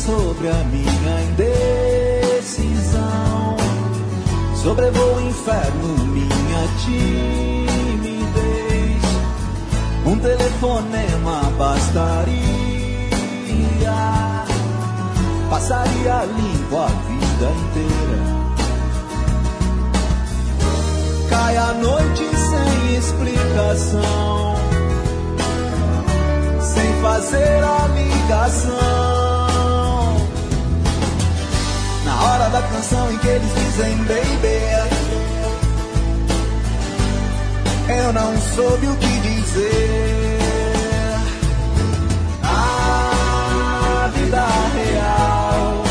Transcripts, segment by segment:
sobre a minha indecisão. Sobrevou o inferno, minha timidez. Um telefonema bastaria. Passaria limpo a vida inteira. Cai a noite sem explicação. Sem fazer a ligação. Hora da canção em que eles dizem baby. Eu não soube o que dizer. A vida real.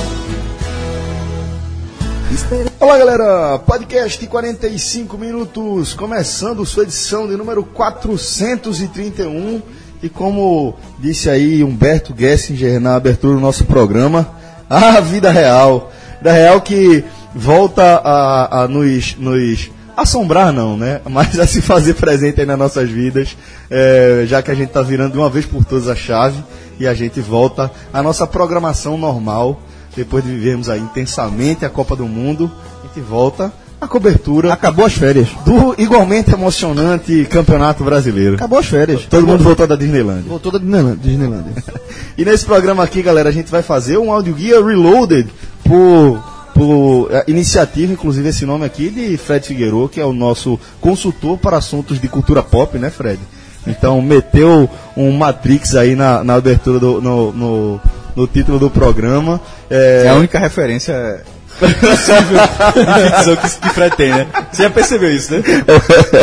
Olá galera, podcast 45 minutos, começando sua edição de número 431 e como disse aí Humberto Gessinger na abertura do nosso programa, a vida real, da real que volta a, a nos, nos assombrar não, né? Mas a se fazer presente aí nas nossas vidas, é, já que a gente está virando de uma vez por todas a chave e a gente volta à nossa programação normal depois de vivermos aí intensamente a Copa do Mundo, a gente volta à cobertura. Acabou as férias. Do igualmente emocionante Campeonato Brasileiro. Acabou as férias. Todo mundo voltou da Disneylandia. Voltou da. Disneylandia. E nesse programa aqui, galera, a gente vai fazer um audioguia Reloaded por, por eh, iniciativa, inclusive esse nome aqui, de Fred Figueiredo, que é o nosso consultor para assuntos de cultura pop, né, Fred? Então, meteu um Matrix aí na, na abertura do, no, no, no título do programa. É, É a única referência possível de ficção que, que Fred tem, né? Você já percebeu isso, né?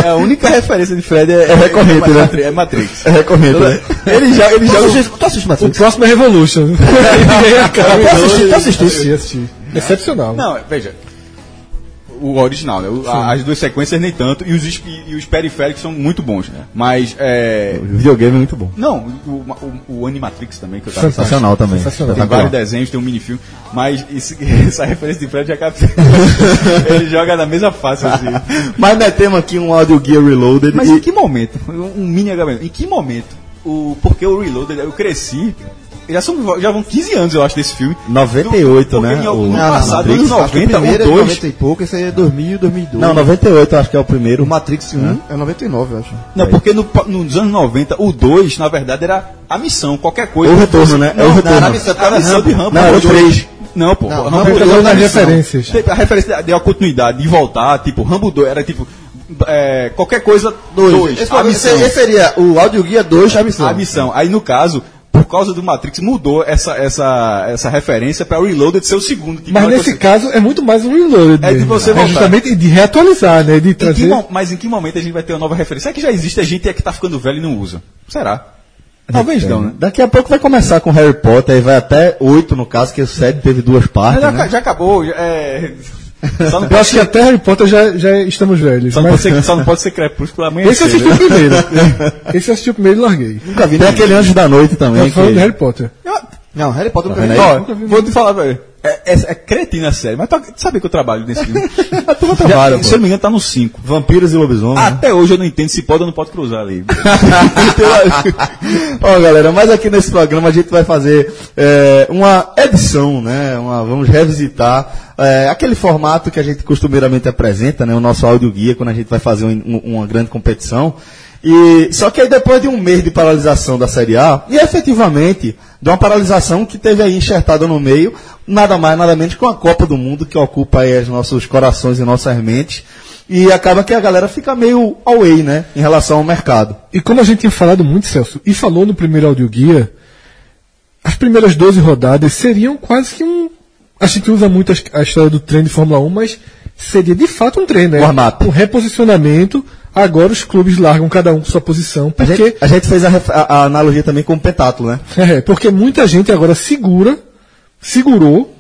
É a única referência de Fred é, É recorrente, é, né? Matri- é Matrix. é recorrente, né? Ele já, ele assiste, tu assiste O Matrix? próximo é Revolution. Tu assiste, tu assiste? Assisti, assisti. Excepcional. Não, veja. O original, né? O- a- as duas sequências nem tanto, e os, e os periféricos são muito bons, né? Mas, é. O videogame é muito bom. Não, o, o, o Animatrix também, que eu tava Sensacional também. Sensacional. Tem vários desenhos, tem um minifilme, mas esse- essa referência de Fred já captou. Ele joga na mesma face, assim. Mas metemos aqui um audioguia Reloaded Mas e... em que momento? Um mini HB. Em que momento? O, porque o Reloaded, eu cresci. Já, são, já vão 15 anos, eu acho, desse filme. 98, Porque né? algum O- Não, passado, Matrix, anos Acho que o 90, primeiro o é 2. 90 e pouco, esse aí é 2000, 2002. Não, 98 eu acho que é o primeiro. O Matrix 1 é 99, eu acho. Não, porque no, nos anos 90, o 2, na verdade, era a missão, qualquer coisa. O retorno, né? É o Não, retorno. Não, a missão, era a missão de Rambo. Não, era o Rambo 3. Não, pô. Não, Rambo Rambo 2 dois era nas a referências. Referência deu a continuidade, de voltar, tipo, Rambo 2 era tipo. é, qualquer coisa 2. Esse, esse, seria o Audioguia 2, a missão. A missão. Aí, no caso, por causa do Matrix, mudou essa, essa, essa referência para o Reloaded ser o segundo. Tipo, Mas nesse coisa- caso é muito mais um reload. É de você É voltar. justamente de reatualizar, né? De Em que trazer. mas em que momento a gente vai ter uma nova referência? É que já existe a gente é que tá ficando velho e não usa. Será? Talvez não, né? Daqui a pouco vai começar com Harry Potter, aí vai até 8 no caso, que o 7 teve duas Mas partes, já, né? já acabou. já- É... Só, não Eu acho que até Harry Potter já, já estamos velhos. só, não mas- pode ser, só não pode ser crepúsculo amanhã. Esse eu assisti o primeiro. Esse eu assisti o primeiro e larguei. Nunca vi. Tem aquele Anjo da Noite também. Eu falando que- de Harry Potter. Não, Harry Potter nunca vendo vi. Ó, vou te falar, velho. É, é, é cretina a série, mas tu sabe que eu trabalho nesse filme. A turma trabalha, Já, se eu não me engano, tá no 5. Vampiros e lobisomens. né? Até hoje eu não entendo se pode ou não pode cruzar ali. Ó, galera, mas aqui nesse programa a gente vai fazer é, uma edição, né? Uma, vamos revisitar é, aquele formato que a gente costumeiramente apresenta, né? O nosso áudio guia quando a gente vai fazer um- um- uma grande competição. E só que aí depois de um mês de paralisação da Série A, e efetivamente de uma paralisação que teve aí enxertada no meio, nada mais nada menos com a Copa do Mundo que ocupa aí os nossos corações e nossas mentes. E acaba que a galera fica meio away, né? Em relação ao mercado. E como a gente tinha falado muito, Celso, e falou no primeiro audioguia, as primeiras 12 rodadas seriam quase que um. A gente usa muito a história do treino de Fórmula 1, mas seria de fato um treino, né? Formato. Um reposicionamento. Agora os clubes largam cada um com sua posição, A porque, gente, a gente fez a, a- a analogia também com o pentátulo, né? é, porque muita gente agora segura, segurou,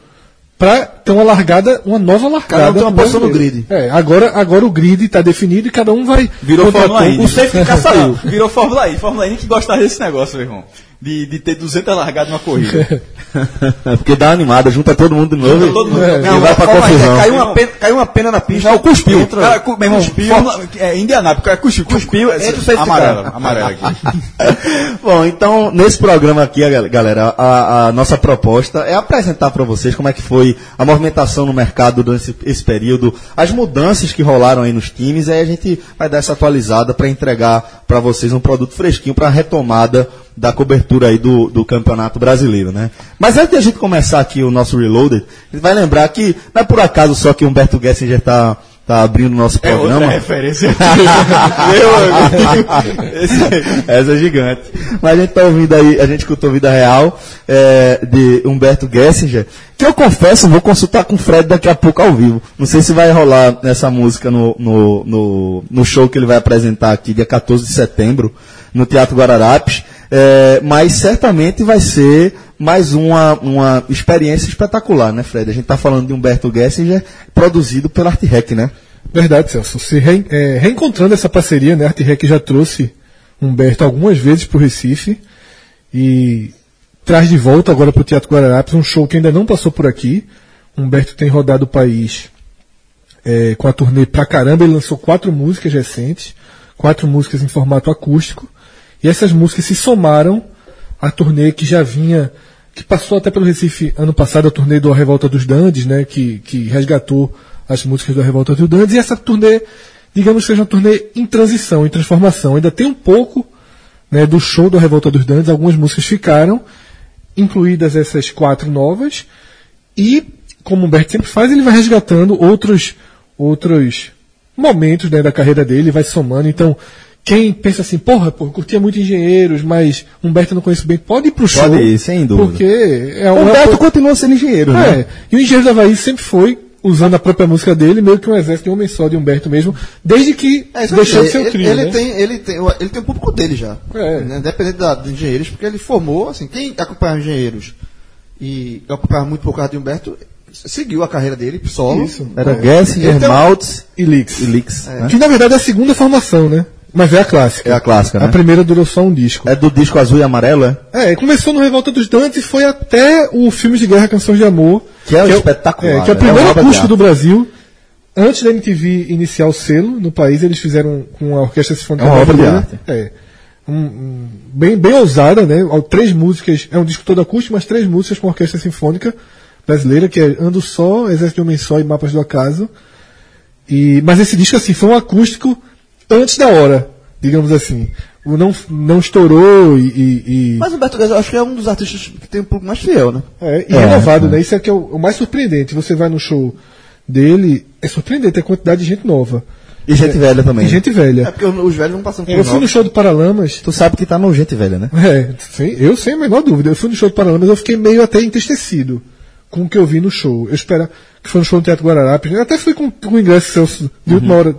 para ter uma largada, uma nova largada. Cada um tem uma posição no grid. É, agora, agora o grid está definido e cada um vai. Virou Fórmula. I. O safety car saiu. Virou Fórmula I. Fórmula I que gostava desse negócio, meu irmão. De, de ter 200 largadas numa corrida. Porque dá uma animada, junta todo mundo de novo todo mundo. e, Não, vai pra confusão. Caiu uma, pena, caiu uma pena na pista. Não, cuspiu. Entra- Cara, cu, meu irmão, cuspiu. forma- é Indianápolis, cara, cuspiu. Cuspiu, essa- entra o safety amarela, car. amarela aqui. Bom, então, nesse programa aqui, galera, a, a nossa proposta é apresentar para vocês como é que foi a movimentação no mercado durante esse, esse período, as mudanças que rolaram aí nos times, aí a gente vai dar essa atualizada para entregar para vocês um produto fresquinho para a retomada da cobertura aí do, do Campeonato Brasileiro, né? Mas antes de a gente começar aqui o nosso Reloaded, a gente vai lembrar que não é por acaso só que Humberto Gessinger tá, tá abrindo o nosso É outra programa. referência. Essa é gigante. Mas a gente tá ouvindo aí, a gente escutou Vida Real é, de Humberto Gessinger, que eu confesso, vou consultar com o Fred daqui a pouco ao vivo. Não sei se vai rolar essa música no, no, no, no show que ele vai apresentar aqui, dia 14 de setembro, no Teatro Guararapes. É, mas certamente vai ser mais uma, uma experiência espetacular, né, Fred? A gente está falando de Humberto Gessinger, produzido pela Art Rec, né? Verdade, Celso. Se re- é, reencontrando essa parceria, né? A Arte Rec já trouxe Humberto algumas vezes para o Recife e traz de volta agora para o Teatro Guararapes um show que ainda não passou por aqui. Humberto tem rodado o país é, com a turnê pra caramba. Ele lançou quatro músicas recentes, quatro músicas em formato acústico. E essas músicas se somaram à turnê que já vinha, que passou até pelo Recife ano passado, a turnê do A Revolta dos Dandes, né, que, que resgatou as músicas do A Revolta dos Dandes. E essa turnê, digamos que seja uma turnê em transição, em transformação. Ainda tem um pouco né, do show do A Revolta dos Dandes, algumas músicas ficaram, incluídas essas quatro novas. E, como o Humberto sempre faz, ele vai resgatando outros, outros momentos né, da carreira dele, vai somando. Então, quem pensa assim, porra, pô, curtia muito engenheiros, mas Humberto eu não conheço bem, pode ir pro show. Pode ir, sem dúvida. Porque é uma Humberto continua sendo engenheiro, né? é, e o Engenheiro da Havaí sempre foi, usando a própria música dele, meio que um exército de um homem só de Humberto mesmo, desde que É, deixou de ser o trio. ele né? tem, ele, tem, o- ele tem o público dele já. É. Né? Independente da, dos engenheiros, porque ele formou, assim, quem acompanha engenheiros e acompanhava muito por causa de Humberto, seguiu a carreira dele, solo. Isso. Era É. Gessinger, Então- Maltz E Lix. e Lix. né? Que na verdade é a segunda formação, né? Mas é a clássica. É a clássica, né? A primeira durou só um disco. É do disco azul e amarelo, é? É, começou no Revolta dos Dantes e foi até o filme de guerra Canções de Amor. Que é um o- espetacular, É, que é o né? primeiro É acústico do Brasil. Antes da MTV iniciar o selo no país, eles fizeram com a Orquestra Sinfônica É uma obra de arte. É. Um- um- bem, bem ousada, né? Três músicas, é um disco todo acústico, mas três músicas com a Orquestra Sinfônica Brasileira, que é Ando Só, Exército de Homem Só e Mapas do Acaso. E, mas esse disco, assim, foi um acústico antes da hora, digamos assim. O Não, não estourou e, e- e- Mas o Humberto Guedes, eu acho que é um dos artistas que tem um público mais fiel, né? é, e É, renovado, é. né? Isso é que é o, o mais surpreendente. Você vai no show dele, é surpreendente a quantidade de gente nova. E gente velha também. E gente É velha. porque os velhos vão passando por Eu fui no show do Paralamas. Tu sabe que tá no gente velha, né? É, sem, eu sem a menor dúvida. Eu fui no show do Paralamas, eu fiquei meio até entristecido com o que eu vi no show. Eu espero que foi no show no Teatro Guararapes. Eu até fui com, com o ingresso Celso de última hora.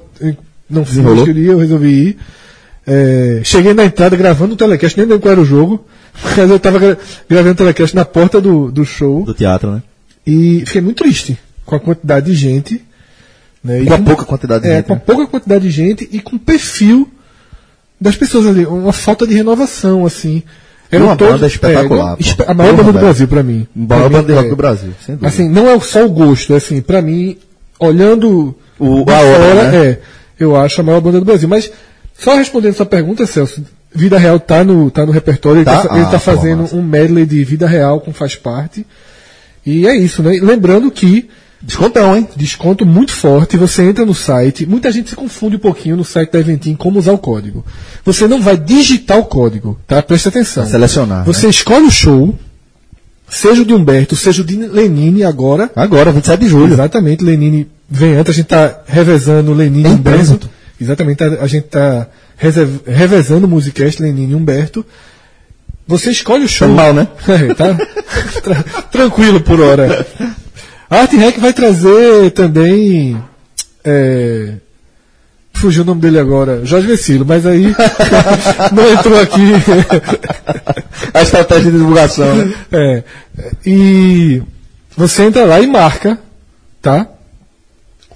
Não fui, não queria, eu resolvi ir. É, cheguei na entrada gravando o telecast, nem lembro qual era o jogo. Mas eu tava gra- gravando o telecast na porta do, do show. Do teatro, né? E fiquei muito triste com a quantidade de gente. Né, Com a pouca quantidade de é, gente, Com a né? pouca quantidade de gente e com o perfil das pessoas ali. Uma falta de renovação, assim. uma banda espetacular, é, a maior banda do. Brasil, pra mim. Maior Pra mim, banda de rock é. do Brasil, sem dúvida. Assim, não é só o gosto, é assim, pra mim, olhando O- a fora, né? é, eu acho a maior banda do Brasil. Mas, só respondendo sua pergunta, Celso, Vida Real tá no, tá no repertório, ele Tá? tá, ele Ah, tá fazendo massa. um medley de Vida Real com Faz Parte. E é isso, né? Lembrando que Descontão, hein? desconto muito forte, você entra no site, muita gente se confunde um pouquinho no site da Eventim como usar o código. Você não vai digitar o código, tá? Preste atenção. Vai selecionar, Você escolhe o show, seja o de Humberto, seja o de Lenine agora. Agora, 27 de julho. Exatamente, Lenine vem antes, a gente tá revezando Lenine e Humberto. Exatamente, a, a gente tá reserv- revezando o Musicast Lenine e Humberto. Você escolhe o show. Tá mal, né? É, tá tra- tranquilo por hora. A Art Rec vai trazer também. É, fugiu o nome dele agora, Jorge Vecilo, mas aí não entrou aqui. A estratégia de divulgação, né? É, e você entra lá e marca, tá?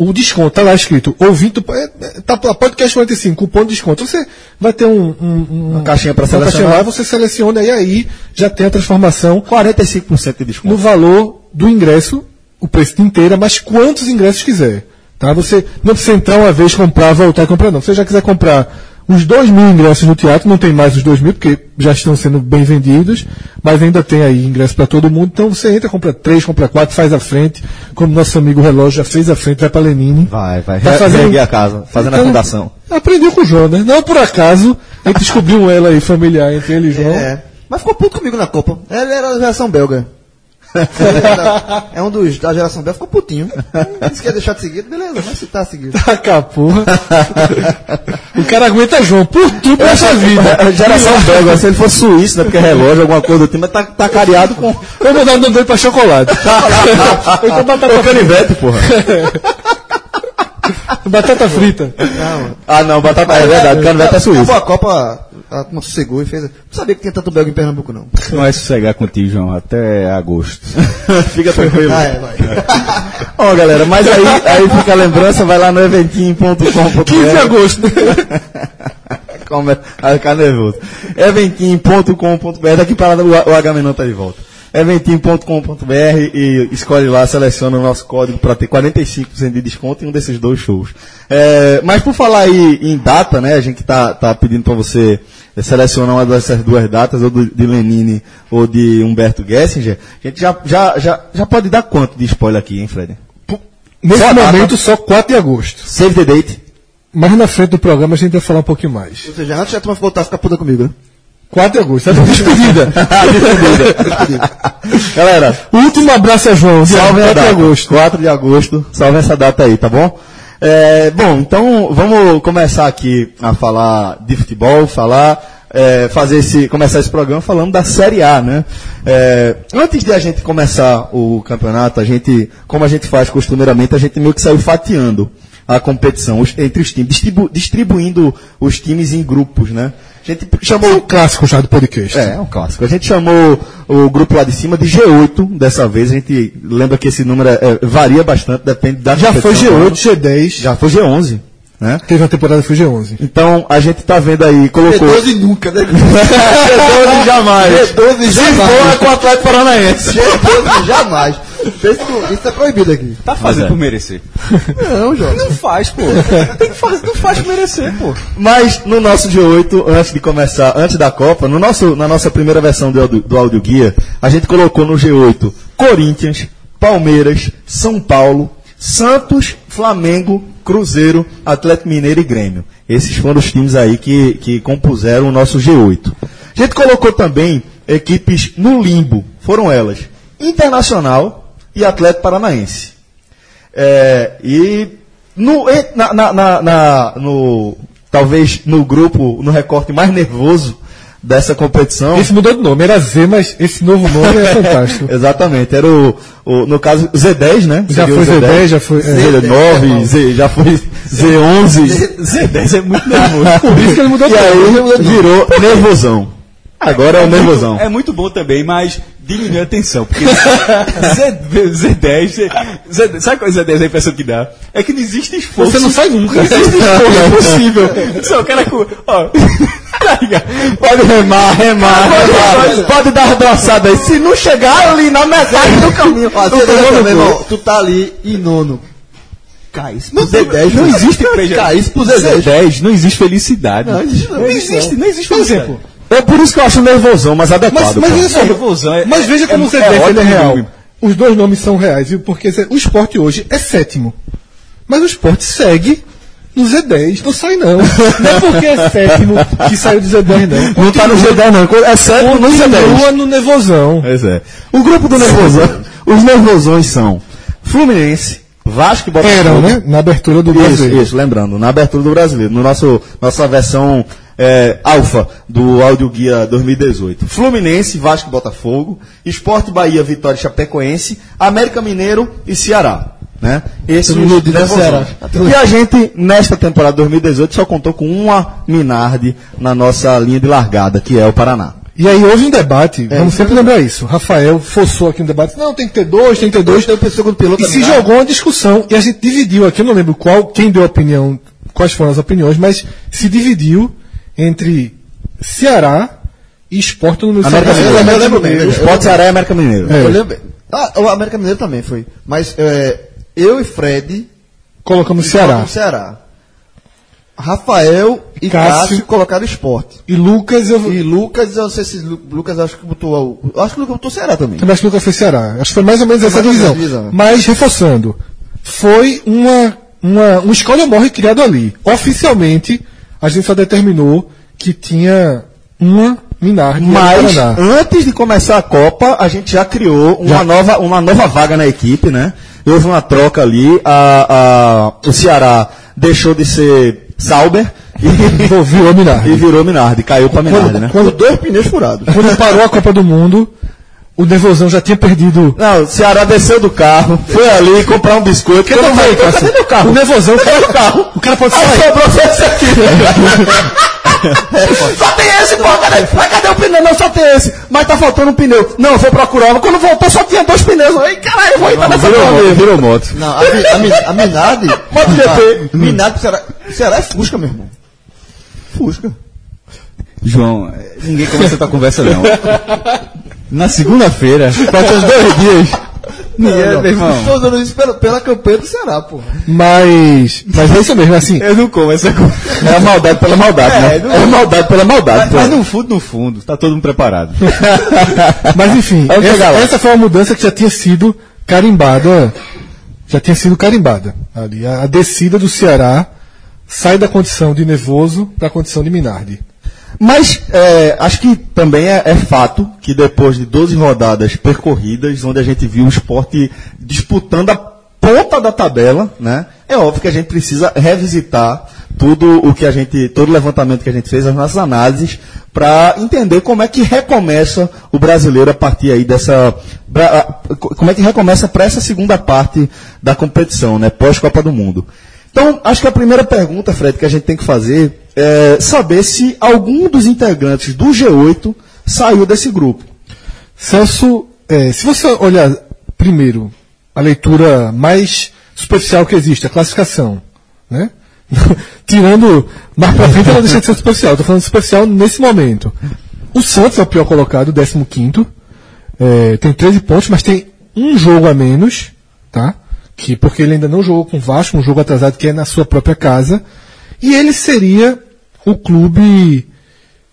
O desconto, tá lá escrito, ouvinte, do po- é, é, tá lá, podcast 45, cupom de desconto. Você vai ter um, um- um- Uma caixinha caixinha selecionar. lá, você seleciona e aí já tem a transformação 45% de no desconto. valor do ingresso, o preço de inteira, mas quantos ingressos quiser. Tá? Você não precisa entrar uma vez, comprar, voltar e comprar, não. Se você já quiser comprar os dois mil ingressos no teatro, não tem mais os dois mil, porque já estão sendo bem vendidos, mas ainda tem aí ingresso para todo mundo. Então você entra, compra três, compra quatro, faz a frente, como nosso amigo Relógio já fez a frente, vai para Lenine. Vai, vai. Tá fazendo- a casa, fazendo a Então, fundação. Aprendeu com o João, né? Não por acaso, a gente descobriu um ela aí familiar entre ele e João. É. Mas ficou puto comigo na Copa. Ele era da geração belga. É um dos da geração belga, ficou putinho. Disse que ia deixar de seguir, beleza, mas se tá seguindo. Taca porra. o cara aguenta João por tudo nessa vida. A geração belga, se ele for suíço, né? Porque é relógio, alguma coisa do time, mas tá, tá careado com. Vou mandar o nome dele pra chocolate. então batata com canivete, porra. Batata frita. Ah, não, batata é verdade, canivete é suíço. Acabou a Copa, a turma sossegou e fez. Não sabia que tinha tanto belga em Pernambuco, não. Não vai sossegar contigo, João, até agosto. Fica tranquilo. Ah, é, vai. Ó, galera, mas aí, aí fica a lembrança, vai lá no eventinho.com.br. 15 de agosto. Como é? Aí fica nervoso. Eventim.com.br, daqui para lá o, o Agamenon tá de volta. Eventim.com.br e escolhe lá, seleciona o nosso código para ter 45% de desconto em um desses dois shows. É, mas por falar aí em data, né, a gente tá, tá pedindo para você selecionar uma dessas duas datas, ou do, de Lenine ou de Humberto Gessinger, a gente já, já, já, já pode dar quanto de spoiler aqui, hein, Fred? Nesse Só a data. momento, só 4 de agosto. Save the date. Mas na frente do programa a gente vai falar um pouquinho mais. Ou seja, antes a turma voltar a ficar puta comigo, né? 4 de agosto, é despedida. Galera, Último abraço a João, dia Salve a 4 de agosto. 4 de agosto. Salve essa data aí, tá bom? É, bom, então vamos começar aqui a falar de futebol, falar, é, fazer esse, começar esse programa falando da Série A, né? É, antes de a gente começar o campeonato, a gente, como a gente faz costumeiramente, a gente meio que saiu fatiando a competição entre os times, distribu- distribuindo os times em grupos, né? A gente É um chamou clássico já do podcast. é, é um clássico. A gente chamou o grupo lá de cima de G8 dessa vez. A gente lembra que esse número é, varia bastante, depende da Já foi competição. G8, G10. Já foi G11. Né? Teve uma temporada que foi G11. Então a gente tá vendo aí, colocou. G12 nunca, né? G12 jamais. G12 Se jamais. for é com o Atlético Paranaense. G12 jamais. Isso, isso é proibido aqui. Tá fazendo é. por merecer. Não, Jorge. Não faz, pô. Tem que fazer, não faz por merecer, pô. Mas no nosso G8, antes de começar, antes da Copa, no nosso, na nossa primeira versão do, do áudio guia, a gente colocou no G8 Corinthians, Palmeiras, São Paulo, Santos, Flamengo, Cruzeiro, Atlético Mineiro e Grêmio. Esses foram os times aí que, que compuseram o nosso G8. A gente colocou também equipes no limbo. Foram elas Internacional e Atlético Paranaense. É, e no, na- na- na- no, talvez no grupo, no recorte mais nervoso dessa competição. Esse mudou de nome, era Z, mas esse novo nome é fantástico. Exatamente, era o, o- no caso, Z10, né? Já Seria foi o Z10, já foi- é. Z9, Z, já foi Z11. Z10 é muito nervoso. Por isso que ele mudou de E nome. aí virou nervosão. Agora é o nervosão. É muito bom também, mas diminui a tensão. Porque Z, Z10, Z, Z, sabe qual é o Z10 a impressão que dá? É que não existe esforço. Você não sai nunca. Não existe esforço possível. Só o cara com. Ó? Pode remar, remar, remar. Pode dar uma abraçada aí. Se não chegar ali na metade do caminho, Ó, tu tá irmão? Tu tá ali em nono. Cai isso pro Não, Z10. não existe Cai isso pro Z10. Z10, não existe felicidade. Não existe, não. Não existe, não existe Por felicidade. exemplo, É por isso que eu acho nervosão, mas adequado. mas, mas só, nervosão, é- mas veja é- como o é Z10 ele é ótimo real. Os dois nomes são reais, viu? Porque o esporte hoje é sétimo. Mas o esporte segue no Z10, não sai não. Não é porque é sétimo que saiu do Z10, não. Não tá no G10 não, é sério no Continua G10. no Nevozão. Pois é. O grupo do nervosão, os nervosões são Fluminense, Vasco e Botafogo. Eram, né? Na abertura do Isso, Brasil. isso, lembrando, na abertura do brasileiro, no nosso, nossa versão é, alfa do áudio guia 2018. Fluminense, Vasco e Botafogo, Esporte Bahia, Vitória e Chapecoense, América Mineiro e Ceará. Né? Os nervosões. Ceará. E a gente, nesta temporada 2018, só contou com uma Minardi na nossa linha de largada, que é o Paraná. E aí houve um debate, vamos isso sempre é lembrar isso. Rafael forçou aqui um debate, não, tem que ter dois, tem que ter dois. Tem o segundo piloto E se né? jogou uma discussão, e a gente dividiu aqui, eu não lembro qual, quem deu a opinião, quais foram as opiniões, mas se dividiu entre Ceará e Sport no América Eu Mineiro. lembro, eu lembro bem, O eu Sport lembro. Ceará e América Mineiro. É. Eu lembro. Ah, o América Mineiro também foi. Mas é, eu e Fred Colocamos Ceará. Ceará. Rafael e Cássio. Cássio, colocaram esporte. E Lucas, eu, E Lucas, eu não sei se Lu- Lucas acho que botou. acho que Lucas botou Ceará também. Também acho que nunca foi Ceará. Acho que foi mais ou menos essa mais ou divisão. divisão. Mas, reforçando, foi uma, uma, um escolha morre criado ali. Oficialmente, a gente só determinou que tinha uma Minardi Mas antes de começar a Copa, a gente já criou uma, Já. Nova, uma nova vaga na equipe, né? Houve uma troca ali, a, a- o Ceará deixou de ser Sauber e, virou Minardi. e virou Minardi, caiu pra Minardi, né? quando dois pneus furados. Quando parou a Copa do Mundo, o Nervosão já tinha perdido. Não, o Ceará desceu do carro, foi ali comprar um biscoito. Cadê Quando o vai- Cássio? Cadê meu carro? O Nervosão, o Cadê cara, meu carro? o cara pode Aí sair. sobrou só esse aqui. só tem esse, pô, cadê? Mas cadê o pneu? Não, só tem esse. Mas tá faltando um pneu. Não, vou procurar. Quando voltou, só tinha dois pneus. Aí, caralho, eu vou entrar nessa Virou, moto, virou moto. Não, a, Mi- a, Mi- a Minardi. Moto GP. a Minardi, Ceará, Ceará é Fusca, meu irmão. Fusca. João, eh, ninguém começa essa conversa não. Na segunda-feira, faltam dois dias. Ninguém, Não, não. meu irmão. Estou usando isso pela, pela campanha do Ceará, pô. Mas, mas é isso mesmo, assim. Eu não como essa conversa. É a maldade pela maldade, É, né? não- É a maldade pela maldade. Mas, pô. mas no fundo, no fundo, tá todo mundo preparado. Mas enfim, essa, essa foi uma mudança que já tinha sido carimbada. Já tinha sido carimbada. Ali, a, a descida do Ceará sai da condição de nervoso para a condição de Minardi. Mas é, acho que também é, é fato que depois de 12 rodadas percorridas, onde a gente viu o esporte disputando a ponta da tabela, né? É óbvio que a gente precisa revisitar tudo o que a gente, todo o levantamento que a gente fez, as nossas análises, para entender como é que recomeça o brasileiro a partir aí dessa. Como é que recomeça para essa segunda parte da competição, né? Pós-Copa do Mundo. Então, acho que a primeira pergunta, Fred, que a gente tem que fazer é saber se algum dos integrantes do G8 saiu desse grupo. Celso, é, se você olhar primeiro a leitura mais superficial que existe, a classificação, né? Tirando mais pra frente, ela deixa de ser superficial. Estou falando superficial nesse momento. O Santos é o pior colocado, 15 é, tem 13 pontos, mas tem um jogo a menos, tá? Que, porque ele ainda não jogou com o Vasco, um jogo atrasado que é na sua própria casa. E ele seria o clube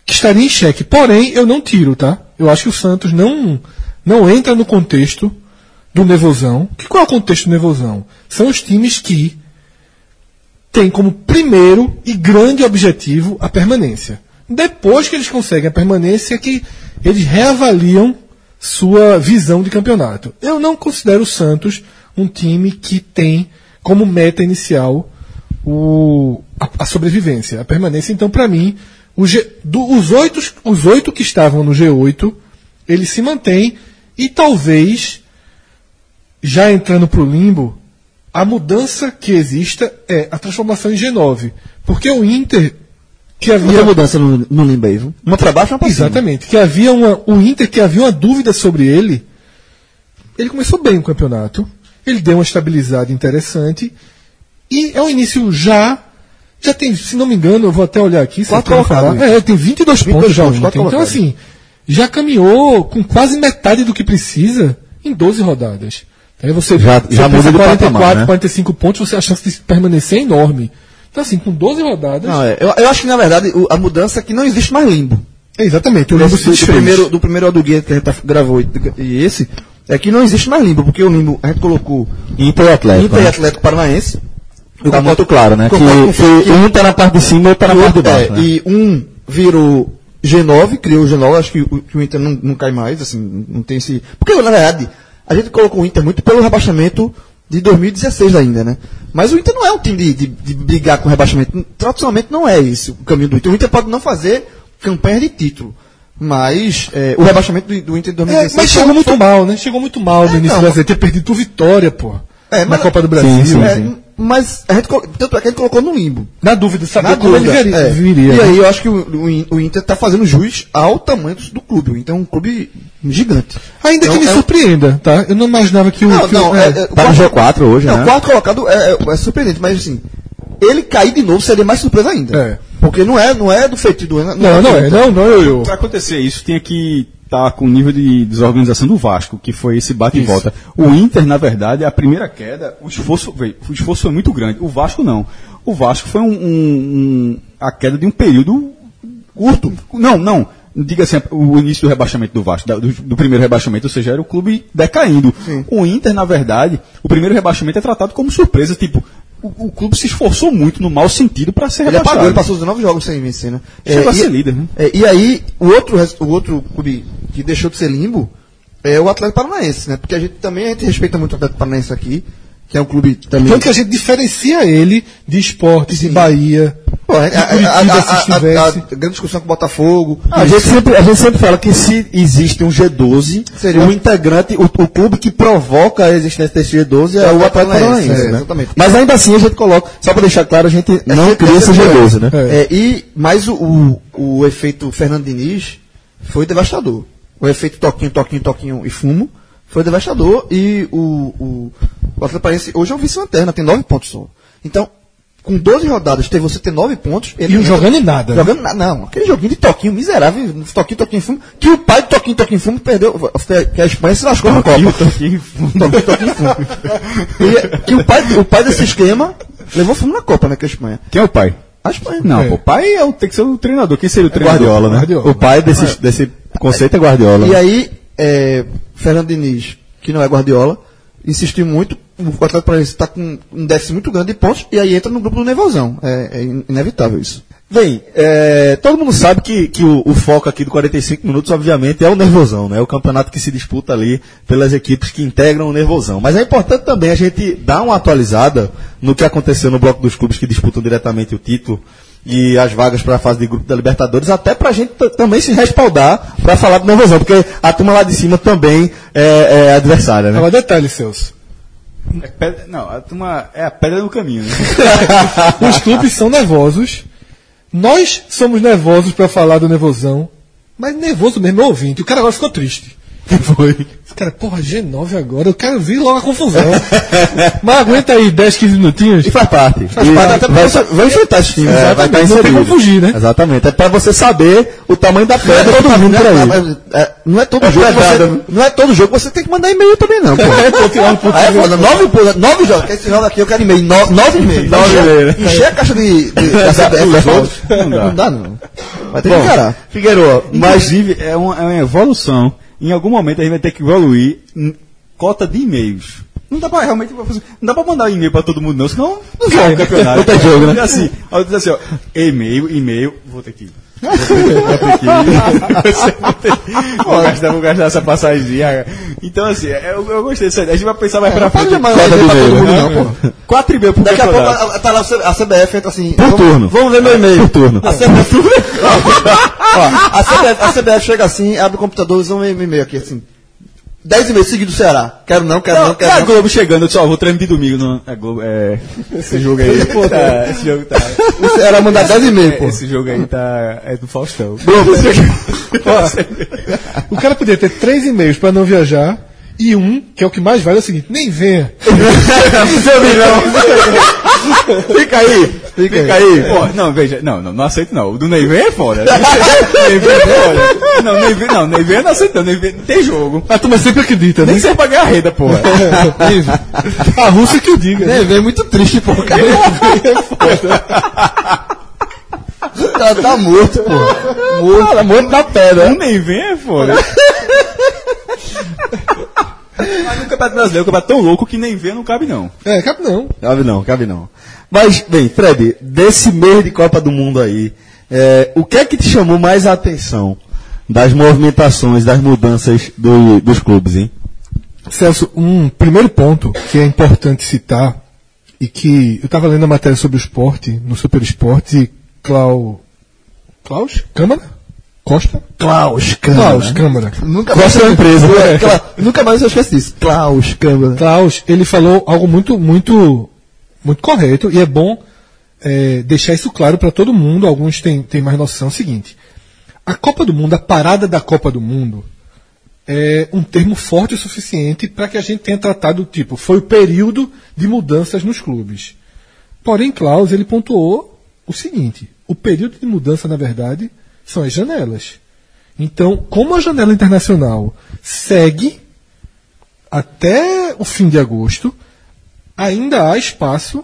que estaria em xeque. Porém, eu não tiro, tá? Eu acho que o Santos não, não entra no contexto do Nevozão. Que qual é o contexto do Nevozão? São os times que têm como primeiro e grande objetivo a permanência. Depois que eles conseguem a permanência, é que eles reavaliam sua visão de campeonato. Eu não considero o Santos um time que tem como meta inicial o, a, a sobrevivência, a permanência. Então, para mim, G- do- os, oito, os oito que estavam no G8, eles se mantêm e talvez, já entrando para o limbo, a mudança que exista é a transformação em G9. Porque o Inter, que havia. Muita mudança no, no? Uma pra baixo, uma pra cima. Exatamente. Que havia uma, o Inter, que havia uma dúvida sobre ele, ele começou bem o campeonato, ele deu uma estabilizada interessante, e é um início já. Já tem, se não me engano, eu vou até olhar aqui. Quatro colocados. É, tem 22, 22 pontos já. pontos, Então, colocados. assim, já caminhou com quase metade do que precisa em 12 rodadas. Aí você, Já- você já muda de 44, patamar, né? 45 pontos, você, a chance de permanecer é enorme. Então, assim, com 12 rodadas. Não, é, eu, eu acho que, na verdade, o- a mudança é que não existe mais limbo. é exatamente, o limbo se do, do primeiro, do primeiro do guia que a gente tá- gravou e, e esse, é que não existe mais limbo, porque o limbo a gente colocou Inter e Atlético. Inter e né? Atlético Paranaense. Tá concordo- muito claro, né? Que, o que um tá na parte de cima e outro tá na parte de baixo. é, né? E um virou G9, criou o G9, acho que o, que o Inter não, não cai mais, assim, não tem esse. Porque, na verdade, a gente colocou o Inter muito pelo rebaixamento de 2016 ainda, né? Mas o Inter não é um time de, de, de brigar com rebaixamento. Tradicionalmente não é esse o caminho do Inter. O Inter pode não fazer campanha de título. Mas é, o rebaixamento do, do Inter de É, 2016. mas chegou muito mal, né? Chegou muito mal no É, início não. do brasileiro. Ter perdido tua vitória, pô. É, na mas- Copa do Brasil. Sim, sim, É, sim. mas a gente, tanto é que a gente colocou no limbo. Na dúvida, saber Na como ele dúvida, viria. é. viria, E né? aí eu acho que o, o In- o Inter está fazendo jus ao tamanho do, clube. O Inter é um clube gigante. Ainda que Então, me é surpreenda, tá? Eu não imaginava que o. Não, que o- não, é. é, é, o Tá no quarto- G4 hoje, Não, né? o quarto colocado é, é- é surpreendente, mas assim, ele cair de novo seria mais surpresa ainda. É. Porque não é, não é do feito do Não, não é, não, não, eu. eu. Para acontecer isso, tinha que estar com o nível de desorganização do Vasco, que foi esse bate e volta. O Inter, na verdade, a primeira queda, o esforço, veio, o esforço foi muito grande. O Vasco não. O Vasco foi um, um- um- a queda de um período curto. Não, não. Diga assim, o início do rebaixamento do Vasco, do, do primeiro rebaixamento, ou seja, era o clube decaindo. O Inter, na verdade, o primeiro rebaixamento é tratado como surpresa, tipo, o, o clube se esforçou muito no mau sentido para ser Ele rebaixado. apagou, ele passou 19 jogos sem vencer, né? Chegou a e- ser líder, né? é, e aí, o outro, o outro clube que deixou de ser limbo é o Atlético Paranaense, né? Porque a gente também a gente respeita muito o Atlético Paranaense aqui, que é um clube também. Tanto que a gente diferencia ele de esportes, de Bahia. Pô, a, grande discussão com o Botafogo. A gente, sempre, a gente sempre fala que se existe um G12, Seria o integrante, o, o clube que provoca a existência desse G12 é, o Atlético Paranaense. é, né? exatamente. Mas ainda assim a gente coloca, só para deixar claro, a gente não sempre- cria esse sempre G12, né? É. É, e, mas o, o, o efeito Fernando Diniz foi devastador. O efeito toquinho, toquinho, toquinho e fumo foi devastador. E o, o, o Atlético Paranaense hoje é o vice-lanterna, tem nove pontos só. Então, com 12 rodadas, ter você ter nove pontos. Ele E não jogando nada. né? Jogando nada, não. Aquele joguinho de toquinho miserável, toquinho, toquinho, fumo, que o pai de toquinho, toquinho, fumo perdeu, que a Espanha se lascou na Copa. Toquinho, toquinho, fumo. E, que o pai, o pai desse esquema levou fumo na Copa, né, que a Espanha. Quem é o pai? A Espanha. Não, É. o pai é o, tem que ser o treinador. Quem seria o treinador? Guardiola, né? Guardiola. O pai desse, desse conceito é Guardiola. E né? aí, é, Fernando Diniz, que não é Guardiola, insistiu muito. O Atlético Paranaense está com um déficit muito grande de pontos e aí entra no grupo do Nevozão. É, é in- inevitável isso. Bem, é, todo mundo sabe que, que o, o foco aqui do 45 minutos, obviamente, é o nervosão, né? O campeonato que se disputa ali pelas equipes que integram o nervosão. Mas é importante também a gente dar uma atualizada no que aconteceu no bloco dos clubes que disputam diretamente o título e as vagas para a fase de grupo da Libertadores, até para a gente também se respaldar para falar do nervosão, porque a turma lá de cima também é, é adversária, né? Agora, detalhe, Celso. É pedra- não, a turma é a pedra no caminho, né? Os clubes são nervosos. Nós somos nervosos pra falar do nervosão. Mas nervoso mesmo é ouvinte. O cara agora ficou triste. Foi. Cara, porra, G9 agora. Eu quero vir logo a confusão. Mas aguenta aí 10, 15 minutinhos. E faz parte. Faz E parte até vai, pra vai enfrentar esses times. É, Exatamente. vai estar Não tem inserido. como fugir, né? Exatamente. É para você saber o tamanho da pedra que tá vindo por aí. É, não é todo jogo você, né? não é todo jogo que você tem que mandar e-mail também não, pô. É, pô, tirar um pouco Aí é foda, nove, pô, nove jogos, esse jogo aqui eu quero e-mail, no, nove e-mail. Nove e-mail, né? Encher a caixa de, de, da CBF. Não dá. Não dá não. Vai ter que encarar. Figueiredo, mas Inclusive, é uma, é uma evolução. Em algum momento a gente vai ter que evoluir cota de e-mails. Não dá pra realmente não dá pra mandar e-mail pra todo mundo, não, senão não joga o campeonato. Tem jogo, né? Assim, assim, ó, e-mail, e-mail, vou ter que ir. Vou ir, vou gastar, vou gastar essa passagemzinha. Então, assim, eu, eu gostei disso aí. A gente vai pensar mais pra Não pode frente. chamar Cota e-mail de pra todo mundo né? não, pô. Quatro e-mails pro Daqui a pouco a- tá lá a CBF entra assim. Por vamos, turno. Vamos ver meu e-mail. Por turno. A CBF, a CBF, a CBF chega assim, abre o computador, usa um e-mail aqui assim. 10 e-mails seguidos do Ceará. Quero não, quero não, Não, quero é a não. Globo chegando, eu disse, ó, vou de domingo. Não, é Globo, é. Esse jogo aí. tá, esse jogo tá. O Ceará mandar 10 e-mails, pô. Esse jogo aí tá. É do Faustão. O cara podia ter três e-mails pra não viajar. E um, que é o que mais vale, é o seguinte: nem venha. Seu. Fica aí. Fica, aí. É. Pô, não, veja, não, não, não aceito não. O do Neyven é foda. Neyven é foda. Não, Neyven, não, Neyven eu não aceito não. Neyven não tem jogo. A turma sempre acredita, né? Nem serve pra ganhar renda, porra. A Rússia que o diga. né? É, vem muito triste, pô. Cara. tá, tá morto, pô. Morto, tá morto na pedra. O Neyven é foda. Mas no Campeonato Brasileiro, o campeonato é tão louco que nem vê não cabe não. É, cabe não. Cabe não, cabe não. Mas, bem, Fred, desse mês de Copa do Mundo aí, é, o que é que te chamou mais a atenção das movimentações, das mudanças do- dos clubes, hein? Celso, um primeiro ponto que é importante citar e que eu estava lendo a matéria sobre o esporte, no Super Esporte, e Clau... Klaus? Câmara? Costa? Klaus Klaus Câmara. Nunca Gosta da empresa. É, Cla- Nunca mais eu esqueci disso. Klaus Câmara. Klaus, ele falou algo muito, muito, muito correto, e é bom é, deixar isso claro para todo mundo, alguns têm, têm mais noção, é o seguinte, a Copa do Mundo, a parada da Copa do Mundo, é um termo forte o suficiente para que a gente tenha tratado, tipo, foi o período de mudanças nos clubes. Porém, Klaus, ele pontuou o seguinte, o período de mudança, na verdade, são as janelas. Então, como a janela internacional segue até o fim de agosto, ainda há espaço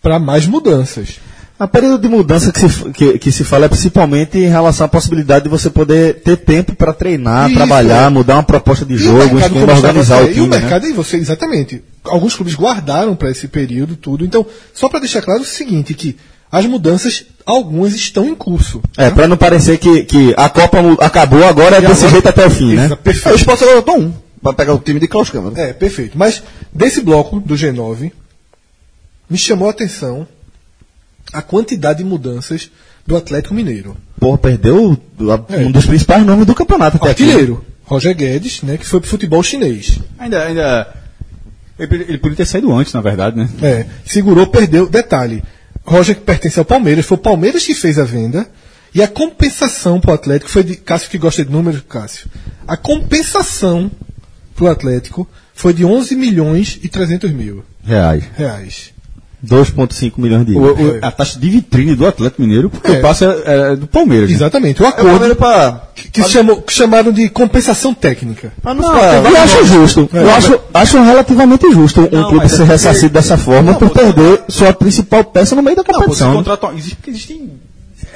para mais mudanças. A período de mudança que se, que, que se fala é principalmente em relação à possibilidade de você poder ter tempo para treinar, Isso, trabalhar, é. mudar uma proposta de E o jogo, esquema, organizar o time. E o né? mercado, e você, exatamente. Alguns clubes guardaram para esse período tudo. Então, só para deixar claro o seguinte, que as mudanças, algumas estão em curso. É, para não parecer que, que a Copa acabou agora é desse agora- jeito até o fim, né? Exa- É, o Perfeito. Sport agora um. Pra pegar o time de Klaus Câmara. É, perfeito. Mas desse bloco do G9, me chamou a atenção a quantidade de mudanças do Atlético Mineiro. Porra, perdeu a- É. um dos principais nomes do campeonato até aqui. Artilheiro, Roger Guedes, né, que foi pro futebol chinês. Ainda, ainda. Ele, ele podia ter saído antes, na verdade, né? É, segurou, perdeu. Detalhe, Roger que pertence ao Palmeiras, foi o Palmeiras que fez a venda. E a compensação pro Atlético foi de. Cássio que gosta de números, Cássio. A compensação pro Atlético foi de 11 milhões e 300 mil Reais. reais. 2,5 milhões de O- euros. o- a taxa de vitrine do Atlético Mineiro, porque É. o passe é, é do Palmeiras. né? Exatamente. O É o acordo Palmeiras pra. que, que chamou- que chamaram de compensação técnica. Não, eu acho justo. É, eu acho, acho relativamente justo um Não, clube mas é ser porque- ressarcido dessa forma Não, por perder sua principal peça no meio da Não, competição. né? contrata, existe, existem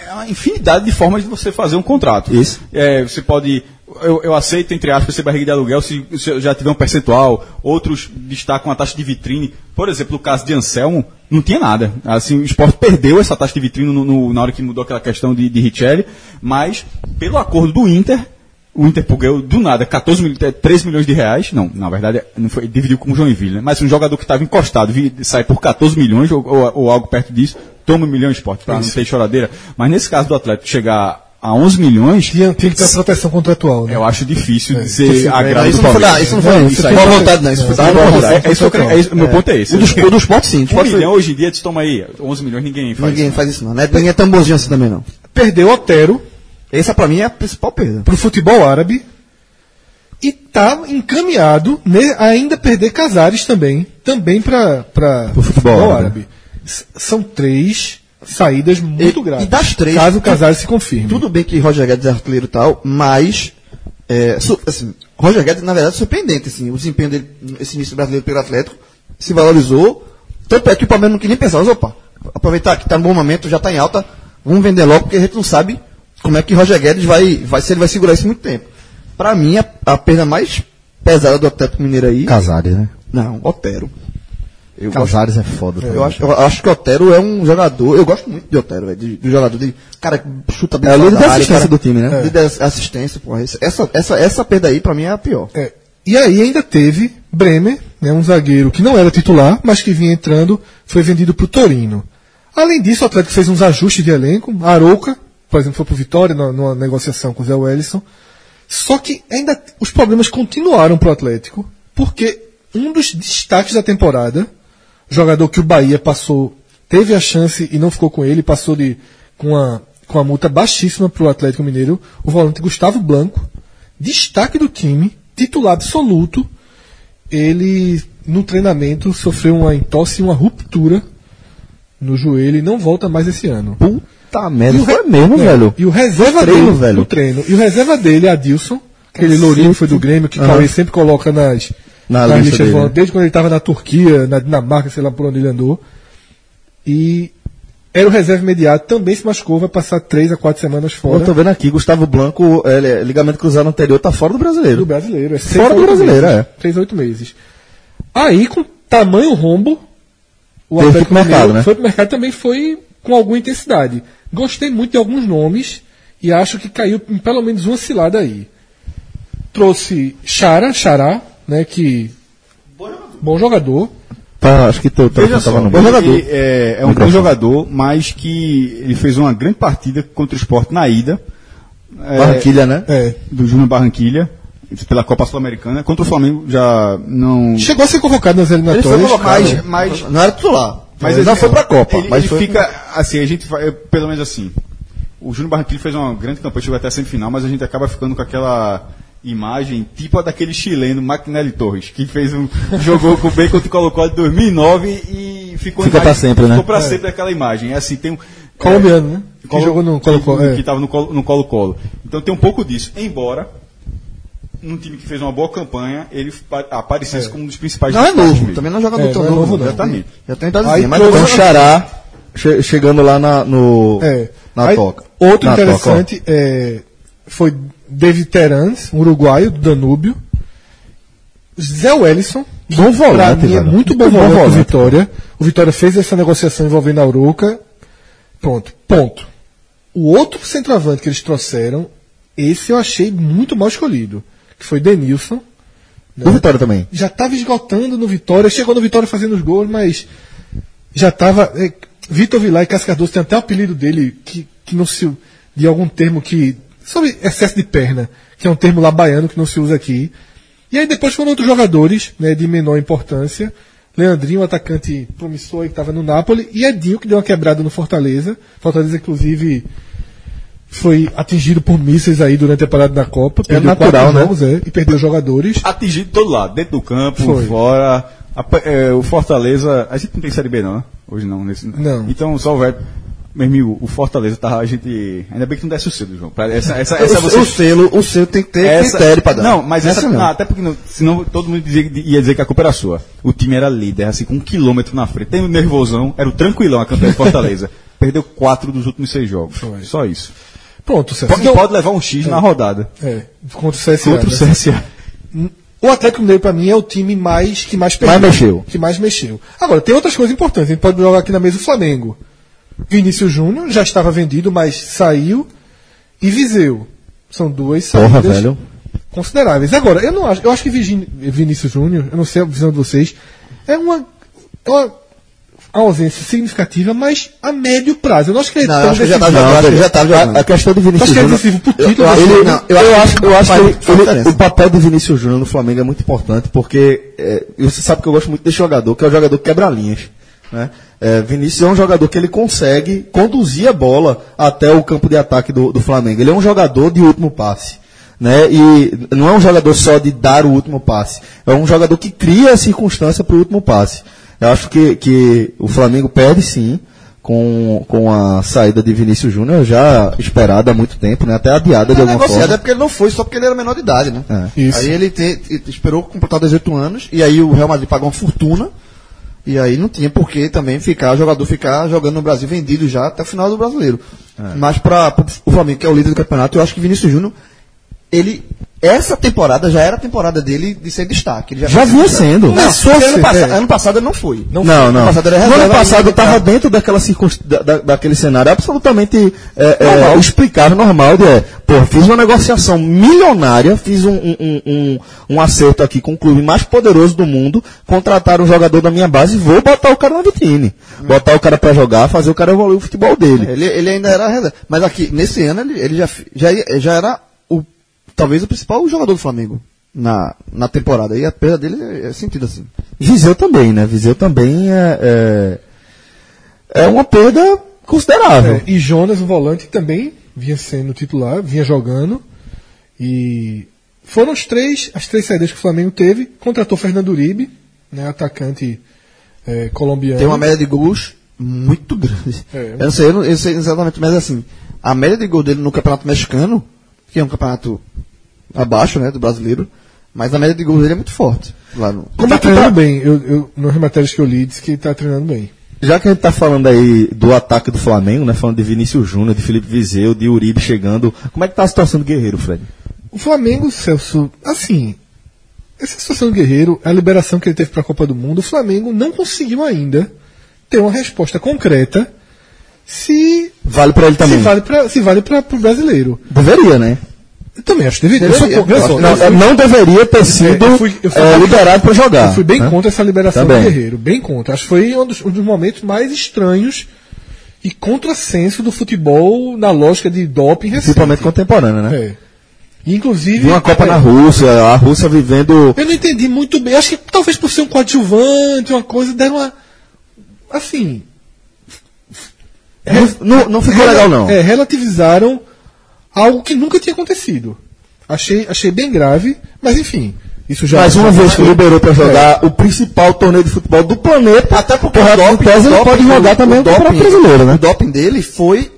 é, uma infinidade de formas de você fazer um contrato. Isso. É, você pode. Eu, eu aceito, entre aspas, ser barriga de aluguel se, se eu já tiver um percentual. Outros destacam a taxa de vitrine. Por exemplo, no caso de Anselmo, não tinha nada. Assim, o esporte perdeu essa taxa de vitrine no- no- na hora que mudou aquela questão de, de Richelli, mas pelo acordo do Inter, o Inter ganhou do nada 14 mil, 13 milhões de reais. Não, na verdade, não foi, dividiu com o Joinville, né? Mas um jogador que estava encostado vi- sai por 14 milhões ou, ou- ou algo perto disso, toma um milhão de esporte, para não ter choradeira. Mas nesse caso do Atlético chegar a 11 milhões, Tinha, tinha que ter proteção contratual, né? eu acho difícil de É, ser você- agrado Isso do não foi, Palmeiras. da- isso não foi, Isso aí- boa vontade, não. Isso foi É, boa é, vontade. é isso que eu quero- é meu ponto é esse. O do, o do Sport, sim. O Um foi- milhão hoje em dia, tu toma aí, 11 milhões, ninguém faz. Ninguém faz isso, não. Não é, ninguém é tão bonzinho assim também, não. Perdeu Otero Essa pra mim é a principal perda. pro futebol árabe e tá encaminhado né, a ainda perder Casares também, também para Pro futebol árabe. S- São três saídas muito E- graves. e das três, caso Casares se confirme. Tudo bem que Roger Guedes é artilheiro e tal, mas. É, su- assim, Roger Guedes, na verdade, é surpreendente. Assim, o desempenho dele, esse início brasileiro pelo Atlético, se valorizou. Tanto é que o Palmeiras não queria nem pensar, mas opa, aproveitar que está no bom momento, já está em alta, vamos vender logo, porque a gente não sabe como é que Roger Guedes vai, vai se ele vai segurar isso muito tempo. Para mim, a, a perda mais pesada do Atlético Mineiro aí. Casares, né? Não, Otero. Eu gosto- Casares é foda. eu acho, eu acho que o Otero é um jogador. Eu gosto muito de Otero, velho. De, de jogador de. Cara, que chuta bem É o líder da assistência cara. do time, né? Líder da assistência, porra. Essa, essa, essa perda aí, pra mim, é a pior. É, E aí ainda teve Bremer, né, um zagueiro que não era titular, mas que vinha entrando, foi vendido para o Torino. Além disso, o Atlético fez uns ajustes de elenco. Arouca, por exemplo, foi para o Vitória na- numa negociação com o Zé Wellison. Só que ainda os problemas continuaram para o Atlético, porque um dos destaques da temporada, jogador que o Bahia passou, teve a chance e não ficou com ele, passou de com a, com a multa baixíssima para o Atlético Mineiro, o volante Gustavo Blanco, destaque do time, titular absoluto, ele no treinamento sofreu uma entorse e uma ruptura no joelho e não volta mais esse ano. Puta merda, E o foi mesmo, é, velho. E o reserva No treino, dele, velho. no treino. E o reserva dele é Adilson, aquele lourinho que foi do Grêmio, que o Cauê sempre coloca nas, Na nas lista listas de dele, desde quando ele estava na Turquia, na Dinamarca, sei lá por onde ele andou. E era o reserva imediato, também se machucou, vai passar três a quatro semanas Eu fora tô vendo aqui, Gustavo Blanco, é, ligamento cruzado anterior, tá fora do do brasileiro. brasileiro. É seis Fora do brasileiro, meses. é. Seis a oito meses. Aí, com tamanho rombo, o Teve Atlético pro mercado, né? foi pro mercado também foi com alguma intensidade. Gostei muito de alguns nomes e acho que caiu em pelo menos uma cilada aí. Trouxe Chara, Xará, né, que bom jogador. Tá, acho que teu teu- Veja tava só, no ele jogador. é, é um bom jogador, mas que ele fez uma grande partida contra o esporte na ida. é, Barranquilha, né? É. Do Júnior Barranquilha, pela Copa Sul-Americana. Contra o Flamengo já não. Chegou a ser convocado nas Ele foi eliminatórias. mas- mas- não era titular. Mas Ele não ele- foi pra Copa, Ele, mas ele foi- fica, assim, a gente vai, pelo menos assim. O Júnior Barranquilla fez uma grande campanha, chegou até a semifinal, mas a gente acaba ficando com aquela imagem tipo a daquele chileno, Maquinelli Torres, que fez um, jogou com o Bacon e colocou em 2009 e ficou Fica pra sempre, né? Ficou pra sempre aquela imagem. É assim, tem um Colombiano, né? Que Colo- jogou no Colo-Colo. é. Que estava no Colo- no Colo-Colo. Então tem um pouco disso. Embora, um time que fez uma boa campanha, ele pa- aparecesse como um dos principais Não é novo, mesmo. também não é jogador É, tão não é novo, novo, não. Exatamente. Já tem idadezinha, mas Então, Xará che- chegando lá na, no, É. na Aí, toca. Outro Na toca, interessante é, foi David Terans, um uruguaio do Danúbio. Zé Wellison. Bom volante, mim é muito bom Muito bom volante do. Vitória. O Vitória fez essa negociação envolvendo a Uruca. Pronto. Ponto. O outro centroavante que eles trouxeram, esse eu achei muito mal escolhido. Que foi Denilson. Do Vitória também. Já estava esgotando no Vitória. Chegou no Vitória fazendo os gols, mas já estava. É, Vitor Vilar e Cássio Cardoso tem até o apelido dele, que, que não se. de algum termo que. Sobre excesso de perna, que é um termo lá baiano que não se usa aqui. E aí depois foram outros jogadores, né, de menor importância. Leandrinho, atacante promissor que estava no Napoli, e Edinho, que deu uma quebrada no Fortaleza. Fortaleza, inclusive, foi atingido por mísseis aí durante a parada da Copa. Perdeu natural, né? jogos, é, e perdeu jogadores. atingido de todo lado, dentro do campo, Foi. fora. A é, o Fortaleza. A gente não tem Série B, não, né? Hoje não. Nesse, Não. Então, só o velho. Meu amigo, o Fortaleza tá. A gente. Ainda bem que não desce o cedo, João. Essa, essa, essa o, você. o selo, o selo tem que ter essa- critério pra dar. Não, mas essa, não. não, até porque não, senão todo mundo dizia, ia dizer que a culpa era sua. O time era líder, assim, com um quilômetro na frente. Tem o nervosão, era o tranquilão a campanha de Fortaleza. Perdeu quatro dos últimos seis jogos. Só isso. Pronto, Celso. Pode, pode levar um X na rodada. É, contra o CSA. Contra o né? CSA. O Atlético Mineiro, pra mim, é o time mais que mais perdeu. mexeu. Que mais mexeu. Agora, tem outras coisas importantes. A gente pode jogar aqui na mesa o Flamengo. Vinícius Júnior já estava vendido, mas saiu. E Viseu. São duas Porra, saídas velho. consideráveis. Agora, eu não acho. Eu acho que Vinícius Júnior, eu não sei a visão de vocês, é uma, é uma ausência significativa, mas a médio prazo. Eu não acho que ele é Não, acho que já tá jogando, acho que já tá jogando. A, a questão de Acho Vinícius que é Júnior. decisivo pro título. eu acho Ele- não, eu, eu acho acho, que eu acho que ele- o papel do Vinícius Júnior no Flamengo é muito importante, porque é, você sabe que eu gosto muito desse jogador, que é o jogador que quebra linhas. Né? É, Vinícius é um jogador que ele consegue conduzir a bola até o campo de ataque do, do Flamengo. Ele é um jogador de último passe. Né? E não é um jogador só de dar o último passe. É um jogador que cria a circunstância para o último passe. Eu acho que, que o Flamengo perde sim com, com a saída de Vinícius Júnior, já esperada há muito tempo, né? até adiada de alguma forma. é porque ele não foi só porque ele era menor de idade, né? É. Isso. Aí ele te- te- esperou completar 18 anos, e aí o Real Madrid pagou uma fortuna, e aí não tinha por que também ficar, jogador ficar jogando no Brasil vendido já até o final do brasileiro. Mas para o Flamengo, que é o líder do campeonato, eu acho que Vinícius Júnior, ele. Essa temporada já era a temporada dele de ser destaque. Ele Já vinha sendo. Não, Começou porque ano, é. ano passado não foi. Não, foi. não. Ano passado era no ano reserva, passado estava dentro daquela circunst... da, da- daquele cenário absolutamente é, é, explicável, normal, de é, pô, fiz uma negociação milionária, fiz um, um, um, um, acerto aqui com o clube mais poderoso do mundo, contratar um jogador da minha base e vou botar o cara na vitrine. Botar o cara para jogar, fazer o cara evoluir o futebol dele. Ele, ele ainda era reserva. Mas aqui, nesse ano, ele, ele já, já, já era talvez o principal jogador do Flamengo na, na temporada. E a perda dele é, é sentido assim. Viseu também, né? Viseu também é, é, é uma perda considerável. É, e Jonas, o volante, também vinha sendo titular, vinha jogando. E foram os três, as três saídas que o Flamengo teve. Contratou Fernando Uribe, né, atacante é, colombiano. Tem uma média de gols muito grande. É. Eu não sei, eu não eu sei exatamente, mas assim, a média de gol dele no Campeonato Mexicano, que é um campeonato abaixo, né, do brasileiro, mas a média de gols dele é muito forte. Lá no... Ele tá treinando bem. Eu, eu, nas matérias que eu li, disse que ele tá treinando bem. Já que a gente tá falando aí do ataque do Flamengo, né? Falando de Vinícius Júnior, de Felipe Viseu, de Uribe chegando. Como é que tá a situação do Guerreiro, Fred? O Flamengo, Celso, assim, essa situação do Guerreiro, a liberação que ele teve para a Copa do Mundo, o Flamengo não conseguiu ainda ter uma resposta concreta se, Vale pra ele se também. vale para se vale para o brasileiro. Deveria, né? Eu também acho que deveria. Eu Deveria. sou, só, Não, eu fui- não deveria ter sido eu fui- eu fui- é, liberado pra jogar. Eu fui bem né? contra essa liberação Também. do Guerreiro, bem contra. Acho que foi um dos, um dos momentos mais estranhos e contrassenso do futebol na lógica de doping recente. Principalmente contemporânea, né? É. Inclusive. Vi uma Copa é, na Rússia, a Rússia vivendo. Eu não entendi muito bem. Acho que talvez por ser um coadjuvante, uma coisa, deram uma. assim, Não, não ficou legal, não. É, relativizaram algo que nunca tinha acontecido. Achei, achei bem grave, mas enfim. Isso já Mais uma já- vez que liberou para jogar o principal torneio de futebol do planeta. Até porque o doping, Tese ele pode doping- jogar também o Campeonato Brasileiro, né? O doping dele foi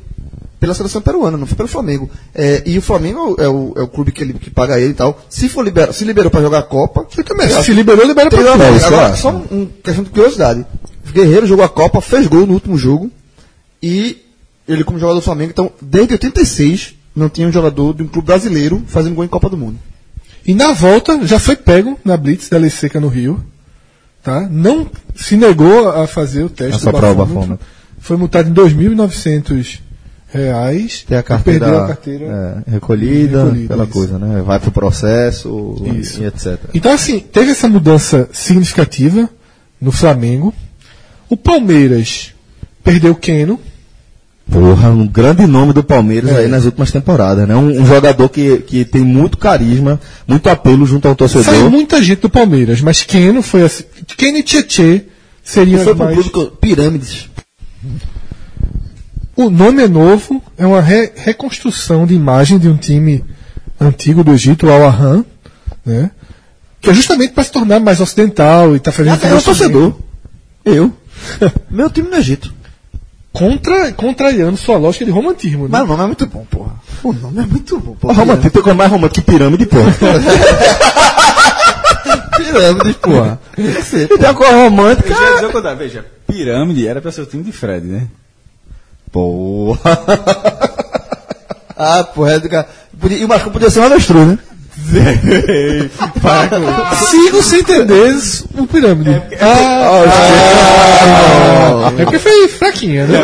pela seleção peruana, não foi pelo Flamengo. É, e o Flamengo é o, é o clube que, ele, que paga ele e tal. Se for liberado, se liberou pra jogar a Copa, Foi também. Se liberou, libera uma vez. isso eu Agora, acho. só um, um questão de curiosidade. O Guerreiro jogou a Copa, fez gol no último jogo e ele como jogador do Flamengo, então desde 86 não tinha um jogador de um clube brasileiro fazendo gol em Copa do Mundo. E na volta já foi pego na Blitz da Lei Seca no Rio. Tá? Não se negou a fazer o teste Essa do prova, bafômetro. Foi multado em 2.900 reais. Tem a e carteira, Perdeu a carteira. é, recolhida, recolhida, aquela isso. coisa, né? Vai pro processo Isso. e etc. Então, assim, teve essa mudança significativa no Flamengo. O Palmeiras perdeu o Keno. Porra, um grande nome do Palmeiras aí nas últimas temporadas, né? Um, um jogador que, que tem muito carisma, muito apelo junto ao torcedor. Saiu muita gente do Palmeiras, mas Keno foi assim. Keno e Tietê seriam Foi mais... público Pirâmides. O nome é novo, é uma re- reconstrução de imagem de um time antigo do Egito, o Al-Ahram, né? Que é justamente para se tornar mais ocidental e tá fazendo É o torcedor. Eu. Meu time no Egito. Contra, contrariando sua lógica de romantismo, né? Mas o nome é muito bom, porra. O nome é muito bom, O porra. romântico tem coisa mais romântica que pirâmide, porra. Pirâmides, porra. Você, tem uma coisa romântica. Eu ia dizer o contrário, veja, pirâmide era pra ser o time de Fred, né? Porra. Ah, porra. é do cara. Podia- E o Marcão podia ser um avestruz, né? Sigo sem entender o pirâmide. ah, é porque foi fraquinha, né?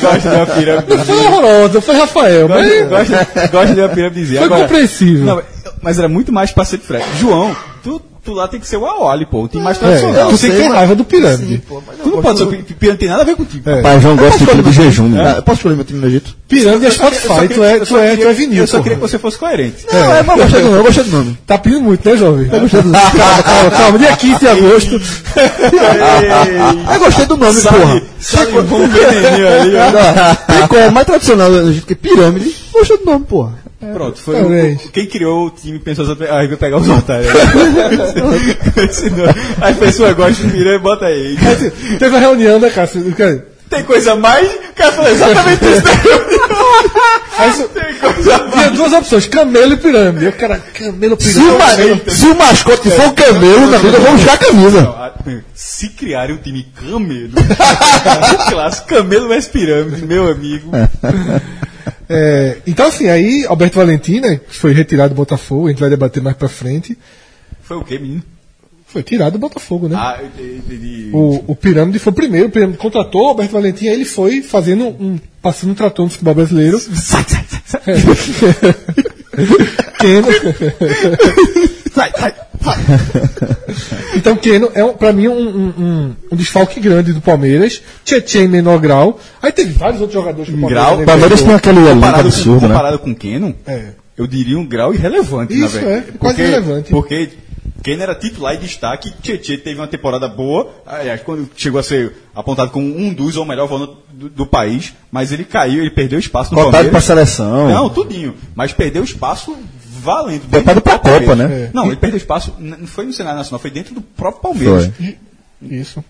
Gosto de uma- pirâmide. Não foi horrorosa, foi Rafael, mas Gosto, gosto de uma pirâmide. foi compreensível. Não, mas era muito mais ser de Fred. João, tu, tu lá tem que ser o Aoli, pô, o time mais É, tradicional. tu tem que ter raiva do pirâmide. Tu não pode ser o pi- pirâmide, tem nada a ver contigo. É. Pai, João gosta de time de jejum, né? Ah, eu posso escolher meu time no Egito? Pirâmide é Eu eu Spotify, tu é, eu tu só é, tu é queria- vinil. Eu só queria que você fosse coerente. Não, é, mas eu gostei do nome, eu gostei do nome. Tá pedindo muito, né, jovem? calma, calma, calma. Dia 15 de agosto. Eu gostei do nome, porra. Sabe um veneninho ali, ó. Tem como, é mais tradicional do Egito que pirâmide. Gostei do nome, porra. Pronto, foi o, quem criou o time pensou assim, ah, vai pegar os otários. Aí a pessoa gosta de pirâmide, bota aí. Aí, Teve a reunião, né, Cássio? Tem coisa mais? O cara falou exatamente isso. Aí Tem coisa mais. Tinha duas opções, camelo e pirâmide. Eu, cara, camelo, Se pirâmide. o, se o mascote for o camelo, na vida eu vou usar a camisa. Se criarem um time camelo, clássico camelo vs pirâmide, meu amigo. É, então, assim, aí, Alberto Valentim, né, que foi retirado do Botafogo, a gente vai debater mais pra frente, Foi o quê, menino? foi tirado do Botafogo, né? Ah, eu entendi. O, o Pirâmide foi o primeiro, o Pirâmide contratou o Alberto Valentim, aí ele foi fazendo um. passando um trator no futebol brasileiro. Keno. então, Keno é, um, pra mim, um, um, um, desfalque grande do Palmeiras. Tietchan em menor grau. Aí teve vários outros jogadores que o Palmeiras. grau, Palmeiras tem aquele comparado, com, absurdo, né? comparado com Keno, É. eu diria um grau irrelevante, na Isso, verdade. é, quase irrelevante. Porque Keno era titular e destaque, Tietchan teve uma temporada boa, aliás, quando chegou a ser apontado como um dos ou melhor volante do, do país, mas ele caiu, ele perdeu espaço no Cotado Palmeiras. pra seleção. Não, tudinho. Mas perdeu espaço valendo. Cotado dentro do pra próprio Copa, Palmeiras. né? Não, ele perdeu espaço, não foi no cenário nacional, foi dentro do próprio Palmeiras. Foi. Isso.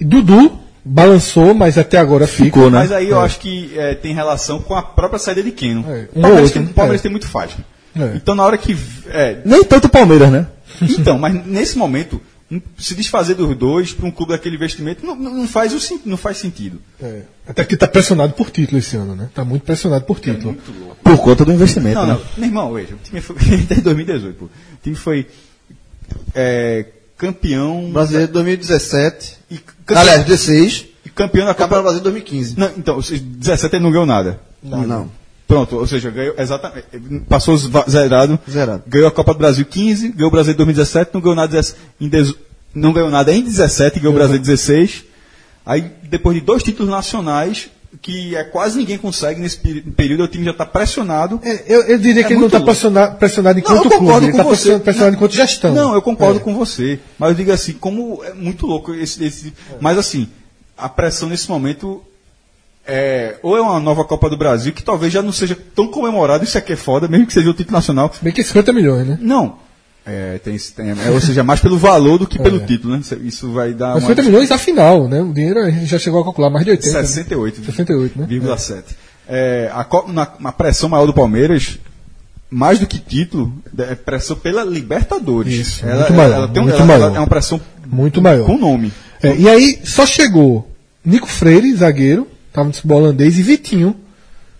E Dudu balançou, mas até agora fica. Ficou, né? Mas aí eu acho que é, tem relação com a própria saída de Keno. É, um Palmeiras, outro, tem, né? o Palmeiras É. tem muito faixa. É. Então na hora que. é, Nem tanto o Palmeiras, né? então, mas nesse momento, se desfazer dos dois para um clube daquele investimento não, não, faz o, não faz sentido. É. Até que tá pressionado por título esse ano, né? Tá muito pressionado por título. Por conta do investimento, Não, né? não. Meu irmão, veja, o time foi. Desde 2018, pô. O time foi. é, campeão. Brasileiro de 2017. E campeão, Aliás, 16. e campeão da Copa. Brasileiro 2015. Não, então, ou seja, 17 ele não ganhou nada. Não, não. Pronto, ou seja, ganhou exatamente. Passou zerado. Zerado. Ganhou a Copa do Brasil 15, ganhou o Brasil 2017, não ganhou nada dez- em dezo- não ganhou nada em 17, ganhou o Brasil 16. Aí, depois de dois títulos nacionais, que é quase ninguém consegue nesse período, o time já está pressionado. É, eu, eu diria É que ele não está pressionado, pressionado Não, enquanto eu clube, concordo ele com está você. pressionado, pressionado enquanto gestão. Não, eu concordo É. com você. Mas eu digo assim, como é muito louco esse. esse mas assim, a pressão nesse momento é, ou é uma nova Copa do Brasil, que talvez já não seja tão comemorado, isso aqui é foda, mesmo que seja o título nacional. Bem que 50 milhões, né? Não. É, tem, tem, é, ou seja, mais pelo valor do que pelo título, né? Isso- vai dar Mas uma 50 milhões a final, né? O dinheiro a gente já chegou a calcular mais de 80. né? 68, 68, né? 0,7. É, a, na, na pressão maior do Palmeiras, mais do que título, é pressão pela Libertadores. Isso, ela, muito maior, ela tem um- muito ela- maior. ela é uma pressão Muito maior. com nome. É, e aí só chegou Nico Freire, zagueiro, tava no futebol holandês, e Vitinho,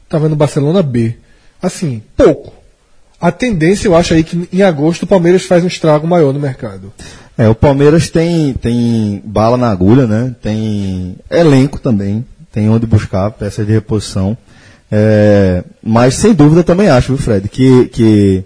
tava no Barcelona B. Assim, pouco. A tendência, eu acho aí que em agosto o Palmeiras faz um estrago maior no mercado. É, o Palmeiras tem, tem bala na agulha, né? Tem elenco também, tem onde buscar peças de reposição. É, mas sem dúvida também acho, viu, Fred, que, que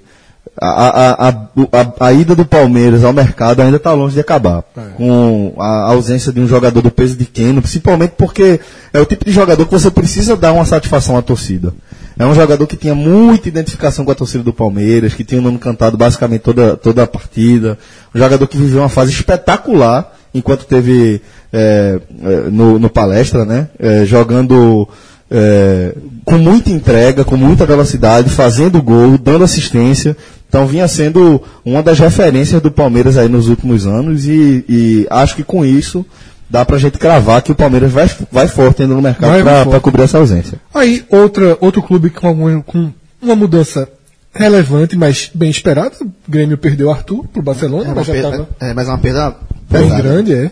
a, a, a, a, ida do Palmeiras ao mercado ainda está longe de acabar. Com a ausência de um jogador do peso de Keno, principalmente porque é o tipo de jogador que você precisa dar uma satisfação à torcida. É um jogador que tinha muita identificação com a torcida do Palmeiras, que tinha o nome cantado basicamente toda, toda a partida. Um jogador que viveu uma fase espetacular enquanto teve é, é, no, no palestra, né? É, jogando é, com muita entrega, com muita velocidade, fazendo gol, dando assistência. Então vinha sendo uma das referências do Palmeiras aí nos últimos anos e, e acho que com isso dá pra gente cravar que o Palmeiras vai, vai forte ainda no mercado pra- pra cobrir essa ausência. Aí, outra, outro clube com, algum- com uma mudança relevante, mas bem esperada. O Grêmio perdeu o Arthur pro Barcelona, É, mas já perda, estava é, mas é uma perda bem pesada. grande, é.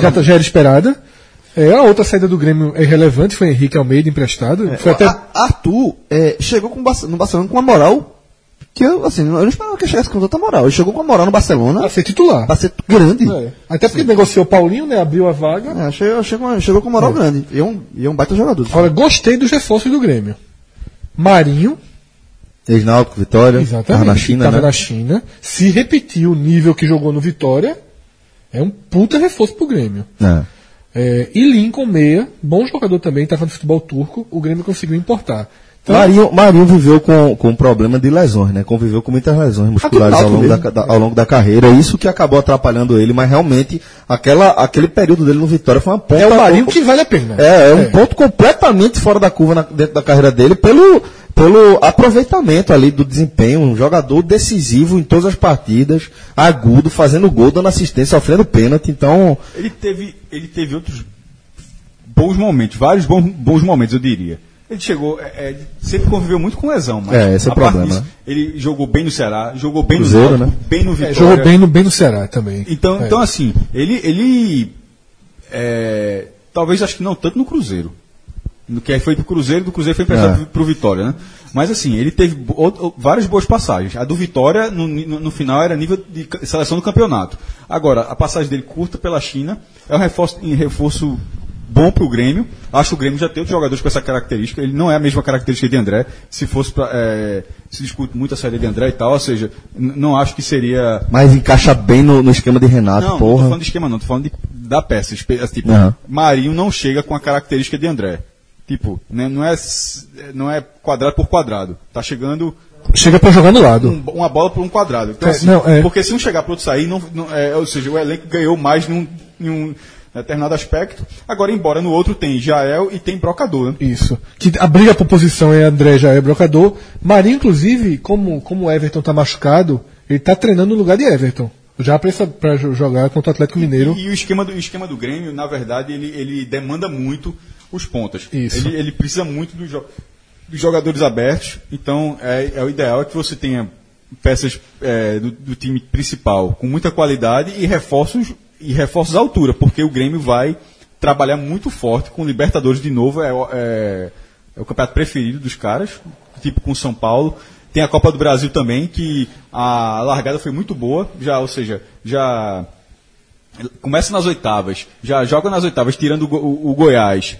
Já, tá- já era esperada. É, a outra saída do Grêmio é irrelevante, foi Henrique Almeida emprestado. foi até A- Arthur é, chegou com no Barcelona com uma moral que eu, assim, eu não esperava que ele chegasse com tanta moral. Ele chegou com uma moral no Barcelona a ser titular. pra ser grande. É. Até porque negociou o Paulinho, né? Abriu a vaga. É, chegou, chegou, chegou com moral grande. E é um, e é um baita jogador. Olha, gostei dos reforços do Grêmio. Marinho, Ex-Náutico, Vitória, exatamente, tava na China, tava né? na China. Se repetir o nível que jogou no Vitória, é um puta reforço pro Grêmio. É. É, e Lincoln Meia, bom jogador também, estava no futebol turco, o Grêmio conseguiu importar. Então, Marinho, Marinho viveu com, com um problema de lesões, né? Conviveu com muitas lesões musculares ao longo da, mesmo. da- ao longo da carreira. Isso que acabou atrapalhando ele, mas realmente aquela, aquele período dele no Vitória foi uma ponta. é o Marinho que vale a pena. É, é um ponto completamente fora da curva na- dentro da carreira dele pelo, pelo aproveitamento ali do desempenho. Um jogador decisivo em todas as partidas, agudo, fazendo gol, dando assistência, sofrendo pênalti. Então, Ele teve, ele teve outros bons momentos, vários bons, bons momentos, eu diria. Ele chegou, é, é, sempre conviveu muito com lesão, mas É, esse é o problema, né? ele jogou bem no Ceará, jogou bem Cruzeiro, no Náutico, né? bem no É, Vitória. jogou bem no, bem no Ceará também. Então, É. então assim, ele, ele é, talvez acho que não tanto no Cruzeiro. No que foi pro Cruzeiro, do Cruzeiro foi emprestado É. pro Vitória, né? Mas assim, ele teve bo- várias boas passagens. A do Vitória, no, no- no final, era nível de seleção do campeonato. Agora, a passagem dele curta pela China é um reforço, um reforço bom pro Grêmio. Acho que o Grêmio já tem outros jogadores com essa característica. Ele não é a mesma característica de André. Se fosse pra, é, se discute muito a saída de André e tal, ou seja, não acho que seria mas encaixa bem no, no esquema de Renato, não, não tô porra. falando de esquema, não, tô falando de, da peça. espe- Tipo, Aham. Marinho não chega com a característica de André. Tipo, né, não, é, não é quadrado por quadrado. Tá chegando Chega pra jogar no lado. um- uma bola por um quadrado. Então, É, assim, não, é. Porque se um chegar pro outro sair, não, não- é, ou seja, o elenco ganhou mais num, em um determinado aspecto. Agora, embora no outro tem Jael e tem Brocador. Né? Isso. Que a briga por posição é André já é brocador. Marinho, inclusive, como, como o Everton tá machucado, ele tá treinando no lugar de Everton. Já jo- jogar contra o Atlético Mineiro. E, e o, esquema do, o esquema do Grêmio, na verdade, ele, ele demanda muito os pontas. Isso. Ele, ele precisa muito dos, jo- dos jogadores abertos. Então, é, é o ideal é que você tenha peças é, do, do time principal com muita qualidade e reforços e reforços à altura, porque o Grêmio vai trabalhar muito forte com o Libertadores de novo. É, o- é, é o campeonato preferido dos caras, tipo com o São Paulo. Tem a Copa do Brasil também, que a largada foi muito boa, já, ou seja, já começa nas oitavas, já joga nas oitavas, tirando o, o- o Goiás.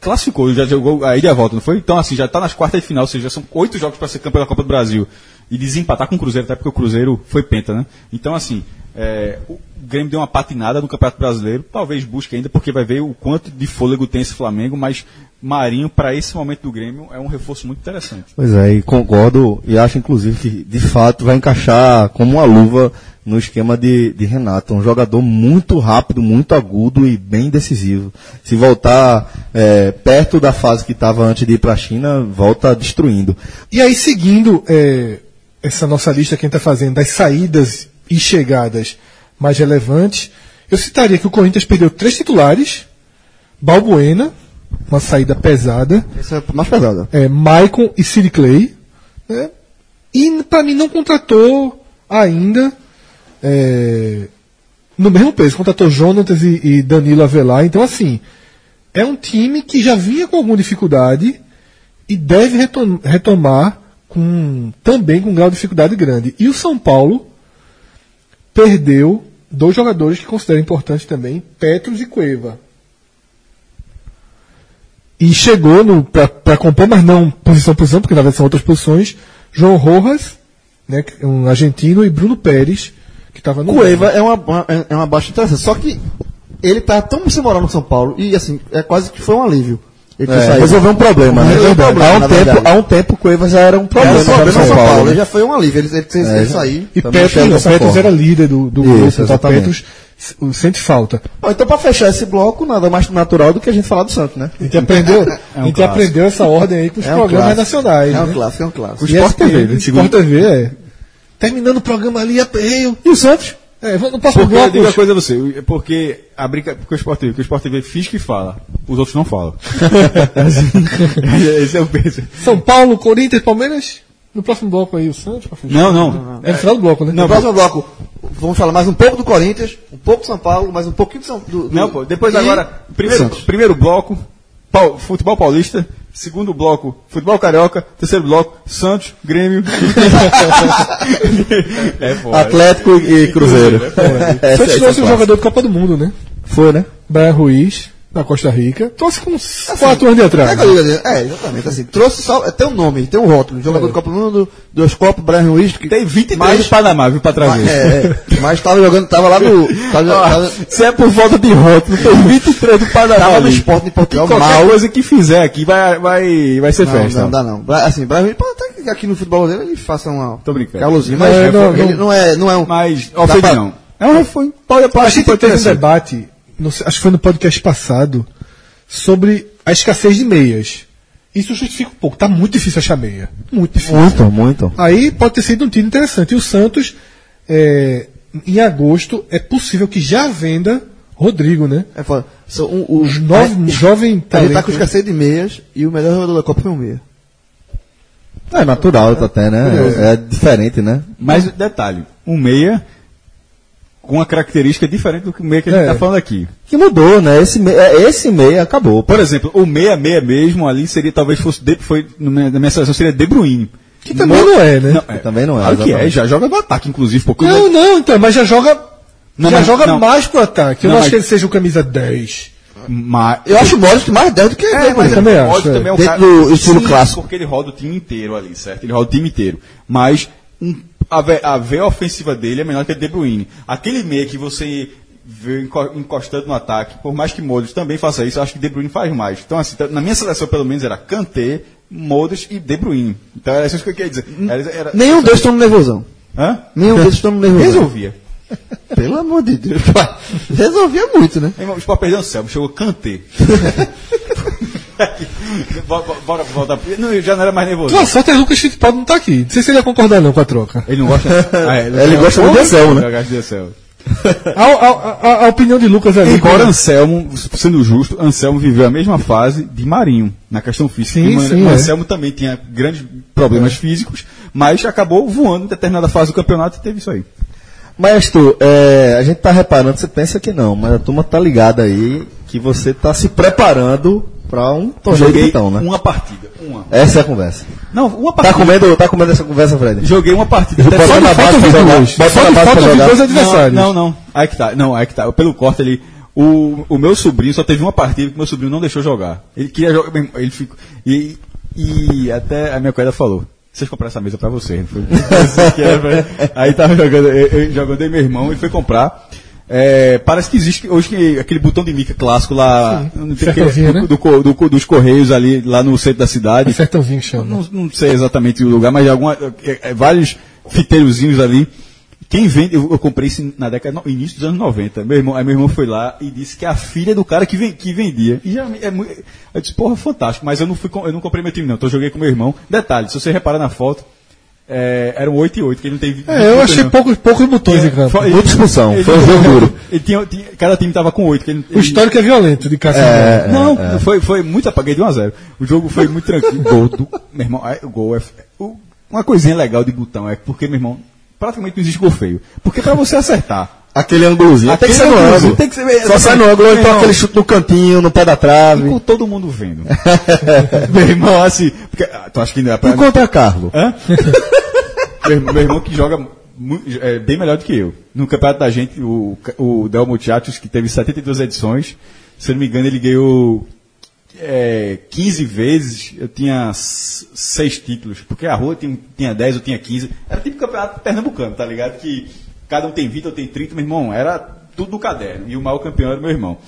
Classificou, já jogou a ida e a volta, não foi? Então, assim, já está nas quartas de final, ou seja, são oito jogos para ser campeão da Copa do Brasil. E desempatar com o Cruzeiro, até porque o Cruzeiro foi penta, né? Então, assim, é, o Grêmio deu uma patinada no Campeonato Brasileiro, talvez busque ainda, porque vai ver o quanto de fôlego tem esse Flamengo, mas Marinho, para esse momento do Grêmio, é um reforço muito interessante. Pois é, e concordo e acho inclusive que de fato vai encaixar como uma luva no esquema de, de Renato. Um jogador muito rápido, muito agudo e bem decisivo. Se voltar é, perto da fase que estava antes de ir para a China, volta destruindo. E aí, seguindo é, essa nossa lista que a gente está fazendo das saídas e chegadas mais relevantes, eu citaria que o Corinthians perdeu três titulares, Balbuena, uma saída pesada, Essa é a mais pesada. é, Maicon e City Clay, né? e para mim não contratou ainda é, no mesmo peso, contratou Jonatas e, e Danilo Avelar, então assim, é um time que já vinha com alguma dificuldade e deve retom- retomar com, também com um grau de dificuldade grande. E o São Paulo perdeu dois jogadores que considero importantes também, Petros e Cueva. E chegou para compor, mas não posição por posição, porque na verdade são outras posições, João Rojas, né, é um argentino, e Bruno Pérez, que estava no. Cueva é uma, uma- é uma baixa interessante. Só que ele tá tão sem moral no São Paulo e assim, é quase que foi um alívio. É, resolveu um problema, né? Resolveu um problema, há, um tempo, verdade. há um tempo o Cueva já era um problema, um para São Paulo. né? Ele já foi um alívio. Ele, ele, ele, É, ele sair. E Petros, Petros era líder do, do Isso, grupo, então exatamente. Petros sente falta. Bom, então para fechar esse bloco, nada mais natural do que a gente falar do Santos, né? A gente aprendeu, a gente clássico. aprendeu essa ordem aí com os É um programas clássico. nacionais. É um né? clássico, é um clássico. O Sport ESPN, TV, né? Sport TV, é. Terminando o programa ali, aperreio. E o Santos? É, vou- no próximo Porque eu bloco. digo a coisa a você, porque a briga com o Sport TV, porque o Sport TV fiz que fala, os outros não falam. Esse é o peso. São Paulo, Corinthians, Palmeiras. No próximo bloco aí, o Santos. Não, não. É no final do bloco, né? No próximo bloco, vamos falar mais um pouco do Corinthians, um pouco do São Paulo, mais um pouquinho do São do, do- Não, pô, depois e agora, primeiro, Santos. primeiro bloco, futebol paulista, segundo bloco, futebol carioca, terceiro bloco, Santos, Grêmio. é foda. Atlético e Cruzeiro. É, essa- Santos essa trouxe é o clássica. jogador do Copa do Mundo, né? Foi, né? Brian Ruiz, da Costa Rica. Trouxe com Assim, quatro anos de É, atrás. que eu digo, é, exatamente. Assim, trouxe só, tem um nome, tem um rótulo. Jogador do Copa do Mundo, dois copos, Brian Ruiz. Que, Tem 23 mas, do Panamá, viu, pra trazer. mas, é, é, mas tava jogando, tava lá no. Tava, tava, Se é por volta de rótulo, tem 23 do Panamá. tava no esporte de Portugal Qualquer mal. coisa que fizer aqui vai, vai, vai ser Não, festa. não dá não. Assim, Brian Ruiz, pode até que aqui no futebol dele ele faça uma. Tô brincando. Calorzinho, Não, mas é, não, ele não. não é, não é um. Mas, ofende pra- não. É um refúgio. Pode, pode, pode ter um sido. debate, não sei, acho que foi no podcast passado, sobre a escassez de meias. Isso justifica um pouco. Tá muito difícil achar meia. Muito difícil. Muito, muito. Aí pode ter sido um tiro interessante. E o Santos, é, em agosto, é possível que já venda Rodrigo, né? É foda. São um, os nove, jovem A gente talento. tá com escassez de meias e o melhor jogador da Copa foi um meia. É natural até, né? É, é diferente, né? Mas, detalhe, um meia com uma característica diferente do que o meia que a gente É. tá falando aqui. Que mudou, né? Esse, me- é, esse meia acabou. Por exemplo, o meia-meia mesmo ali seria, talvez fosse, de, foi, na minha seleção seria De Bruyne. Que também não é, né? é. Também não é, Claro que é, já joga no ataque, inclusive, porque Não, não, então, mas já joga. Não, já mas- joga não. mais pro ataque. Eu Não, não, mas- acho que ele seja o camisa 10. mas, Eu acho o Modric mais 10 do que É, mas também o acho, é. também é um Dentro cara... do estilo Sim, clássico. Porque ele roda o time inteiro ali, certo? Ele roda o time inteiro. Mas um, a, ve- a veia ofensiva dele é menor que a de Bruyne. Aquele meia que você vê enco- encostando no ataque, por mais que Modric também faça isso, eu acho que De Bruyne faz mais. Então, assim, tá- na minha seleção, pelo menos, era Kanté, Modric e De Bruyne. Então, era isso que eu queria dizer. Era, era- Nenhum deles estão no nervosão. Hã? Nenhum deles estão no nervosão. Resolvia. Pelo amor de Deus. pai. Resolvia muito, né? Irmão, O Sport perdeu o céu, chegou Kanté. Bora- Bora voltar. Não, já não era mais nervoso. Tua sorte é Lucas Fittipaldi não tá aqui. Não sei se ele ia concordar não com a troca. Ele não gosta. Ah, é, Ele gosta muito de Anselmo, né? Ele gosta de Anselmo. A, a- a- a opinião de Lucas ali. Embora quando- Anselmo, sendo justo, Anselmo viveu a mesma fase de Marinho na questão física. Sim, o sim, o é. Anselmo também tinha grandes problemas físicos, mas acabou voando em determinada fase do campeonato e teve isso aí. Maestro, é, a gente tá reparando, você pensa que não, mas a turma tá ligada aí que você tá se preparando para um torneio de Joguei então, né? uma partida. Uma. Essa é a conversa. Não, uma Tá partida. comendo, tá comendo essa conversa, Fred? Joguei uma partida. Só na de base foto vi jogar. dois. Só na de base foto vi dois adversários. Não, não. Aí que tá. Não, aí que tá. Pelo corte ali. O, o meu sobrinho só teve uma partida que meu sobrinho não deixou jogar. Ele queria jogar. bem, Ele ficou. E, e até a minha colega falou. Vocês compraram essa mesa pra você. Foi, aí tava jogando, eu, eu jogando aí meu irmão e foi comprar. É, parece que existe hoje que- aquele botão de mica clássico lá aquele- né? do, do- do- dos Correios ali lá no centro da cidade. É Sertãozinho que chama. Não, não sei exatamente o lugar, mas alguma, é, é, vários fiteirozinhos ali. Quem vende, eu, eu comprei isso na década, no início dos anos 90. Meu irmão, aí meu irmão foi lá e disse que é a filha do cara que, ven- que vendia. E já é eu disse, porra, fantástico. Mas eu não fui, eu não comprei meu time não, então eu joguei com meu irmão. Detalhe, se você reparar na foto, é, eram 8 e 8, que ele não teve. É, eu achei poucos, poucos botões em campo. Foi- Muita expulsão, ele- foi um jogo duro. Ele tinha, tinha- cada time tava com 8. Que ele, O histórico é violento de Cássio. É, não, Foi, foi muito apaguei de 1 a 0 O jogo foi muito tranquilo. gol do. Meu irmão, é, o gol é. o- uma coisinha legal de botão é porque, meu irmão, praticamente não existe gol feio. Porque pra você acertar. Aquele ângulozinho. Tem que ser no ângulo. tem que ser- Só sai no ângulo, então irmão. aquele chute no cantinho, no pé da E trave. com todo mundo vendo. meu irmão, assim. Porque, ah, tu acha que não é pra. E contra Carlos. Hã? meu, meu irmão que joga é, bem melhor do que eu. No campeonato da gente, o, o Delmo Tiatos, que teve 72 edições, se eu não me engano, ele ganhou é, 15 vezes, eu tinha s- seis títulos, porque a rua tinha, tinha 10, eu tinha 15. Era tipo campeonato pernambucano, tá ligado? Que cada um tem 20, eu tenho 30, meu irmão, era tudo no caderno. E o maior campeão era meu irmão.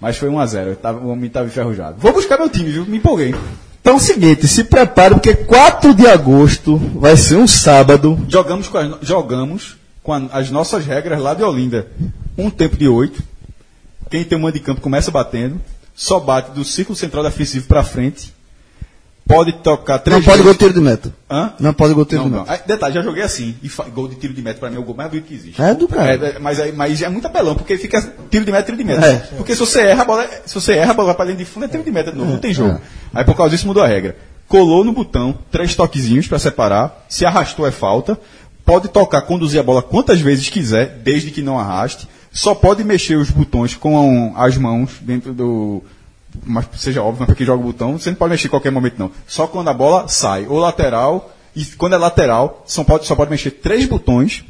Mas foi 1x0, eu tava- o homem estava enferrujado. Vou buscar meu time, viu? Me empolguei. Então é o seguinte, se prepare, porque 4 de agosto vai ser um sábado. Jogamos com as, jogamos com a- as nossas regras lá de Olinda. Um tempo de oito. Quem tem um mando de campo começa batendo. Só bate do círculo central defensivo para frente. Pode tocar três Não pode gol de tiro de meta. Hã? Não pode gol de tiro Não, de meta. Aí, detalhe, já joguei assim. E gol de tiro de meta pra mim é o gol mais bonito que existe. É do cara. É, é, mas, aí- mas é muito apelão, porque fica tiro de meta, tiro de meta. É. Porque se você erra, a bola, se você erra, a bola vai pra dentro de fundo, é tiro de meta de novo, não tem jogo. Aí por causa disso mudou a regra. Colou no botão, três toquezinhos pra separar. Se arrastou é falta. Pode tocar, conduzir a bola quantas vezes quiser, desde que não arraste. Só pode mexer os botões com as mãos dentro do. Mas seja óbvio, mas pra quem joga o botão, você não pode mexer em qualquer momento, não. Só quando a bola sai. Ou lateral, e quando é lateral, só pode, só pode mexer três botões.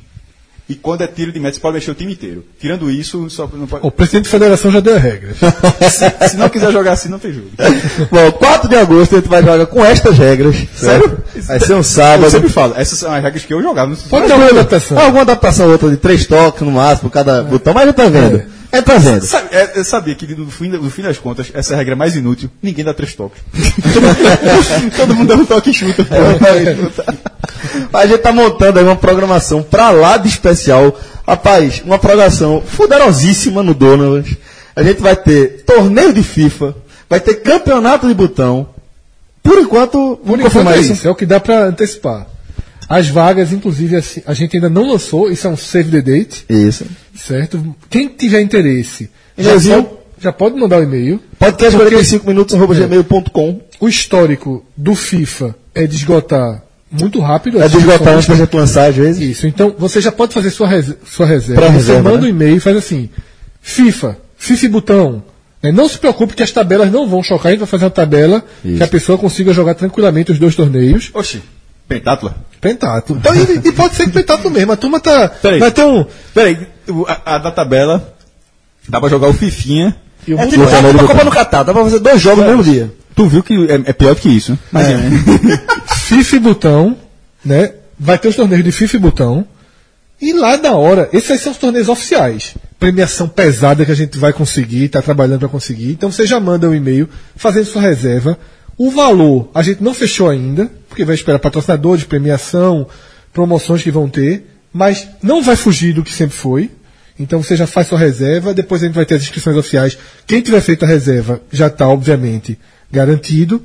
E quando é tiro de meta, você pode mexer o time inteiro. Tirando isso, só não pode. O presidente da federação já deu a regra. se, se não quiser jogar assim, não tem jogo. Bom, 4 de agosto a gente vai jogar com estas regras. Sério? Vai ser um Eu sábado. sempre falo, essas são as regras que eu jogava. Pode dar uma adaptação. Alguma adaptação ou outra de três toques no máximo, cada botão, mas já tá vendo. É tá vendo. Sabe, é, eu sabia que no fim, no fim das contas, essa é regra mais inútil. Ninguém dá três toques. Todo mundo dá um toque e chuta. A gente tá montando aí uma programação pra lá de especial. Rapaz, uma programação fuderosíssima no Donovan. A gente vai ter torneio de FIFA, vai ter campeonato de botão. Por enquanto, Por enquanto confirmar é isso. isso, é o que dá pra antecipar. As vagas, inclusive, assim, a gente ainda não lançou, isso é um save the date, Isso. certo? Quem tiver interesse, já pode, já pode mandar o e-mail. Podcast Porque- 45 minutos, arroba gmail.com. O histórico do FIFA é de esgotar muito rápido. É as de esgotar antes da gente lançar, às vezes. Isso, então você já pode fazer sua, res- sua reserva. Pra você reserva, manda né? um e-mail e faz assim: FIFA, FIFA botão. né? Não se preocupe que as tabelas não vão chocar, a gente vai fazer uma tabela que a pessoa consiga jogar tranquilamente os dois torneios. Oxi, pentátulo? Pentátulo. Então, e, e pode ser pentátulo mesmo. A turma tá. Peraí. Vai ter um. Peraí, o- a, a da tabela, dá pra jogar o Fifinha. E o É tipo a Copa Copa no Catar, dá pra fazer dois jogos no mesmo dia. Tu viu que é, é pior do que isso, né? Mas é. FIFA e botão, né? Vai ter os torneios de FIFA e botão. E lá na hora, esses aí são os torneios oficiais. Premiação pesada que a gente vai conseguir, está trabalhando para conseguir. Então você já manda um e-mail fazendo sua reserva. O valor a gente não fechou ainda, porque vai esperar patrocinadores, premiação, promoções que vão ter, mas não vai fugir do que sempre foi. Então você já faz sua reserva, depois a gente vai ter as inscrições oficiais. Quem tiver feito a reserva já está, obviamente, garantido.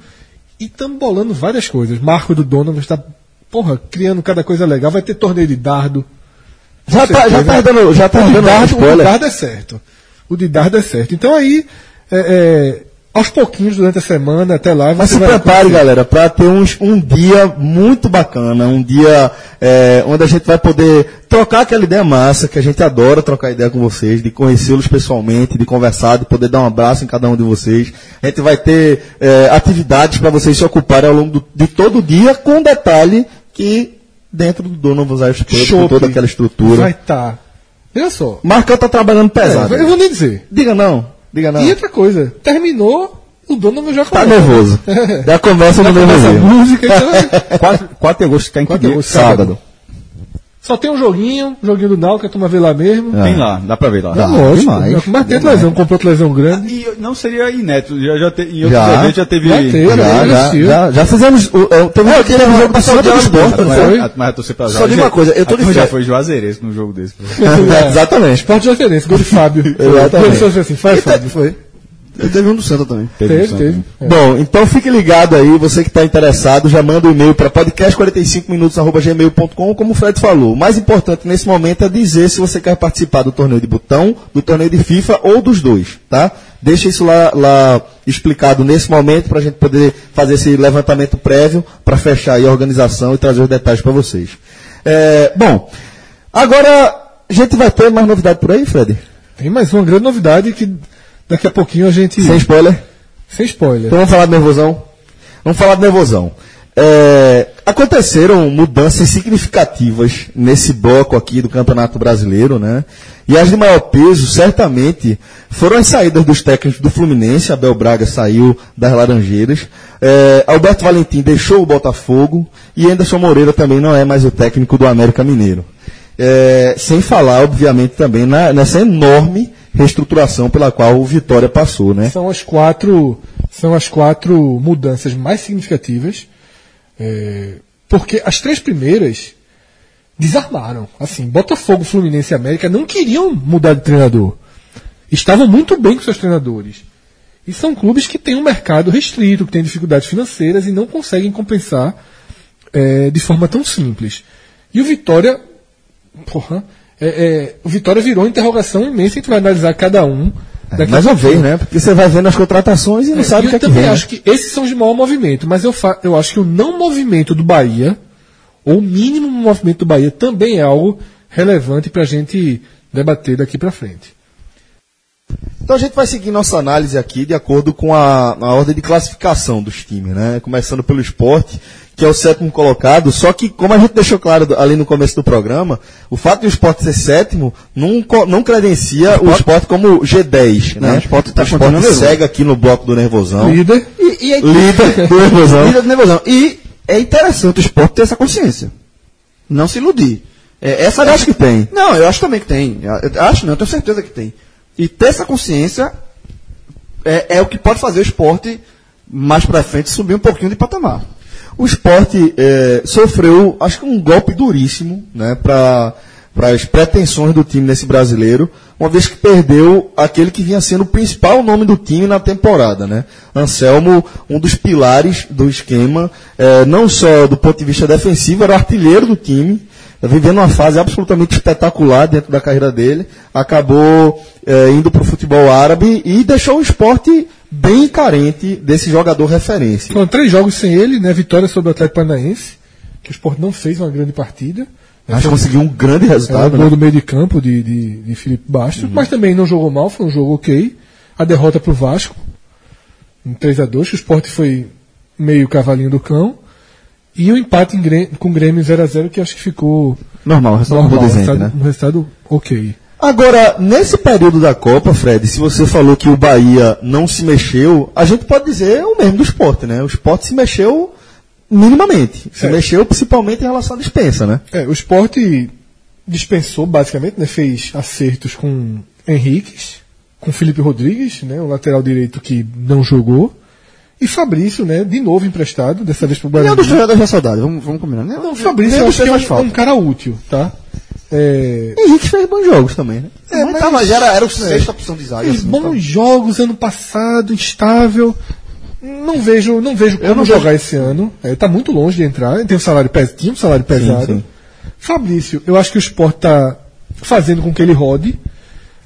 E estamos bolando várias coisas. Marco do Donovan está, porra, criando cada coisa legal. Vai ter torneio de dardo. Já Com tá, já tá dando, já tá o, de dando dardo, o de dardo é certo. O de dardo é certo. Então aí, é, é, aos pouquinhos, durante a semana, até lá, Mas se prepare, conhecer. galera, para ter uns- um dia muito bacana, um dia é, onde a gente vai poder trocar aquela ideia massa, que a gente adora trocar ideia com vocês, de conhecê-los pessoalmente, de conversar, de poder dar um abraço em cada um de vocês. A gente vai ter é, atividades para vocês se ocuparem ao longo do- de todo o dia, com detalhe que dentro do Irish Pub, com toda aquela estrutura. Vai estar. Veja só. Marcão tá trabalhando pesado. É, eu vou nem dizer. Diga não, diga não. E outra coisa, terminou, o Donovan já Tá nervoso. Já começa no Já começa a nervoso. música, então, 4, 4 de agosto cai em que 4 de dia? agosto, Sábado. Só tem um joguinho, um joguinho do Náutico, a turma vê lá mesmo. Tem lá, dá pra ver lá. É lógico. demais. mas tem lesão, comprou lesão grande. E não seria inédito, já, já te, em outros Já. eventos já teve. Já teve. Já, já, existiu. já, já fizemos. o- é, Teve um teve um jogo passado do esporte, não foi? mas, mas eu torcer pra Só digo uma coisa, eu tô de já férias. foi Juazeirense no jogo desse. É, Exatamente. Esporte de referência, gol de Fábio. Exatamente. Ele assim, faz Fábio. Foi. E teve um do Santa também. Teve, um teve. É. Bom, então fique ligado aí, você que está interessado, já manda um e-mail para podcast45minutos.gmail.com, como o Fred falou. O mais importante nesse momento é dizer se você quer participar do torneio de botão, do torneio de FIFA ou dos dois, tá? Deixa isso lá, lá explicado nesse momento para a gente poder fazer esse levantamento prévio para fechar aí a organização e trazer os detalhes para vocês. É, bom, agora a gente vai ter mais novidade por aí, Fred? Tem mais uma grande novidade que daqui a pouquinho a gente. Sem spoiler? Sem spoiler. Então vamos falar de nervosão? Vamos falar de nervosão. É, aconteceram mudanças significativas nesse bloco aqui do Campeonato Brasileiro, né? E as de maior peso, certamente, foram as saídas dos técnicos do Fluminense. Abel Braga saiu das Laranjeiras. É, Alberto Valentim deixou o Botafogo. E Anderson Moreira também não é mais o técnico do América Mineiro. É, sem falar, obviamente, também na- nessa enorme reestruturação pela qual o Vitória passou, né? São as quatro, são as quatro mudanças mais significativas, é, porque as três primeiras desarmaram. Assim, Botafogo, Fluminense e América não queriam mudar de treinador. Estavam muito bem com seus treinadores. E são clubes que têm um mercado restrito, que têm dificuldades financeiras e não conseguem compensar é, de forma tão simples. E o Vitória, porra, é, é, o Vitória virou uma interrogação imensa. A gente vai analisar cada um. Mais uma pouquinho. vez, né? Porque você vai vendo as contratações e não sabe E o que é eu que também vem. né? acho que esses são os de maior movimento, mas eu, fa- eu acho que o não movimento do Bahia, ou o mínimo movimento do Bahia, também é algo relevante para a gente debater daqui para frente. Então a gente vai seguir nossa análise aqui de acordo com a, a ordem de classificação dos times, né? Começando pelo esporte, que é o sétimo colocado, só que, como a gente deixou claro do- ali no começo do programa, o fato de o esporte ser sétimo não, não credencia o esporte como G10, Não, né? o Sport tá o esporte segue aqui no bloco do Nervosão. Líder, E, e aí, Líder do Nervosão. Líder do nervosão. E é interessante o esporte ter essa consciência. Não se iludir. É, essa Eu acho que tem. Não, eu acho também que tem. Eu, eu acho não, eu tenho certeza que tem. E ter essa consciência é, é o que pode fazer o esporte mais pra frente subir um pouquinho de patamar. O esporte eh, sofreu, acho que um golpe duríssimo, né, para as pretensões do time nesse brasileiro, uma vez que perdeu aquele que vinha sendo o principal nome do time na temporada, né? Anselmo, um dos pilares do esquema, eh, não só do ponto de vista defensivo, era artilheiro do time, vivendo uma fase absolutamente espetacular dentro da carreira dele, acabou eh, indo para o futebol árabe e deixou o esporte bem carente desse jogador referência. foram três jogos sem ele, né? Vitória sobre o Atlético Paranaense, que o Sport não fez uma grande partida. que conseguiu um grande É, resultado. gol né? do meio de campo de, de, de Felipe Bastos, mas também não jogou mal, foi um jogo ok. A derrota para o Vasco, em 3 a 2 que o Sport foi meio cavalinho do cão. E o empate com o Grêmio 0 a 0 que acho que ficou Normal, resultado normal, um condizente, resultado, né? um resultado ok. Agora, nesse período da Copa, Fred, se você falou que o Bahia não se mexeu, a gente pode dizer o mesmo do esporte, né? O esporte se mexeu minimamente. Se É. mexeu principalmente em relação à dispensa, né? É, o Sport dispensou basicamente, né, fez acertos com Henriques, com Felipe Rodrigues, né, o lateral direito que não jogou, e Fabrício, né, de novo emprestado, dessa vez para o é um dos jogadores da saudade, vamos, vamos combinar. Não, Não, o Fabrício eu acho que é um, é um cara útil, tá? É, Henrique fez bons jogos também, né? É, mas, tá, mas era, era o sexta opção de zaga. fez assim, bons tá. jogos ano passado, instável. Não vejo, não vejo como não jogar esse ano. É, tá muito longe de entrar. Tem um salário pes- tinha um salário pesado. sim. Fabrício, eu acho que o Sport tá fazendo com que ele rode,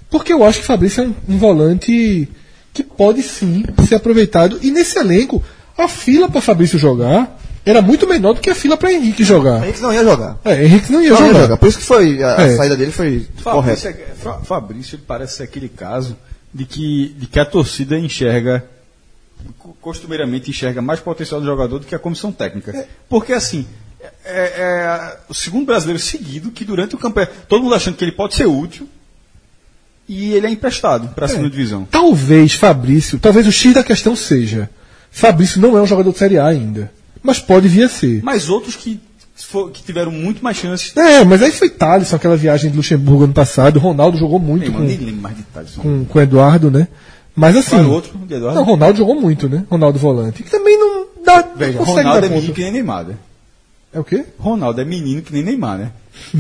porque eu acho que Fabrício é um, um volante que pode sim ser aproveitado. E nesse elenco, a fila para Fabrício jogar era muito menor do que a fila para Henrique jogar. Henrique não ia jogar. É, Henrique não ia Não ia jogar. jogar. Por isso que foi, a, a É. saída dele foi correta. Fabrício, é- Fa- Fabrício ele parece ser aquele caso de que, de que a torcida enxerga, co- costumeiramente enxerga mais potencial do jogador do que a comissão técnica. Porque assim, é, é o segundo brasileiro seguido que durante o campeonato, todo mundo achando que ele pode ser útil e ele é emprestado para a segunda divisão. Talvez Fabrício, talvez o X da questão seja: Fabrício não é um jogador de Série A ainda, mas pode vir a ser. Mas outros que for- que tiveram muito mais chances. É, mas aí foi Thaleson, aquela viagem de Luxemburgo ano passado. O Ronaldo jogou muito com, mano, nem lembro mais detalhes. com, com o Eduardo, né? Mas assim. Qual era o outro? Eduardo? Não, Ronaldo jogou muito, né? Ronaldo volante. Que também não dá. Veja, não Ronaldo dar é menino conta. que nem Neymar, né? É o quê? Ronaldo é menino que nem Neymar, né?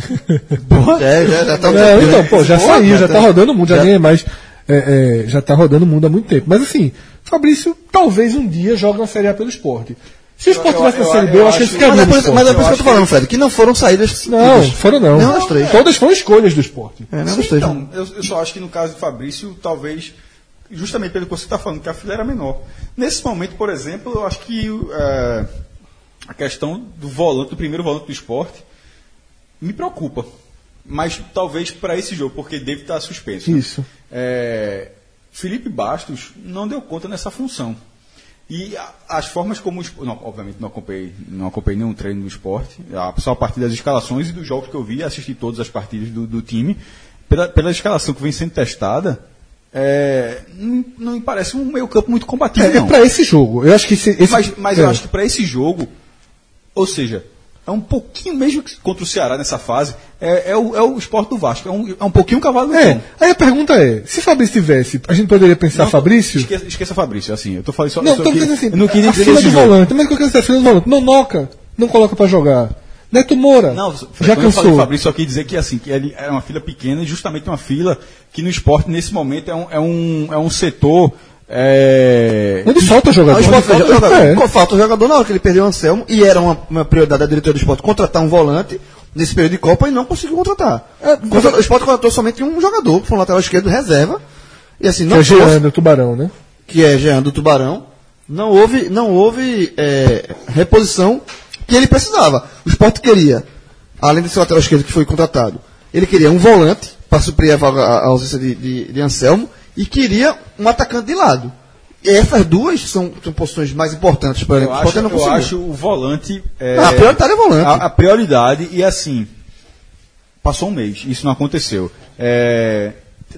É, já, já tá Não, então, pô, já Pô, saiu, já tá- tá rodando o mundo, já já- nem é mais. é, é, já tá rodando o mundo há muito tempo. Mas assim, Fabrício talvez um dia jogue na Série A pelo esporte. Se o esporte tivesse na Série B, eu eu acho que ele ficaria Mas é por isso, mas é por isso que eu tô falando, Fred, que não foram saídas. Não, foram não. Nenhuma das três. Todas foram escolhas do esporte. É, nenhuma das Sim, três. então, eu, eu só acho que no caso do Fabrício, talvez, justamente pelo que você está falando, que a fila era menor. Nesse momento, por exemplo, eu acho que é, a questão do volante, do primeiro volante do esporte, me preocupa. Mas talvez para esse jogo, porque deve estar suspenso. né? Isso. É, Felipe Bastos não deu conta nessa função. E as formas como. Não, obviamente não acompanhei, não acompanhei nenhum treino do esporte, só a partir das escalações e dos jogos que eu vi, assisti todas as partidas do, do time. Pela, pela escalação que vem sendo testada, é, não, não me parece um meio-campo muito combativo. É, é pra esse jogo. Eu acho que esse. esse- Mas, mas é. eu acho que para esse jogo, ou seja, é um pouquinho, mesmo que contra o Ceará nessa fase, é, é o, é o esporte do Vasco, é um, é um pouquinho cavalo do É, aí a pergunta é: se Fabrício tivesse, a gente poderia pensar Não, Fabrício? Esqueça, esqueça Fabrício, assim, eu tô falando só Não, só tô dizendo assim, eu não queria dizer jogo. volante, mas o que eu quero dizer, do volante. Não noca, não coloca pra jogar. Neto Moura, Não, já quando eu falei cansou. Fabrício, só queria dizer que assim, que ele era uma fila pequena e justamente uma fila que no esporte, nesse momento, é um, é um, é um setor. É, Onde falta jogador. Onde veja, falta- jogador, é. falta o jogador na hora que ele perdeu o Anselmo e era uma, uma prioridade da diretoria do esporte contratar um volante nesse período de Copa e não conseguiu contratar. É, Contra- o esporte contratou somente um jogador, que foi um lateral esquerdo reserva. E assim, Que não é fosse- Jean do Tubarão, né? que é Jean do Tubarão, não houve, não houve é, reposição que ele precisava. O esporte queria, além desse lateral esquerdo que foi contratado, ele queria um volante para suprir a, a- a ausência de, de, de Anselmo e queria um atacante de lado. E essas duas são, são posições mais importantes para ele. eu O acho, esporte não eu conseguiu. acho o volante. é, a prioritária é o volante. A, a prioridade, e assim, passou um mês, isso não aconteceu. É,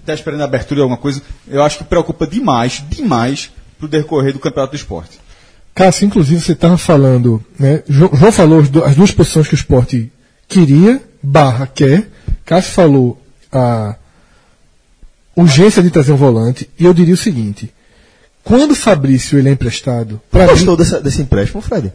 tá esperando a abertura de alguma coisa, eu acho que preocupa demais, demais, pro decorrer do campeonato do esporte. Cássio, inclusive, você estava falando, né? Jo- João falou as duas posições que o esporte queria, barra quer. Cássio falou a urgência de trazer um volante. E eu diria o seguinte: quando o Fabrício ele é emprestado, pra mim, Gostou desse, desse empréstimo, Fred?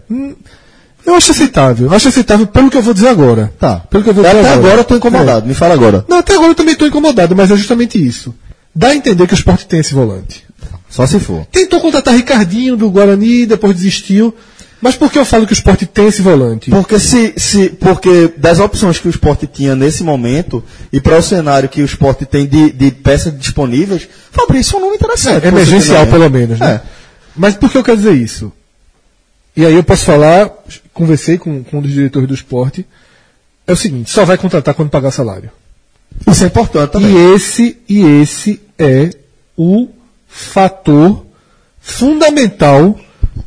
eu acho aceitável. Eu acho aceitável pelo que eu vou dizer agora. Tá. Pelo que eu vou Até dizer agora eu tô incomodado. Me fala agora. Não, até agora eu também estou incomodado, mas é justamente isso. Dá a entender que o esporte tem esse volante. Só se for. Tentou contratar Ricardinho do Guarani, depois desistiu. Mas por que eu falo que o esporte tem esse volante? Porque se, se porque das opções que o esporte tinha nesse momento e para o cenário que o esporte tem de, de peças disponíveis, Fabrício é um nome interessante. É, emergencial, pelo menos, né? É. Mas por que eu quero dizer isso? E aí eu posso falar, conversei com, com um dos diretores do esporte, é o seguinte, só vai contratar quando pagar salário. Isso é importante também. E esse, e esse é o fator fundamental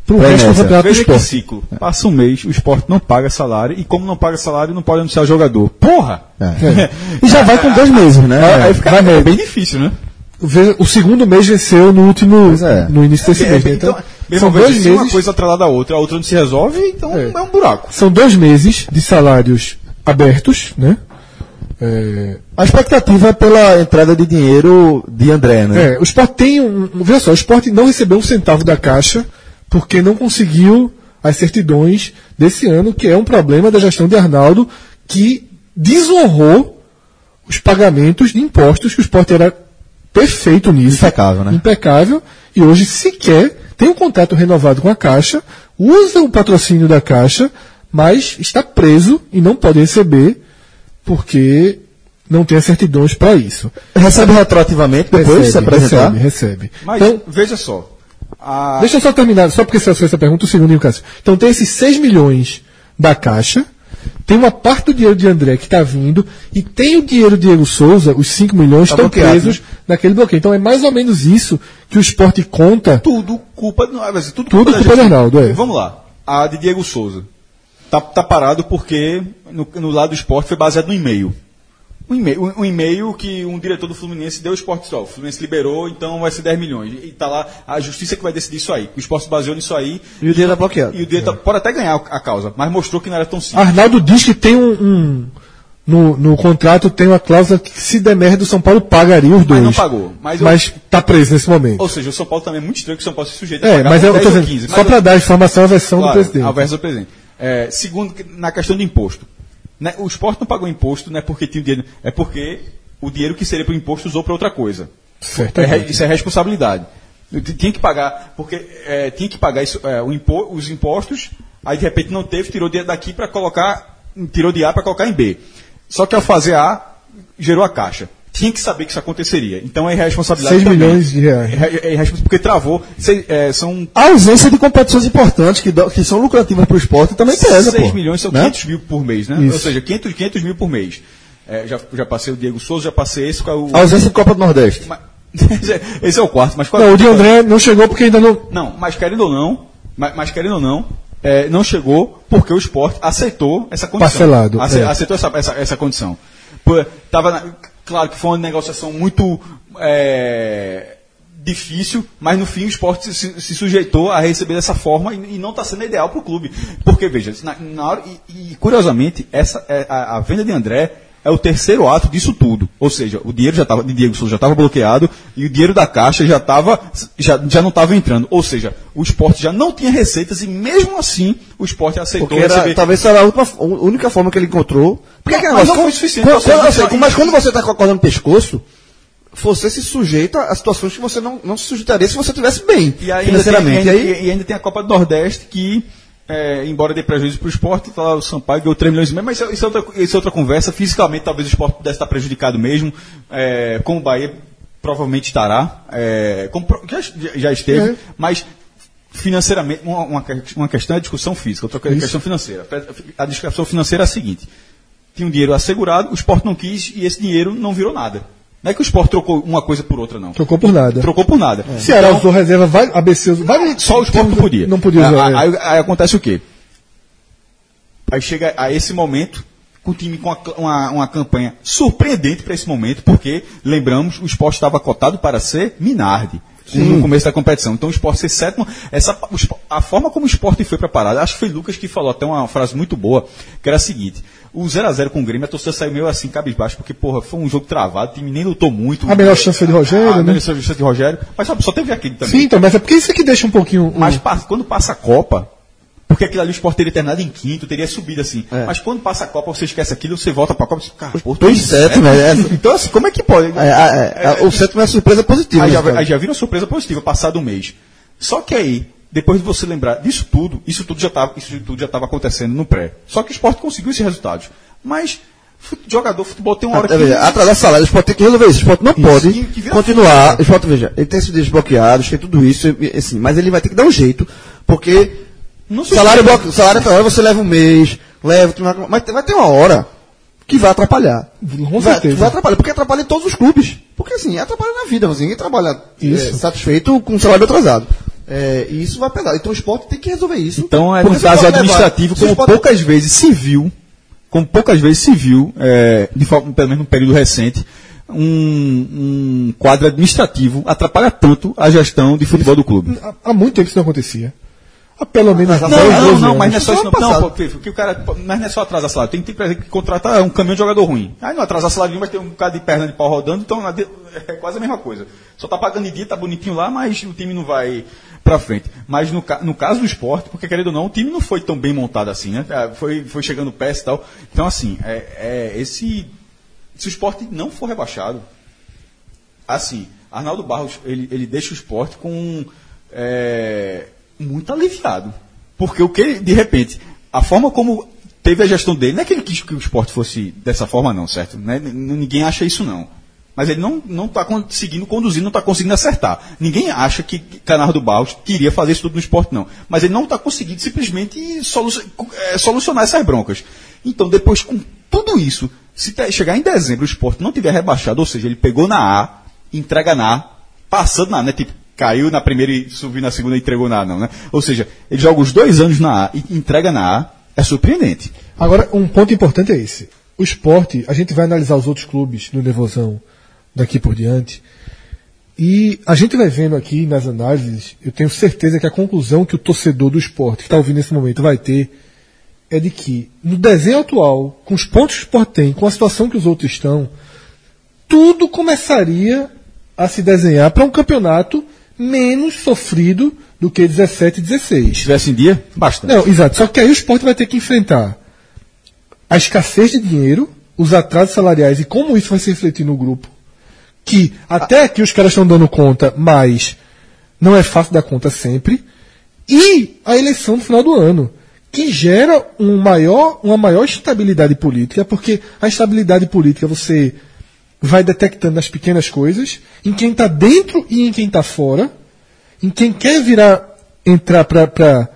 para o resto do campeonato do Veja que esporte. ciclo. Passa um mês, o esporte não paga salário, e como não paga salário, não pode anunciar jogador. Porra! É. E já vai com dois meses, né? Aí fica é bem difícil, né? O segundo mês venceu no último, é. no início desse mês. né? então, Então, meu são dois se uma meses, coisa atrelada à outra, a outra não se resolve, então É. é, um buraco. são dois meses de salários abertos, né? É, A expectativa é pela entrada de dinheiro de André, né? É, o Sport tem um, um. Veja só, o Sport não recebeu um centavo da Caixa porque não conseguiu as certidões desse ano, que é um problema da gestão de Arnaldo, que desonrou os pagamentos de impostos, que o Sport era perfeito nisso. Impecável, né? Impecável. E hoje sequer tem um contrato renovado com a Caixa, usa o patrocínio da Caixa, mas está preso e não pode receber porque não tem as certidões para isso. Recebe retroativamente depois de se apresentar? Recebe, recebe. Mas Então, veja só. A- deixa eu só terminar, só porque você fez essa pergunta, o segundo Cássio. Então tem esses 6 milhões da Caixa, tem uma parte do dinheiro de André que está vindo, e tem o dinheiro de Diego Souza, os 5 milhões Tá estão presos naquele bloqueio. Então é mais ou menos isso que o esporte conta. tudo culpa não, mas tudo, Tudo culpa do. Arnaldo, é. Vamos lá. A de Diego Souza. Tá, tá parado porque no, no lado do esporte foi baseado no e-mail. Um e-mail, um, e-mail que um diretor do Fluminense deu ao esporte só. O Fluminense liberou, então vai ser 10 milhões. E tá lá a justiça que vai decidir isso aí. O esporte baseou nisso aí. E o dinheiro tá bloqueado. E o dinheiro tá- pode até ganhar a causa, mas mostrou que não era tão simples. Arnaldo diz que tem um. um- no, no contrato tem uma cláusula que se der merda o São Paulo pagaria os dois. não pagou, mas Mas, eu- tá preso nesse momento. Ou seja, o São Paulo também é muito estranho que o São Paulo se sujeita a É, pagar mas eu 10 tô dizendo, 15. só Mas para dar a informação à versão Claro, do presidente. A versão do presidente. É, segundo, na questão do imposto. Né, o esporte não pagou imposto, não é porque tinha o dinheiro, é porque o dinheiro que seria para o imposto usou para outra coisa. É isso é responsabilidade. Tinha que pagar, porque é, tinha que pagar isso, é, impo- os impostos, aí de repente não teve, tirou dinheiro daqui para colocar, tirou de A para colocar em B. Só que ao fazer A, gerou a caixa. Tinha que saber que isso aconteceria. Então é irresponsabilidade. 6 também. milhões de reais. É, é, é porque travou. É, são A ausência de competições importantes que, dão- que são lucrativas para o esporte também pesa, 6 pô. milhões são Né? 500 mil por mês, né? Isso. Ou seja, 500, 500 mil por mês. É, já, já passei o Diego Souza, já passei esse. É o... A ausência de Copa do Nordeste. Mas- esse é- esse é o quarto, mas qual Não, o de André não chegou porque ainda não. Não, mas querendo ou não, mas, mas querendo ou não, é, não chegou porque o esporte aceitou essa condição. Parcelado, Ace- é. Aceitou essa, essa, essa condição. Pô, tava na- claro que foi uma negociação muito é, difícil, mas no fim o esporte se, se sujeitou a receber dessa forma e, e não está sendo ideal para o clube. Porque, veja, na, na hora, e, e, curiosamente, essa, é, a, a venda de André é o terceiro ato disso tudo. Ou seja, o dinheiro já tava, de Diego Souza já estava bloqueado e o dinheiro da Caixa já, tava, já, já não estava entrando. Ou seja, o esporte já não tinha receitas e mesmo assim o esporte aceitou Porque era, receber. talvez era a última- a única forma que ele encontrou. Porque Não, mas não foi suficiente, quando- sei, mas quando você está acordando o pescoço, você se sujeita a situações que você não, não se sujeitaria se você estivesse bem E ainda, tem, financeiramente. e, ainda, e ainda tem a Copa do Nordeste que, é, embora dê prejuízo para o esporte, tá lá o Sampaio ganhou 3 milhões e meio, mas isso, isso é outra, isso é outra conversa. Fisicamente, talvez o esporte pudesse estar prejudicado mesmo, é, como o Bahia provavelmente estará, é, como já, já esteve, É. mas financeiramente, uma, uma, uma questão é discussão física, outra é questão financeira. A discussão financeira é a seguinte: tinha um dinheiro assegurado, o esporte não quis e esse dinheiro não virou nada. Não é que o esporte trocou uma coisa por outra, não. Trocou por nada. Trocou por nada. Ceará Então, usou reserva, vai, ABC usou. Vai, só o esporte não podia. Não podia usar. Aí, é. aí- aí acontece o quê? Aí chega a esse momento, com o time com uma, uma, uma campanha surpreendente para esse momento, porque, lembramos, o esporte estava cotado para ser Minardi. No começo da competição. Então o esporte ser sétimo, essa, a forma como o esporte foi preparado, acho que foi Lucas que falou até uma frase muito boa, que era a seguinte: o 0x0 com o Grêmio, a torcida saiu meio assim, cabisbaixo, porque, porra, foi um jogo travado, o time nem lutou muito. A melhor chance foi de Rogério, a né? melhor chance de Rogério, mas sabe, só teve aquele também. Sim, então, mas é porque isso é que deixa um pouquinho. um- Mas quando passa a Copa, porque aquilo ali o Sport teria terminado em quinto, teria subido assim. Mas quando passa a Copa, você esquece aquilo, você volta pra Copa e diz, cara, pô, tô sétimo, né? Então, assim, como é que pode? é, é, é, o sétimo é uma surpresa positiva. Aí já, né, cara? aí já vira uma surpresa positiva, passado um mês. Só que aí, depois de você lembrar disso tudo, isso tudo já estava isso tudo já estava acontecendo no pré. Só que o esporte conseguiu esses resultados. Mas jogador futebol tem uma hora É, que. atrasar salário, o esporte tem que resolver isso. O esporte não pode que- que vira continuar. O esporte, veja, ele tem esses dias bloqueados, tem tudo isso, assim, mas ele vai ter que dar um jeito, porque salário, bloque, salário atrasado, você leva um mês, leva, mas vai ter uma hora que vai atrapalhar. Com vai, certeza. vai atrapalhar, porque atrapalha em todos os clubes. Porque assim, atrapalha na vida, assim, ninguém trabalha é, Isso. satisfeito com o salário atrasado. É, e isso vai pesar. Então o esporte tem que resolver isso. Então é você caso administrativo, como pode- poucas vezes se viu, como poucas vezes se viu, é, de pelo menos no período recente, um, um quadro administrativo atrapalha tanto a gestão de futebol do clube. Há, há muito tempo isso não acontecia. Há pelo menos Não, dez, Não, não, não, mas não é só isso. Não, Ano não pô, que o cara, mas não é só atrasar salário. Tem, tem por exemplo, que contratar um caminhão de jogador ruim. Aí não atrasar salário nenhum, mas tem um bocado de perna de pau rodando, então nade- é quase a mesma coisa. Só tá pagando em dia, tá bonitinho lá, mas o time não vai pra frente. Mas no, no caso do esporte, porque querendo ou não, o time não foi tão bem montado assim, né? Ah, Foi, foi chegando peça e tal. Então, assim, é, é, esse. Se o esporte não for rebaixado, assim, Arnaldo Barros, ele, ele deixa o esporte com é, muito aliviado. Porque o que de repente, a forma como teve a gestão dele, não é que ele quis que o esporte fosse dessa forma, não, certo? Né? N- Ninguém acha isso, não. Mas ele não não está conseguindo conduzir, não está conseguindo acertar. Ninguém acha que Canardo Barros queria fazer isso tudo no esporte, não. Mas ele não está conseguindo simplesmente solu eh, solucionar essas broncas. Então, depois, com tudo isso, se chegar em dezembro o esporte não tiver rebaixado, ou seja, ele pegou na A, entrega na A, passando na A, né? Tipo, caiu na primeira e subiu na segunda e entregou na A, não, né? Ou seja, ele joga os dois anos na A e entrega na A, é surpreendente. Agora, um ponto importante é esse. o esporte, a gente vai analisar os outros clubes do Nervosão daqui por diante. E a gente vai vendo aqui nas análises, eu tenho certeza que a conclusão que o torcedor do esporte que está ouvindo nesse momento vai ter é de que, no desenho atual, com os pontos que o esporte tem, com a situação que os outros estão, tudo começaria a se desenhar para um campeonato menos sofrido do que 17 e 16. Se tivesse em dia, basta. Não, exato. Só que aí o esporte vai ter que enfrentar a escassez de dinheiro, os atrasos salariais e como isso vai se refletir no grupo. Que até aqui os caras estão dando conta, mas não é fácil dar conta sempre. E a eleição no final do ano, que gera um maior, uma maior estabilidade política, porque a estabilidade política você vai detectando as pequenas coisas, em quem está dentro e em quem está fora, em quem quer virar, entrar para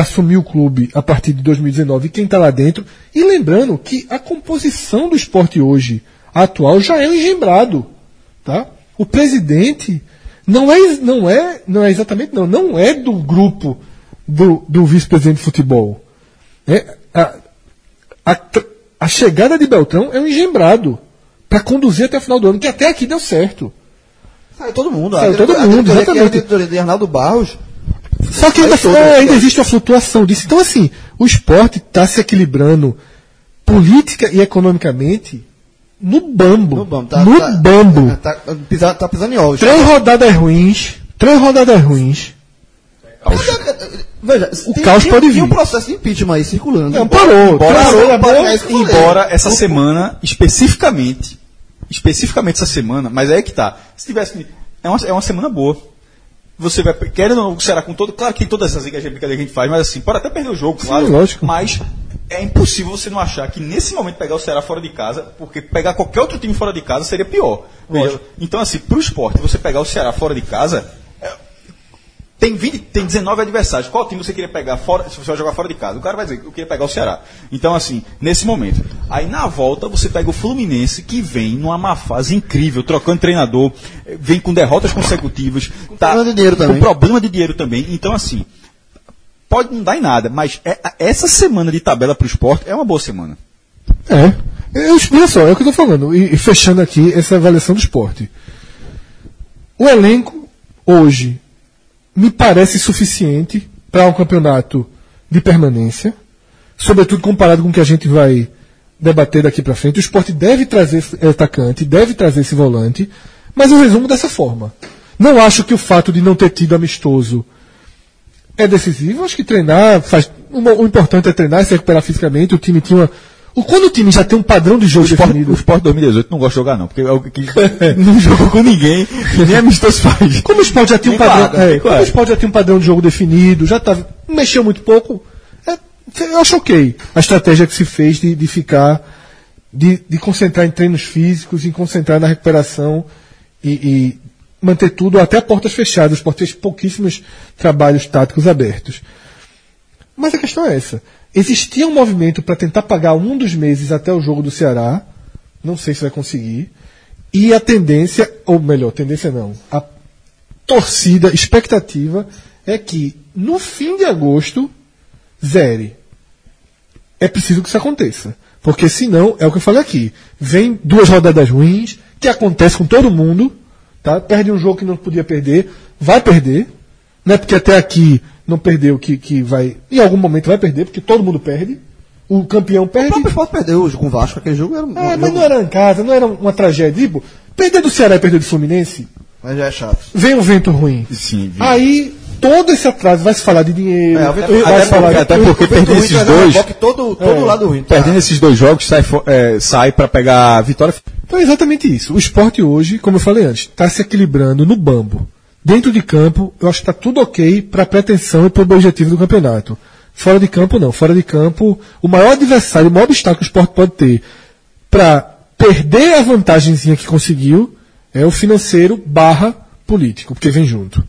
assumir o clube a partir de 2019 e quem está lá dentro. E lembrando que a composição do esporte hoje, atual, já é um engembrado. Tá? O presidente não é, não é, não é exatamente não, não é do grupo do, do vice-presidente de futebol. É, a, a, a chegada de Beltrão é um engembrado para conduzir até o final do ano, que até aqui deu certo. Saiu todo mundo. Saiu todo mundo, exatamente. é a de Arnaldo Barros. Só que ainda, é, ainda existe uma flutuação disso. Então, assim, o esporte está se equilibrando política e economicamente no bambo. No bambo. Tá, no tá- bambo. Tá, tá, pisa- tá pisando em ovos. Três rodadas ruins. Três rodadas ruins. Veja, O tem- caos tem- pode tem vir. um processo de impeachment aí circulando. Não, parou. Embora, Parou, embora- parou. é falei. embora essa semana, especificamente, especificamente essa semana, mas aí é que tá. Se tivesse. É uma, é uma semana boa. Você vai. Querendo ou não, será com todo. Claro que tem todas essas brincadeiras que a gente faz, mas assim, pode até perder o jogo, claro. lógico. Mas é impossível você não achar que nesse momento pegar o Ceará fora de casa, porque pegar qualquer outro time fora de casa seria pior. Veja, então, assim, pro esporte, você pegar o Ceará fora de casa. Tem, 20, tem 19 adversários. Qual time você queria pegar fora, se você vai jogar fora de casa? O cara vai dizer, eu queria pegar o Ceará. Então, assim, nesse momento. Aí na volta você pega o Fluminense, que vem numa má fase incrível, trocando treinador, eh, vem com derrotas consecutivas. tá, problema de dinheiro também. Com problema de dinheiro também. Então, assim, pode não dar em nada, mas é- essa semana de tabela pro esporte é uma boa semana. É. Eu, olha só, é o que eu estou falando. E, e fechando aqui essa avaliação do esporte. O elenco, hoje, me parece suficiente para um campeonato de permanência, sobretudo comparado com o que a gente vai debater daqui para frente. O esporte deve trazer esse atacante, deve trazer esse volante, mas eu resumo dessa forma. Não acho que o fato de não ter tido amistoso é decisivo. Acho que treinar faz. O, importante é treinar, se recuperar fisicamente. O time tinha uma. Quando o time já tem um padrão de jogo O Sport, definido. o Sport 2018 não gosta de jogar, não, porque é o que não jogou com ninguém, e nem amistoso faz. Como o esporte já tinha um Tem padrão. é, tem como o esporte já tinha um padrão de jogo definido, já tá, mexeu muito pouco. é, eu acho ok a estratégia que se fez de, de ficar. De, de concentrar em treinos físicos, em concentrar na recuperação e, e manter tudo até portas fechadas. O esporte fez pouquíssimos trabalhos táticos abertos. Mas a questão é essa. Existia um movimento para tentar pagar um dos meses até o jogo do Ceará. Não sei se vai conseguir. E a tendência, ou melhor, tendência não. A torcida, expectativa é que no fim de agosto zere. É preciso que isso aconteça. Porque senão, é o que eu falei aqui. Vem duas rodadas ruins, que acontece com todo mundo, tá? Perde um jogo que não podia perder, vai perder. Não é porque até aqui não perdeu que, que vai. Em algum momento vai perder, porque todo mundo perde. O campeão O perde. próprio Sport perdeu com o Vasco, aquele jogo era um É, jogo- mas não era em casa, não era uma tragédia. Tipo, perder do Ceará e perder do Fluminense, Mas já é chato. vem um vento ruim. Sim, vi. Aí todo esse atraso vai se falar de dinheiro, É, o vai vento- se até falar de porque- até porque O Ruim esses um dois- todo, todo É. lado ruim. Perdendo esses dois jogos, sai, é, sai para pegar a vitória. Então é exatamente isso. O esporte hoje, como eu falei antes, está se equilibrando no bambo. Dentro de campo, eu acho que está tudo ok para a pretensão e para o objetivo do campeonato. Fora de campo, não. Fora de campo, o maior adversário, o maior obstáculo que o esporte pode ter para perder a vantagemzinha que conseguiu é o financeiro barra político, porque vem junto.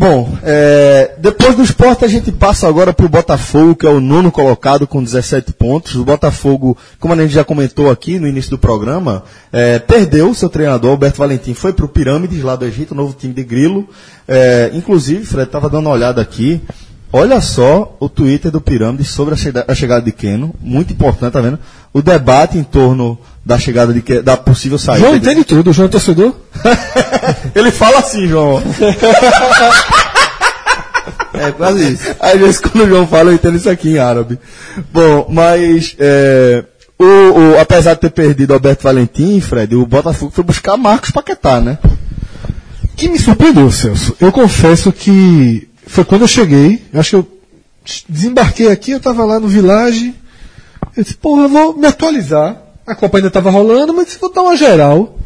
Bom, é, depois do esporte a gente passa agora para o Botafogo, que é o nono colocado com 17 pontos. O Botafogo, como a gente já comentou aqui no início do programa, é, perdeu seu treinador, Alberto Valentim, foi para o Pirâmides lá do Egito, novo time de Grilo. É, inclusive, Fred, estava dando uma olhada aqui. Olha só o Twitter do Pirâmide sobre a chegada de Keno. Muito importante, tá vendo? O debate em torno da chegada de da possível saída. João de- entende tudo, o João é torcedor. Ele fala assim, João. É quase isso. Às vezes quando o João fala, eu entendo isso aqui em árabe. Bom, mas é, o, o- apesar de ter perdido Alberto Valentim, Fred, o Botafogo foi buscar Marcos Paquetá, né? que me surpreendeu, Celso. Eu confesso que foi quando eu cheguei, eu acho que eu desembarquei aqui, eu estava lá no Village, eu disse, porra, eu vou me atualizar. A Copa ainda estava rolando, mas vou dar uma geral.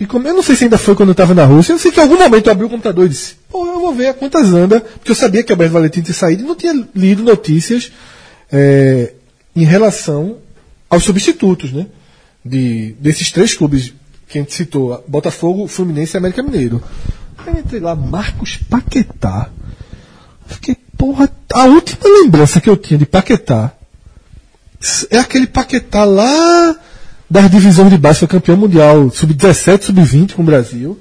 E como, eu não sei se ainda foi quando eu estava na Rússia, eu sei que em algum momento eu abri o computador e disse, porra, eu vou ver a quantas anda, porque eu sabia que Alberto Valentim tinha saído e não tinha lido notícias eh, em relação aos substitutos, né? De, desses três clubes que a gente citou, Botafogo, Fluminense e América Mineiro. Eu entrei lá, Marcos Paquetá. Fiquei, porra, a última lembrança que eu tinha de Paquetá é aquele Paquetá lá das divisões de base, foi campeão mundial, sub-17, sub-20 com o Brasil.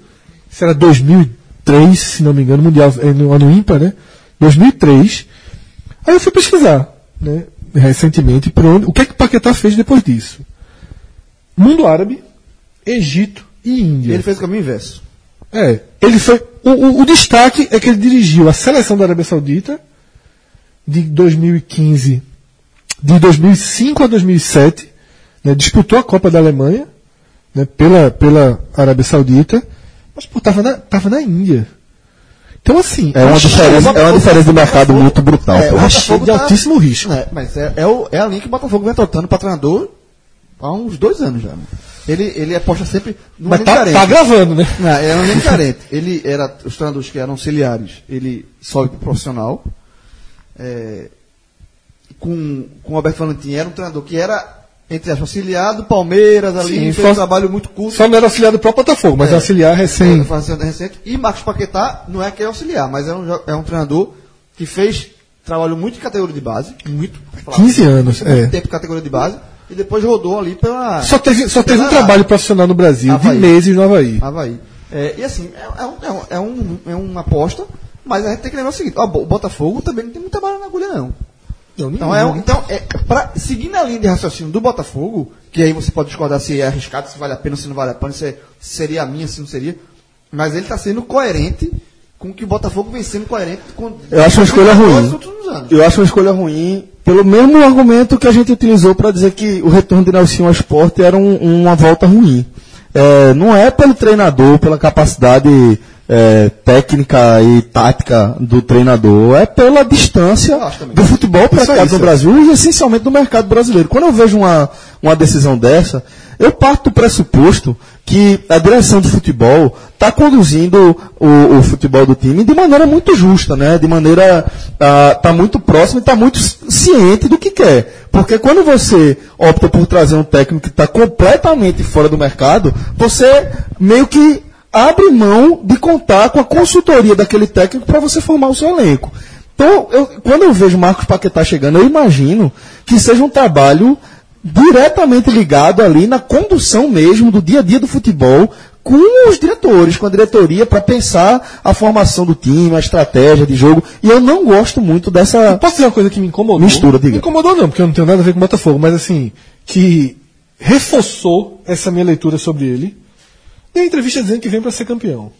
Isso era 2003, se não me engano, mundial, é, no ano ímpar, né? 2003. Aí eu fui pesquisar, né? Recentemente, por onde, o que é que Paquetá fez depois disso? Mundo árabe, Egito e Índia. Ele fez o caminho inverso. É, ele foi. O, o- o destaque é que ele dirigiu a seleção da Arábia Saudita de 2015, de 2005 a 2007, né, disputou a Copa da Alemanha né, pela, pela Arábia Saudita, mas pô, tava, na, tava na Índia. Então, assim. É uma diferença, é uma diferença de mercado muito brutal. É, achei Botafogo de tá- altíssimo risco. É, mas é, é, o- é a linha que o Botafogo vem trotando para treinador há uns dois anos já. né? Ele, ele aposta sempre no Mas elenco tá, carente. tá gravando, né? Não, era um carente. Ele era, os treinadores que eram auxiliares, ele sobe pro profissional. É, com, com o Alberto Valentim, era um treinador que era, entre aspas, auxiliar do Palmeiras ali, Sim, fez um trabalho muito curto. Só não era auxiliar do próprio Botafogo, mas É. auxiliar recém. Recente. E Marcos Paquetá não é que é auxiliar, mas é um, é um treinador que fez trabalho muito em categoria de base, muito. 15 anos, muito é. tempo em categoria de base, e depois rodou ali pela. Só teve, só teve um trabalho profissional no Brasil, Havaí. de meses no Havaí. Havaí. É, e assim, é, é um, é, um, é, um- é uma aposta, mas a gente tem que lembrar o seguinte: ó, o Botafogo também não tem muita bala na agulha, não. Não, Então, é, um- então é, pra, seguindo a linha de raciocínio do Botafogo, que aí você pode discordar se é arriscado, se vale a pena, se não vale a pena, se, é- se seria a minha, se não seria. Mas ele está sendo coerente com que o Botafogo vem sendo coerente com. Eu acho uma escolha ruim. Eu acho uma escolha ruim pelo mesmo argumento que a gente utilizou para dizer que o retorno de Nelson ao esporte era um- uma volta ruim. É, não é pelo treinador, pela capacidade é, técnica e tática do treinador, é pela distância do futebol praticado no Brasil e essencialmente do mercado brasileiro. Quando eu vejo uma, uma decisão dessa, eu parto do pressuposto que a direção do futebol está conduzindo o, o futebol do time de maneira muito justa, né? De maneira está muito próxima e está muito ci- ciente do que quer. Porque quando você opta por trazer um técnico que está completamente fora do mercado, você meio que abre mão de contar com a consultoria daquele técnico para você formar o seu elenco. Então, eu- quando eu vejo Marcos Paquetá chegando, eu imagino que seja um trabalho diretamente ligado ali na condução mesmo do dia a dia do futebol com os diretores, com a diretoria, para pensar a formação do time, a estratégia de jogo. E eu não gosto muito dessa. Posso dizer uma coisa que me incomodou? Mistura, diga. Me incomodou não, porque eu não tenho nada a ver com o Botafogo, mas assim, que reforçou essa minha leitura sobre ele. Deu entrevista dizendo que vem para ser campeão.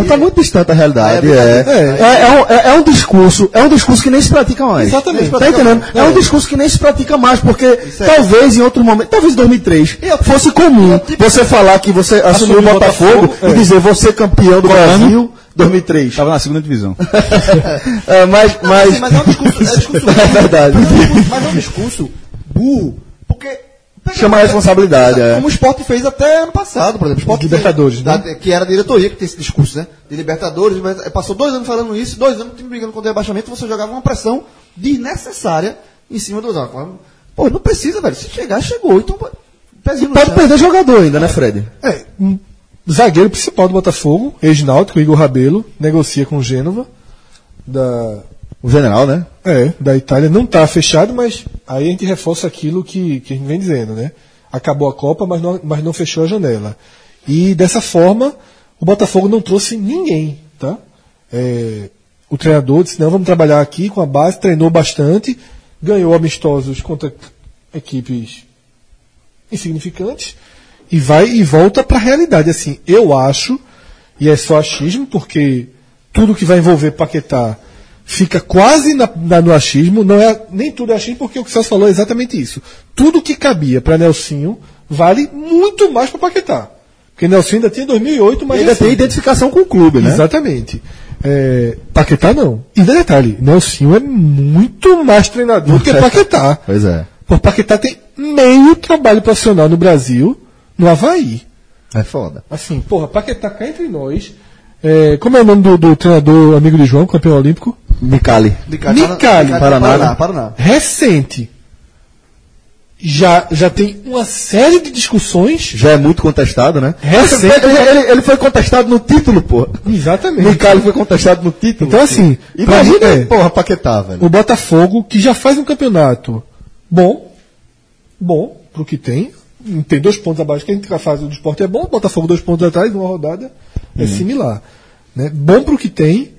Está muito distante da realidade. É É, é, é um, é- é um discurso, é um discurso que nem se pratica mais. Exatamente. Tá entendendo? É um discurso que nem se pratica mais, porque talvez em outro momento, talvez em 2003, fosse comum você falar que você assumiu o Botafogo, Botafogo, e é. dizer você campeão do Brasil 2003. Estava na segunda divisão. É, mas, mas, Sim, mas é um discurso. É, discurso É verdade. Mas é um discurso, mas é um discurso burro. Porque. Chama a responsabilidade, é. Como o esporte fez até ano passado, por exemplo. O Sport Libertadores, fez- né? Que era a diretoria que tem esse discurso, né? De Libertadores. mas Passou dois anos falando isso, dois anos brigando contra o rebaixamento, você jogava uma pressão desnecessária em cima dos outros. Pô, não precisa, velho. Se chegar, chegou. Então, pezinho pode chão. perder jogador ainda, né, Fred? É, um zagueiro principal do Botafogo, ex-náutico, Igor Rabelo, negocia com o Gênova, da, O general, né? é, da Itália. Não está fechado, mas aí a gente reforça aquilo que, que a gente vem dizendo, né? Acabou a Copa, mas não, mas não fechou a janela. E dessa forma, o Botafogo não trouxe ninguém, tá? É, o treinador disse, não, vamos trabalhar aqui com a base, treinou bastante, ganhou amistosos contra equipes insignificantes e vai e volta para a realidade. Assim, eu acho, e é só achismo, porque tudo que vai envolver Paquetá fica quase na, na- no achismo, não é, nem tudo é achismo, porque o que o Celso falou é exatamente isso. Tudo que cabia para Nelsinho vale muito mais para Paquetá. Porque Nelsinho ainda tinha 2008, mas ainda assim, tem identificação com o clube, né? Exatamente. É, Paquetá não. E detalhe, Nelsinho é muito mais treinador do que Paquetá. Pois é. Pô, Paquetá tem meio trabalho profissional no Brasil, no Havaí. É foda. Assim, porra, Paquetá cá entre nós. É, como é o nome do, do treinador amigo de João, campeão olímpico? Micali. Nicali, Paraná, Paraná. Paraná. Recente. Já, já tem uma série de discussões. Já é muito contestado, né? Recente. Ele, ele- ele foi contestado no título, pô. Exatamente. Micali foi contestado no título. Então, assim, Imagina, é- porra, Paquetá, velho. o Botafogo, que já faz um campeonato bom, bom, pro que tem, tem dois pontos abaixo, que a gente faz do esporte é bom, o Botafogo dois pontos atrás, uma rodada, é Uhum. similar. Né? Bom pro que tem,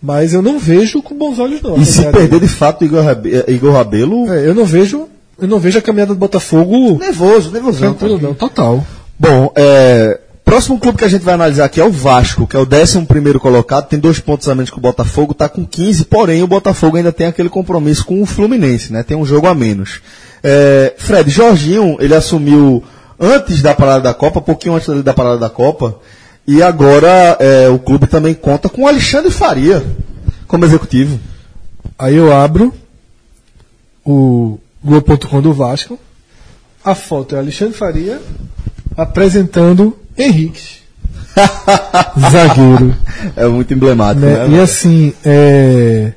mas eu não vejo com bons olhos não. E se perder de fato Igor, eh, Igor Rabelo, É, eu não vejo, eu não vejo a caminhada do Botafogo Nervoso, nervosão. tranquilo não, total. Bom, é, próximo clube que a gente vai analisar aqui é o Vasco, que é o 11 colocado, tem dois pontos a menos que o Botafogo, está com 15, porém o Botafogo ainda tem aquele compromisso com o Fluminense, né? Tem um jogo a menos. É, Fred, Jorginho, ele assumiu antes da parada da Copa, pouquinho antes da parada da Copa, e agora é, o clube também conta com o Alexandre Faria como executivo. Aí eu abro o Globo.com do Vasco. A foto é Alexandre Faria apresentando Henrique. Zagueiro. É muito emblemático, né? né? E assim, é...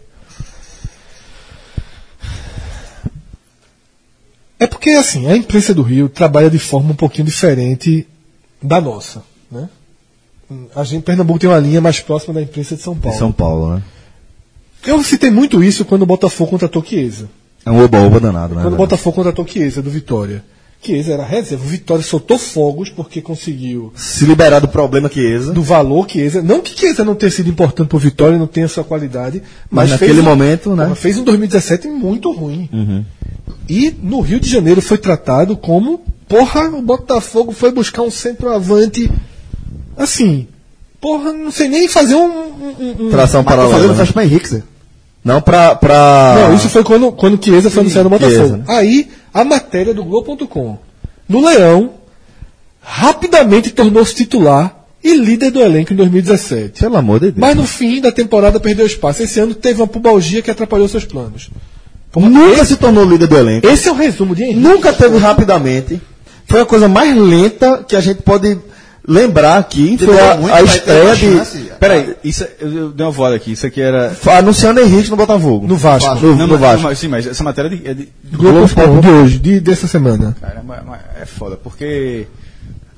É porque assim, a imprensa do Rio trabalha de forma um pouquinho diferente da nossa, né? A gente, Pernambuco tem uma linha mais próxima da imprensa de São Paulo. São Paulo, né? Eu citei muito isso quando o Botafogo contratou Chiesa. É um oba-oba danado, né? Quando o? Botafogo contratou Chiesa do Vitória. Chiesa era reserva. O Vitória soltou fogos porque conseguiu Se liberar do problema exa. do valor Chiesa. Não que Chiesa não tenha sido importante pro Vitória, não tenha sua qualidade, Mas mas, naquele fez um- momento, né? Fez um 2017 muito ruim. E no Rio de Janeiro foi tratado como, porra, o Botafogo foi buscar um centroavante assim. Porra, não sei nem fazer um. um- um- Tração paralela. fazendo né? festa pra Henrique. Não pra. pra... Não, isso foi quando, quando Chiesa foi anunciado no Botafogo. Né? Aí, a matéria do Globo.com. No Leão, rapidamente tornou-se titular e líder do elenco em 2017. Pelo amor de Deus. Mas no fim da temporada perdeu espaço. Esse ano teve uma pubalgia que atrapalhou seus planos. Nunca se tornou líder do elenco. Esse é o resumo de Henrique. Nunca teve rapidamente. Foi a coisa mais lenta que a gente pode lembrar aqui. Foi a, a estreia de. chance. Peraí, isso, é- eu, eu dei uma voada aqui. Isso aqui era. Anunciando Henrique no Botafogo. No Vasco. No, Não, no Vasco. mas- sim, mas essa matéria é de, é de- Globo.com de hoje, de, dessa semana. Caramba, mas é foda, porque.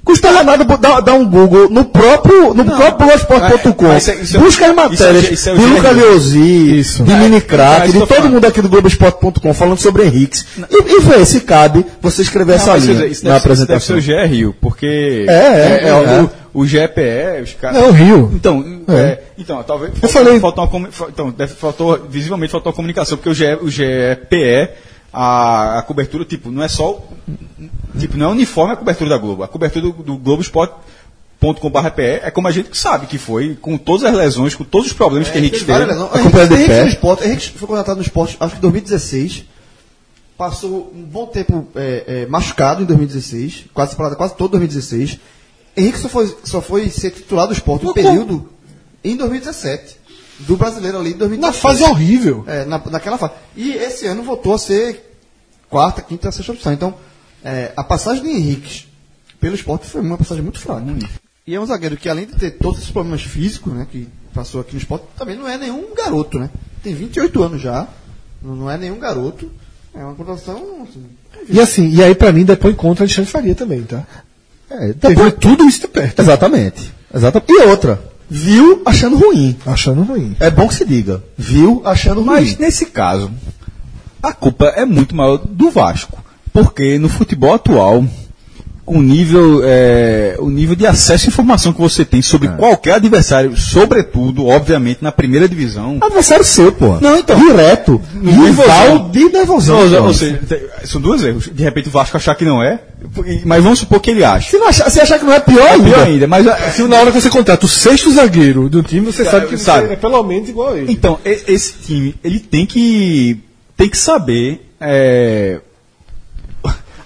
Custava nada dar, dar um Google no próprio, no próprio Globoesporte.com. isso é- é- Busca as isso é- matérias isso é o de gênio. Luca Leozzi, de É, Mini é, Crack, de todo mundo aqui do Globoesporte.com falando sobre Henrique. E, e vê se cabe você escrever essa mas linha isso na deve, isso deve apresentação. ser o Rio, porque. É, é, é. o, o GPE, os caras. Não, Rio. Então, É. é, então talvez. Eu falei- Faltou uma, então, deve, faltou, visivelmente faltou a comunicação, porque o, GE, o GPE, a, a cobertura, tipo, não é só. Tipo, não é uniforme a cobertura da Globo. A cobertura do, do Globo Esporte. .com.br é como a gente sabe que foi, com todas as lesões, com todos os problemas que a Henrique Teve. A é de Henrique pé. esporte, Henrique foi contratado no esporte, acho que em 2016. Passou um bom tempo é, é, machucado em 2016, quase parada quase todo 2016. Henrique só foi, só foi ser titular do esporte um período em 2017. Do brasileiro ali em 2017. Na fase horrível. É, na, naquela fase. E esse ano voltou a ser quarta, quinta, sexta opção. Então, é, a passagem de Henrique pelo esporte foi uma passagem muito fraca. E é um zagueiro que, além de ter todos esses problemas físicos, né, que passou aqui no esporte, também não é nenhum garoto, né? Tem 28 anos já, não é nenhum garoto. É uma contratação. assim, E assim, e aí pra mim depois encontra Alexandre Faria também, tá? É, depois- tudo isso de perto. Exatamente. Exatamente. E outra, viu achando ruim. Achando ruim. É bom que se diga. Viu achando Mas ruim. nesse caso, a culpa é muito maior do Vasco. Porque no futebol atual, o nível, é, o nível de acesso à informação que você tem sobre qualquer adversário, sobretudo, obviamente, na primeira divisão. Adversário seu, pô. Não, então. Direto. Rival de nervosão. Ou, seja, são dois erros. De repente o Vasco achar que não é, mas vamos supor que ele acha. Se, achar, se achar que não é pior É ainda. pior ainda, mas ah, Se na hora que você contrata o sexto zagueiro do time, você sabe que sabe. é pelo menos igual a ele. Então, esse time, ele tem que, tem que saber é,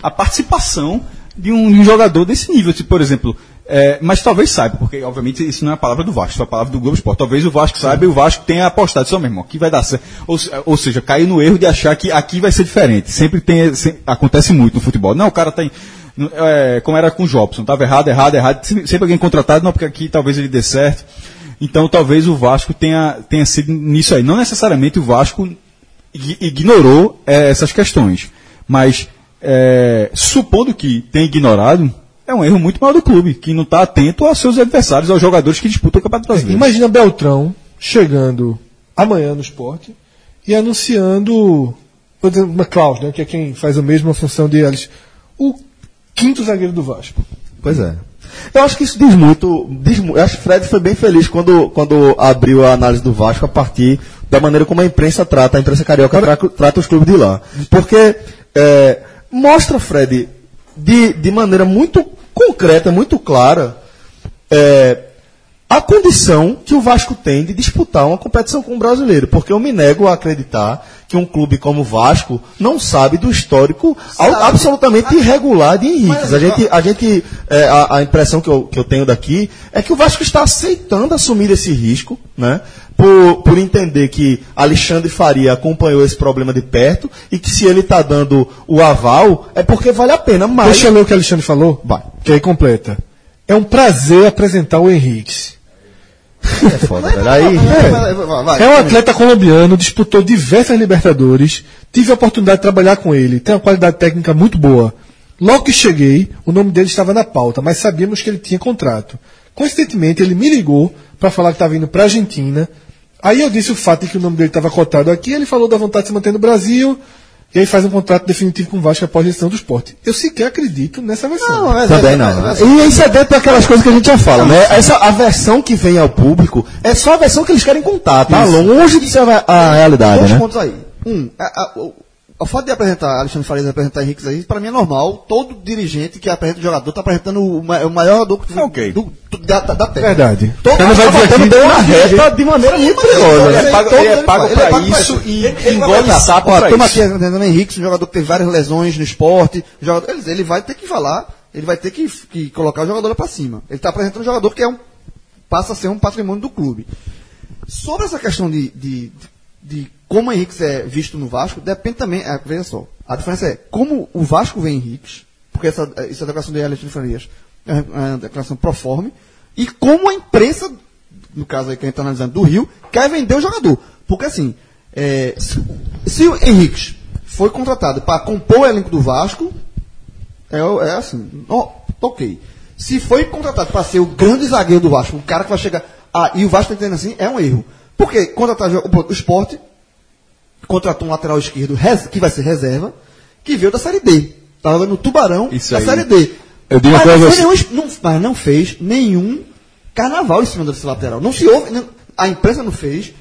a participação de um, de um jogador desse nível. Tipo, por exemplo, é, mas talvez saiba, porque obviamente isso não é a palavra do Vasco, é a palavra do Globo Esporte. Talvez o Vasco saiba e o Vasco tenha apostado, só meu irmão, aqui vai dar certo. Ou, ou seja, caiu no erro de achar que aqui vai ser diferente. Sempre tem, acontece muito no futebol. Não, o cara tem. É, como era com o Jobson, estava errado, errado, errado. Sempre alguém contratado, não, porque aqui talvez ele dê certo. Então talvez o Vasco tenha, tenha sido nisso aí. Não necessariamente o Vasco ig- ignorou eh, essas questões. Mas, eh, supondo que tenha ignorado, é um erro muito maior do clube, que não está atento aos seus adversários, aos jogadores que disputam o Campeonato Brasileiro. Imagina Beltrão chegando amanhã no esporte e anunciando dizer, McLeod, né, que é quem faz a mesma função de Ellis, o quinto zagueiro do Vasco. Pois é. Eu acho que isso diz muito. Diz, eu acho que o Fred foi bem feliz quando, quando abriu a análise do Vasco a partir da maneira como a imprensa trata, a imprensa carioca tra- trata os clubes de lá. Porque é, mostra, Fred, de, de maneira muito concreta, muito clara, é, a condição que o Vasco tem de disputar uma competição com o brasileiro. Porque eu me nego a acreditar que um clube como o Vasco não sabe do histórico al- absolutamente irregular de Henriques. A gente, a, gente é, a, a impressão que eu, que eu tenho daqui é que o Vasco está aceitando assumir esse risco, né? Por, por entender que Alexandre Faria acompanhou esse problema de perto e que se ele está dando o aval é porque vale a pena. Mas Deixa eu ler o que o Alexandre falou, Vai. que aí completa. É um prazer apresentar o Henrique. É foda, velho. Aí, É um atleta colombiano, disputou diversas Libertadores, tive a oportunidade de trabalhar com ele, tem uma qualidade técnica muito boa. Logo que cheguei, o nome dele estava na pauta, mas sabíamos que ele tinha contrato. Coincidentemente, ele me ligou para falar que estava indo para a Argentina. Aí eu disse o fato de que o nome dele estava cotado aqui, ele falou da vontade de se manter no Brasil, e aí faz um contrato definitivo com o Vasco após a gestão do esporte. Eu sequer acredito nessa versão. Também não. E isso é dentro daquelas coisas que a gente já fala, né? Essa, a versão que vem ao público é só a versão que eles querem contar, tá? Longe de ser a, a realidade, Dois né? pontos aí. Um, a- a- o, fato de apresentar Alexandre Farias apresentar Henrique aí, para mim é normal. Todo dirigente que apresenta o jogador está apresentando o, ma- o maior jogador do, Ok. do- do- da, da, terra. Verdade. Todo Ele vai dizer botando na Reta de maneira muito perigosa, Ele é pago, ele é pago Ele é pago pra isso e engole sapo tamo isso. aqui apresentando Henrique, um jogador que teve várias lesões no esporte. Jogador, ele, ele vai ter que falar, ele vai ter que, que colocar o jogador para cima. Ele está apresentando um jogador que é um, passa a ser um patrimônio do clube. Sobre essa questão de, de, de como o Henrique é visto no Vasco, depende também. é, veja só, a diferença é como o Vasco vê Henrique, porque essa, essa declaração de Alexandre Farias é uma declaração proforme, e como a imprensa, no caso aí que a gente está analisando, do Rio, quer vender o jogador. Porque assim, é, se, se o Henrique foi contratado para compor o elenco do Vasco, é, é assim, ó, ok. Se foi contratado para ser o grande zagueiro do Vasco, o cara que vai chegar. Ah, e o Vasco está entendendo assim, é um erro. Porque contratar o esporte, contratou um lateral esquerdo que vai ser reserva, que veio da Série D. Estava no Tubarão Isso da aí. Série D. Eu digo uma mas, coisa não a foi você. nenhum não- mas não fez nenhum carnaval em cima desse lateral. Não se houve. a imprensa não fez,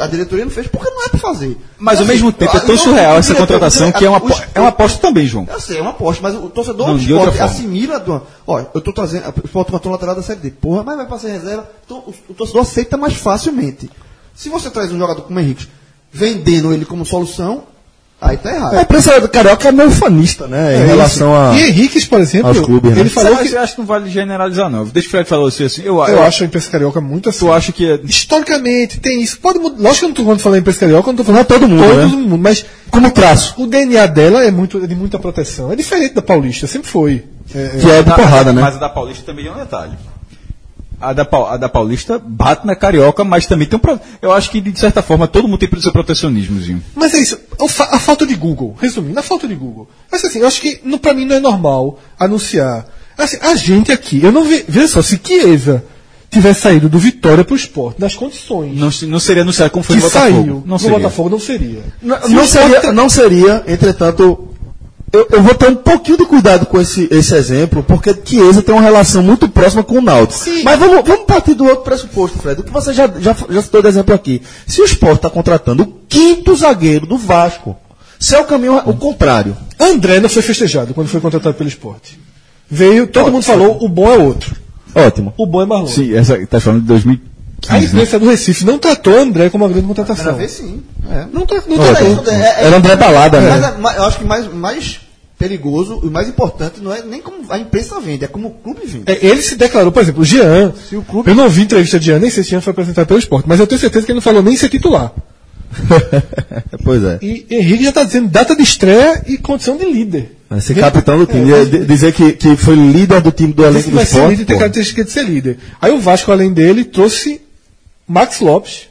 a diretoria não fez, porque não é para fazer. Mas ao Assim, mesmo tempo é tão então, surreal essa diretor- contratação que é uma, apo- é uma aposta também, João. eu sei, é uma aposta, mas o torcedor Não, do esporte assimila. Do, olha, eu tô trazendo. O esporte contratou um lateral da série D. Porra, mas vai passar em reserva. Então, o, o torcedor aceita mais facilmente. Se você traz um jogador como o Henrique, vendendo ele como solução, aí tá errado. A imprensa carioca é meio fanista, né? em relação a. E Henrique, por exemplo, aos clubes, né? ele falou Mas que. eu acho que não vale generalizar, não. Deixa o Fred falar assim. assim eu, Eu acho a imprensa carioca muito assim. Tu acha que é. Historicamente, tem isso. Pode mudar. Lógico que eu não estou falando falar em imprensa carioca, eu não estou falando todo mundo, todo né? mundo, mas Como traço. o DNA dela é, muito, é de muita proteção. É diferente da paulista, sempre foi. É, Que é de porrada, né? Mas a da Paulista também é um detalhe. A da, a da Paulista bate na Carioca, mas também tem um. pro- Eu acho que, de certa forma, todo mundo tem seu protecionismozinho. Mas é isso. O fa- A falta de Google. Resumindo, a falta de Google. Mas assim, eu acho que no, pra mim não é normal anunciar. Assim, a gente aqui, eu não ve, veja só, se Chiesa tivesse saído do Vitória pro esporte, nas condições Não, não seria anunciado como foi que no Botafogo. saiu Não no seria. Botafogo, não seria. Não, Se não o seria, não seria, entretanto, eu, eu vou ter um pouquinho de cuidado com esse, esse exemplo, porque Chiesa tem uma relação muito próxima com o Náutico. Mas vamos, vamos partir do outro pressuposto, Fred. O que você já, já, já citou de exemplo aqui. Se o Sport está contratando o quinto zagueiro do Vasco, se é o caminho o contrário. André não foi festejado quando foi contratado pelo esporte. Veio, todo mundo falou, o bom é outro. Ótimo. O bom é Marlon. Sim, essa tá falando de 2015. A imprensa do Recife não tratou André como uma grande contratação. Vez sim. É. Não, tra não Mas tratou. é isso, é- é- Era André Balada, né? Mas é- mas eu acho que mais, mais perigoso e mais importante não é nem como a imprensa vende, é como o clube vende. É, ele se declarou, por exemplo, o Jean. Se o clube- Eu não vi entrevista de Jean, nem sei se Jean foi apresentado pelo esporte, mas eu tenho certeza que ele não falou nem em ser titular. pois é. E Henrique já está dizendo data de estreia e condição de líder. Vai ser capitão do time. D- dizer que, que foi líder do time do elenco do vai ser Sport. líder e tem característica de ser líder. Aí o Vasco, além dele, trouxe Max Lopes.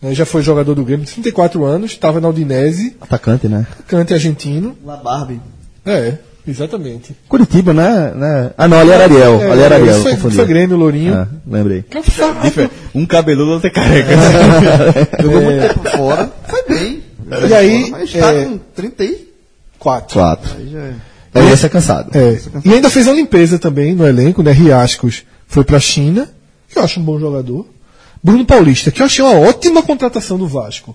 né, já foi jogador do Grêmio, 34 anos, estava na Udinese, Atacante, né? cante argentino. La Barbie. É, exatamente. Curitiba, né? né? Ah, não, ali era Ariel. É, ali era Ariel, isso foi, confundi. foi Grêmio, Lourinho. Ah, lembrei. Um cabeludo, outro é careca. Jogou muito tempo fora, foi bem. E aí, Mas está é- com 34. Quatro. Aí já é. Aí ia ser cansado. É, e ainda fez uma limpeza também no elenco, né? Riascos foi pra China, que eu acho um bom jogador. Bruno Paulista, que eu achei uma ótima contratação do Vasco.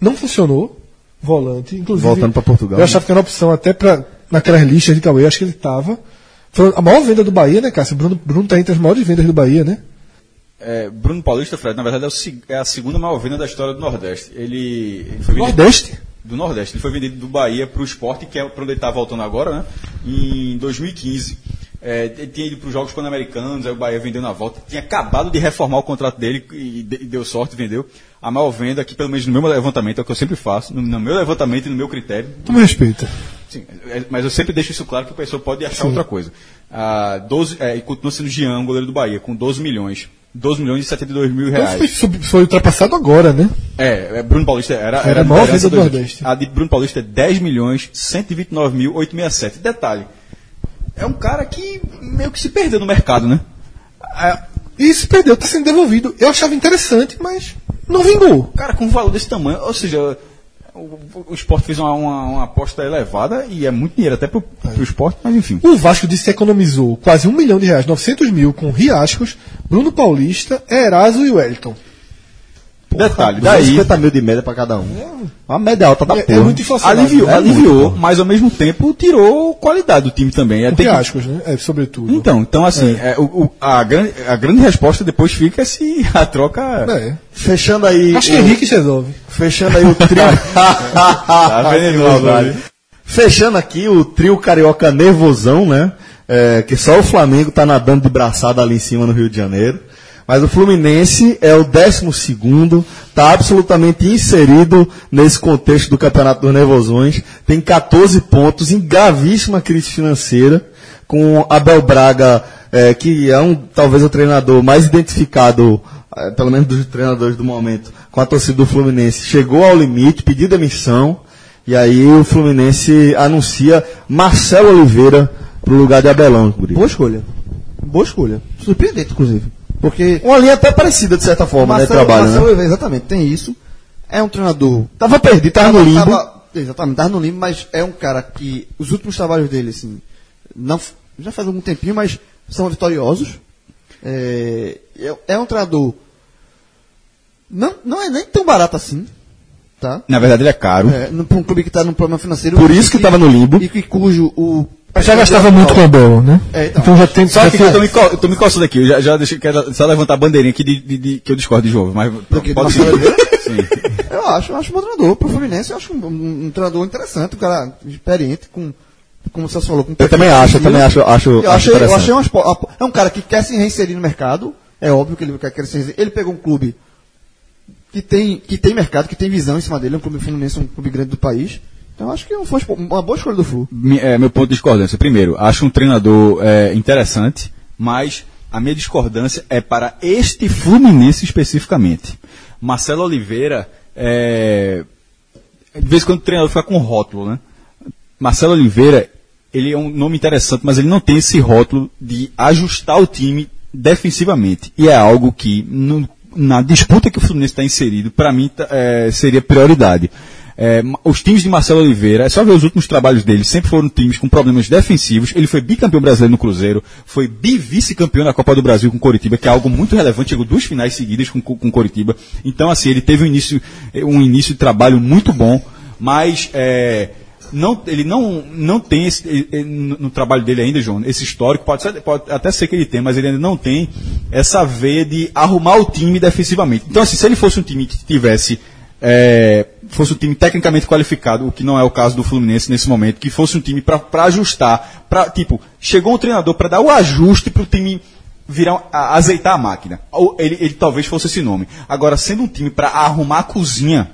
Não funcionou, volante, inclusive. Voltando pra Portugal, Eu achava que era uma opção até pra, naquelas listas de Cauê, acho que ele tava. Foi a maior venda do Bahia, né, Cássio? Bruno, Bruno tá entre as maiores vendas do Bahia, né? É, Bruno Paulista, Fred, na verdade é, é a segunda maior venda da história do Nordeste. Ele, ele foi vendido Nordeste. do Nordeste. Ele foi vendido do Bahia para o esporte, que é para onde ele está voltando agora, né? Em 2015. É, ele tinha ido para os Jogos Pan-Americanos, aí o Bahia vendeu na volta. Tinha acabado de reformar o contrato dele e, e deu sorte, vendeu. A maior venda, que pelo menos no meu levantamento, é o que eu sempre faço, no, no meu levantamento e no meu critério, Tu me respeita. Sim, é- mas eu sempre deixo isso claro que a pessoa pode achar outra coisa. Ah, 12, é, e continua sendo Jean, o goleiro do Bahia, com 12 milhões. 12 milhões e 72 mil Então reais. foi, sub- foi ultrapassado agora, né? É, é, Bruno Paulista era, Era era a maior venda do- Nordeste. A de Bruno Paulista é 10 milhões 129 mil 867. Detalhe, é um cara que meio que se perdeu no mercado, né? É, E se perdeu, tá sendo devolvido. Eu achava interessante, mas não vingou. cara com um valor desse tamanho, ou seja, o, o esporte fez uma, uma- uma aposta elevada e é muito dinheiro até pro, pro esporte, mas enfim. O Vasco disse que economizou quase um milhão de reais, 900 mil com Riascos, Bruno Paulista, Eraso e Wellington. Detalhe, Daí, daí 50 mil de média pra cada um. Uma média alta da É, porra. é muito inflacionado. aliviou, né? aliviou mas ao mesmo tempo tirou qualidade do time também. É, tem que- né? É, sobretudo. Então, então assim, é, o- o- a, grande, a grande resposta depois fica se a troca. É. Fechando aí. Acho que o- Henrique resolve. Fechando aí o trio. Tá venenoso, Fechando aqui o trio carioca nervosão, né? É, que só o Flamengo tá nadando de braçada ali em cima no Rio de Janeiro. Mas o Fluminense é o 12 tá absolutamente inserido nesse contexto do Campeonato dos Nervosões. Tem 14 pontos em gravíssima crise financeira, com Abel Braga, é, que é um talvez o treinador mais identificado, é, pelo menos dos treinadores do momento, com a torcida do Fluminense. Chegou ao limite, pediu demissão. E aí o Fluminense anuncia Marcelo Oliveira pro lugar de Abelão. Boa escolha. Boa escolha. Surpreendente, inclusive. Porque Uma linha até parecida, de certa forma, né, de trabalho, Marcelo né? Exatamente, tem isso. É um treinador. Tava perdido, tava no limbo. tava- exatamente, tava no limbo, mas é um cara que os últimos trabalhos dele, assim, não, já faz algum tempinho, mas são vitoriosos. É, é, é um treinador. Não, não é nem tão barato assim. Tá? Na verdade, ele é caro. É, um clube que está num problema financeiro. Por isso que tava no limbo. E que cujo o. Já gastava muito com o Abel, né? É, então. então já tem. Só já que tem- eu tô me, eu tô me coçando aqui, eu já, já deixei, quero só levantar a bandeirinha aqui de, de- de- que eu discordo de jogo, mas que, pode ser. Sim. Eu acho, eu acho um bom treinador. Pro Fluminense, eu acho um, um- um treinador interessante, um cara experiente, com, como você falou, com Eu também acho, eu também acho, acho, Eu acho achei, eu achei uma expo- apo- É um cara que quer se reinserir no mercado. É óbvio que ele quer, quer se reinserir. Ele pegou um clube que tem, que tem mercado, que tem visão em cima dele. É um clube Fluminense, um clube grande do país. Então acho que foi uma boa escolha do Flu. É, meu ponto de discordância. Primeiro, acho um treinador é, interessante, mas a minha discordância é para este Fluminense especificamente. Marcelo Oliveira, é, de vez em quando o treinador fica com rótulo, né? Marcelo Oliveira, ele é um nome interessante, mas ele não tem esse rótulo de ajustar o time defensivamente. E é algo que, no- na disputa que o Fluminense está inserido, para mim tá- é, seria prioridade. É, os times de Marcelo Oliveira, é só ver os últimos trabalhos dele, sempre foram times com problemas defensivos. Ele foi bicampeão brasileiro no Cruzeiro, foi bivice-campeão na Copa do Brasil com Coritiba, que é algo muito relevante, chegou duas finais seguidas com, com Coritiba. Então, assim, ele teve um início, um início de trabalho muito bom, mas é, não, ele não, não tem esse, no trabalho dele ainda, João, esse histórico, pode, ser- pode até ser que ele tenha, mas ele ainda não tem essa veia de arrumar o time defensivamente. Então, assim, se ele fosse um time que tivesse é, fosse um time tecnicamente qualificado, o que não é o caso do Fluminense nesse momento, que fosse um time para ajustar, para tipo, chegou um treinador para dar o ajuste para o time virar, a, azeitar a máquina. Ou ele, ele talvez fosse esse nome. Agora, sendo um time para arrumar a cozinha,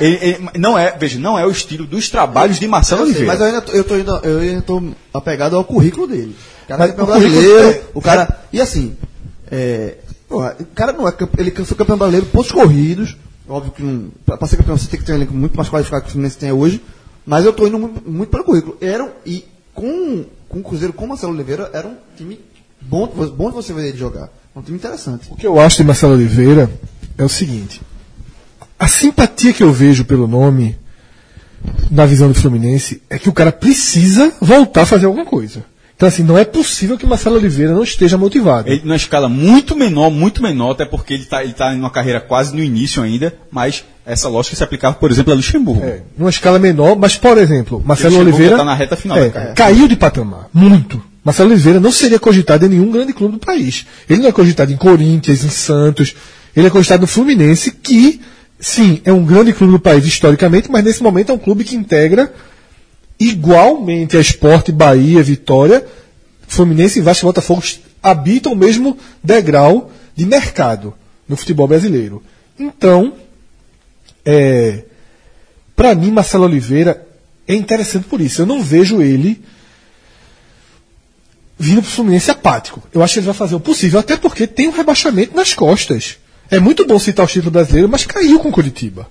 ele- ele- não é, veja, não é o estilo dos trabalhos de Marcelo Oliveira. mas eu ainda, tô- eu, tô ainda, eu ainda tô apegado ao currículo dele. O cara Mas é brasileiro, é- o cara. E assim, é, o cara não é ele foi campeão brasileiro, pontos corridos. Óbvio que não, pra ser campeão você tem que ter um elenco muito mais qualificado que o Fluminense tem hoje. Mas eu tô indo muito, muito pelo currículo. Era, e com, com o Cruzeiro, com o Marcelo Oliveira, era um time bom, bom de você ver ele jogar. Um time interessante. O que eu acho de Marcelo Oliveira é o seguinte: a simpatia que eu vejo pelo nome na visão do Fluminense é que o cara precisa voltar a fazer alguma coisa. Então, assim, não é possível que Marcelo Oliveira não esteja motivado. Ele numa escala muito menor, muito menor, até porque ele está ele tá em uma carreira quase no início ainda, mas essa lógica se aplicava, por exemplo, a Luxemburgo. É, numa escala menor, mas, por exemplo, Marcelo Luxemburgo Oliveira. tá na reta final é. Caiu de patamar, muito. Marcelo Oliveira não seria cogitado em nenhum grande clube do país. Ele não é cogitado em Corinthians, em Santos. Ele é cogitado no Fluminense, que, sim, é um grande clube do país historicamente, mas nesse momento é um clube que integra igualmente a Esporte, Bahia, Vitória, Fluminense e Vasco e Botafogo habitam o mesmo degrau de mercado no futebol brasileiro. Então, é, para mim, Marcelo Oliveira é interessante por isso. Eu não vejo ele vindo pro Fluminense apático. Eu acho que ele vai fazer o possível, até porque tem um rebaixamento nas costas. É muito bom citar o título brasileiro, mas caiu com o Curitiba.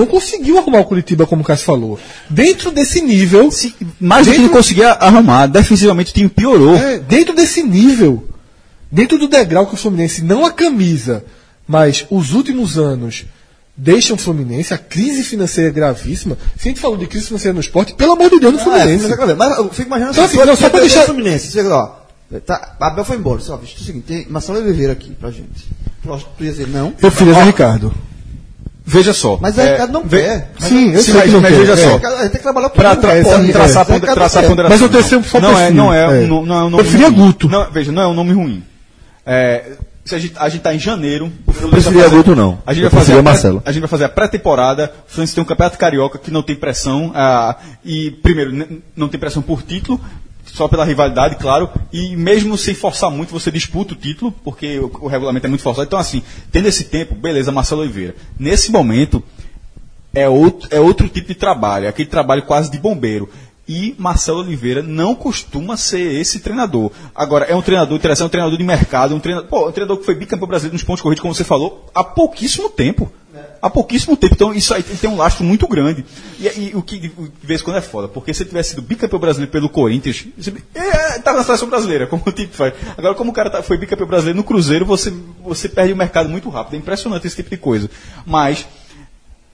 Não conseguiu arrumar o Curitiba, como o Cássio falou. Dentro desse nível. Mas o time dentro- conseguia arrumar. Defensivamente o time piorou. é, dentro desse nível, dentro do degrau que o Fluminense, não a camisa, mas os últimos anos deixam o Fluminense, a crise financeira é gravíssima. Se a gente falou de crise financeira no esporte, pelo amor de Deus, no Ah, é, Fluminense. É mas eu fico imaginando Então, assim, não, só perdeu deixar- o Fluminense, chega lá. Tá, Abel foi embora. Só, bicho, é o seguinte, tem Marcelo Oliveira aqui pra gente. Tu, ia dizer não? Eu filho Zé Ricardo. Veja só. Mas aí é, o Ricardo não quer. Sim, eu Sim, sei mas, que não mas quer. veja É. só. A gente tem que trabalhar ele, tra não sabe? traçar, ponder- Ricardo traçar não quer. ponderação. Mas eu tenho sempre só não é, não é, é. Não, não é um nome Eu preferia ruim. Guto. Não, veja, não é um nome ruim. É, se a gente, a gente tá em janeiro. Fluminense preferia fazer- Guto, não. A gente, Eu vai fazer a Marcelo. a gente vai fazer a pré-temporada. O Fluminense tem um campeonato carioca que não tem pressão. ah, e, primeiro, não tem pressão por título. Só pela rivalidade, claro, e mesmo sem forçar muito, você disputa o título, porque o, o regulamento é muito forçado. Então, assim, tendo esse tempo, beleza, Marcelo Oliveira. Nesse momento, é outro, é outro tipo de trabalho, é aquele trabalho quase de bombeiro. E Marcelo Oliveira não costuma ser esse treinador. Agora, é um treinador interessante, é um treinador de mercado, um treinador, pô, um treinador que foi bicampeão brasileiro nos pontos corridos, como você falou, há pouquíssimo tempo. Há pouquíssimo tempo. Então, isso aí tem um lastro muito grande. E, e o que de vez em quando é foda, porque se ele tivesse sido bicampeão brasileiro pelo Corinthians, você, é, tava na seleção brasileira, como o tipo faz. Agora, como o cara tá- foi bicampeão brasileiro no Cruzeiro, você, você perde o mercado muito rápido. É impressionante esse tipo de coisa. Mas,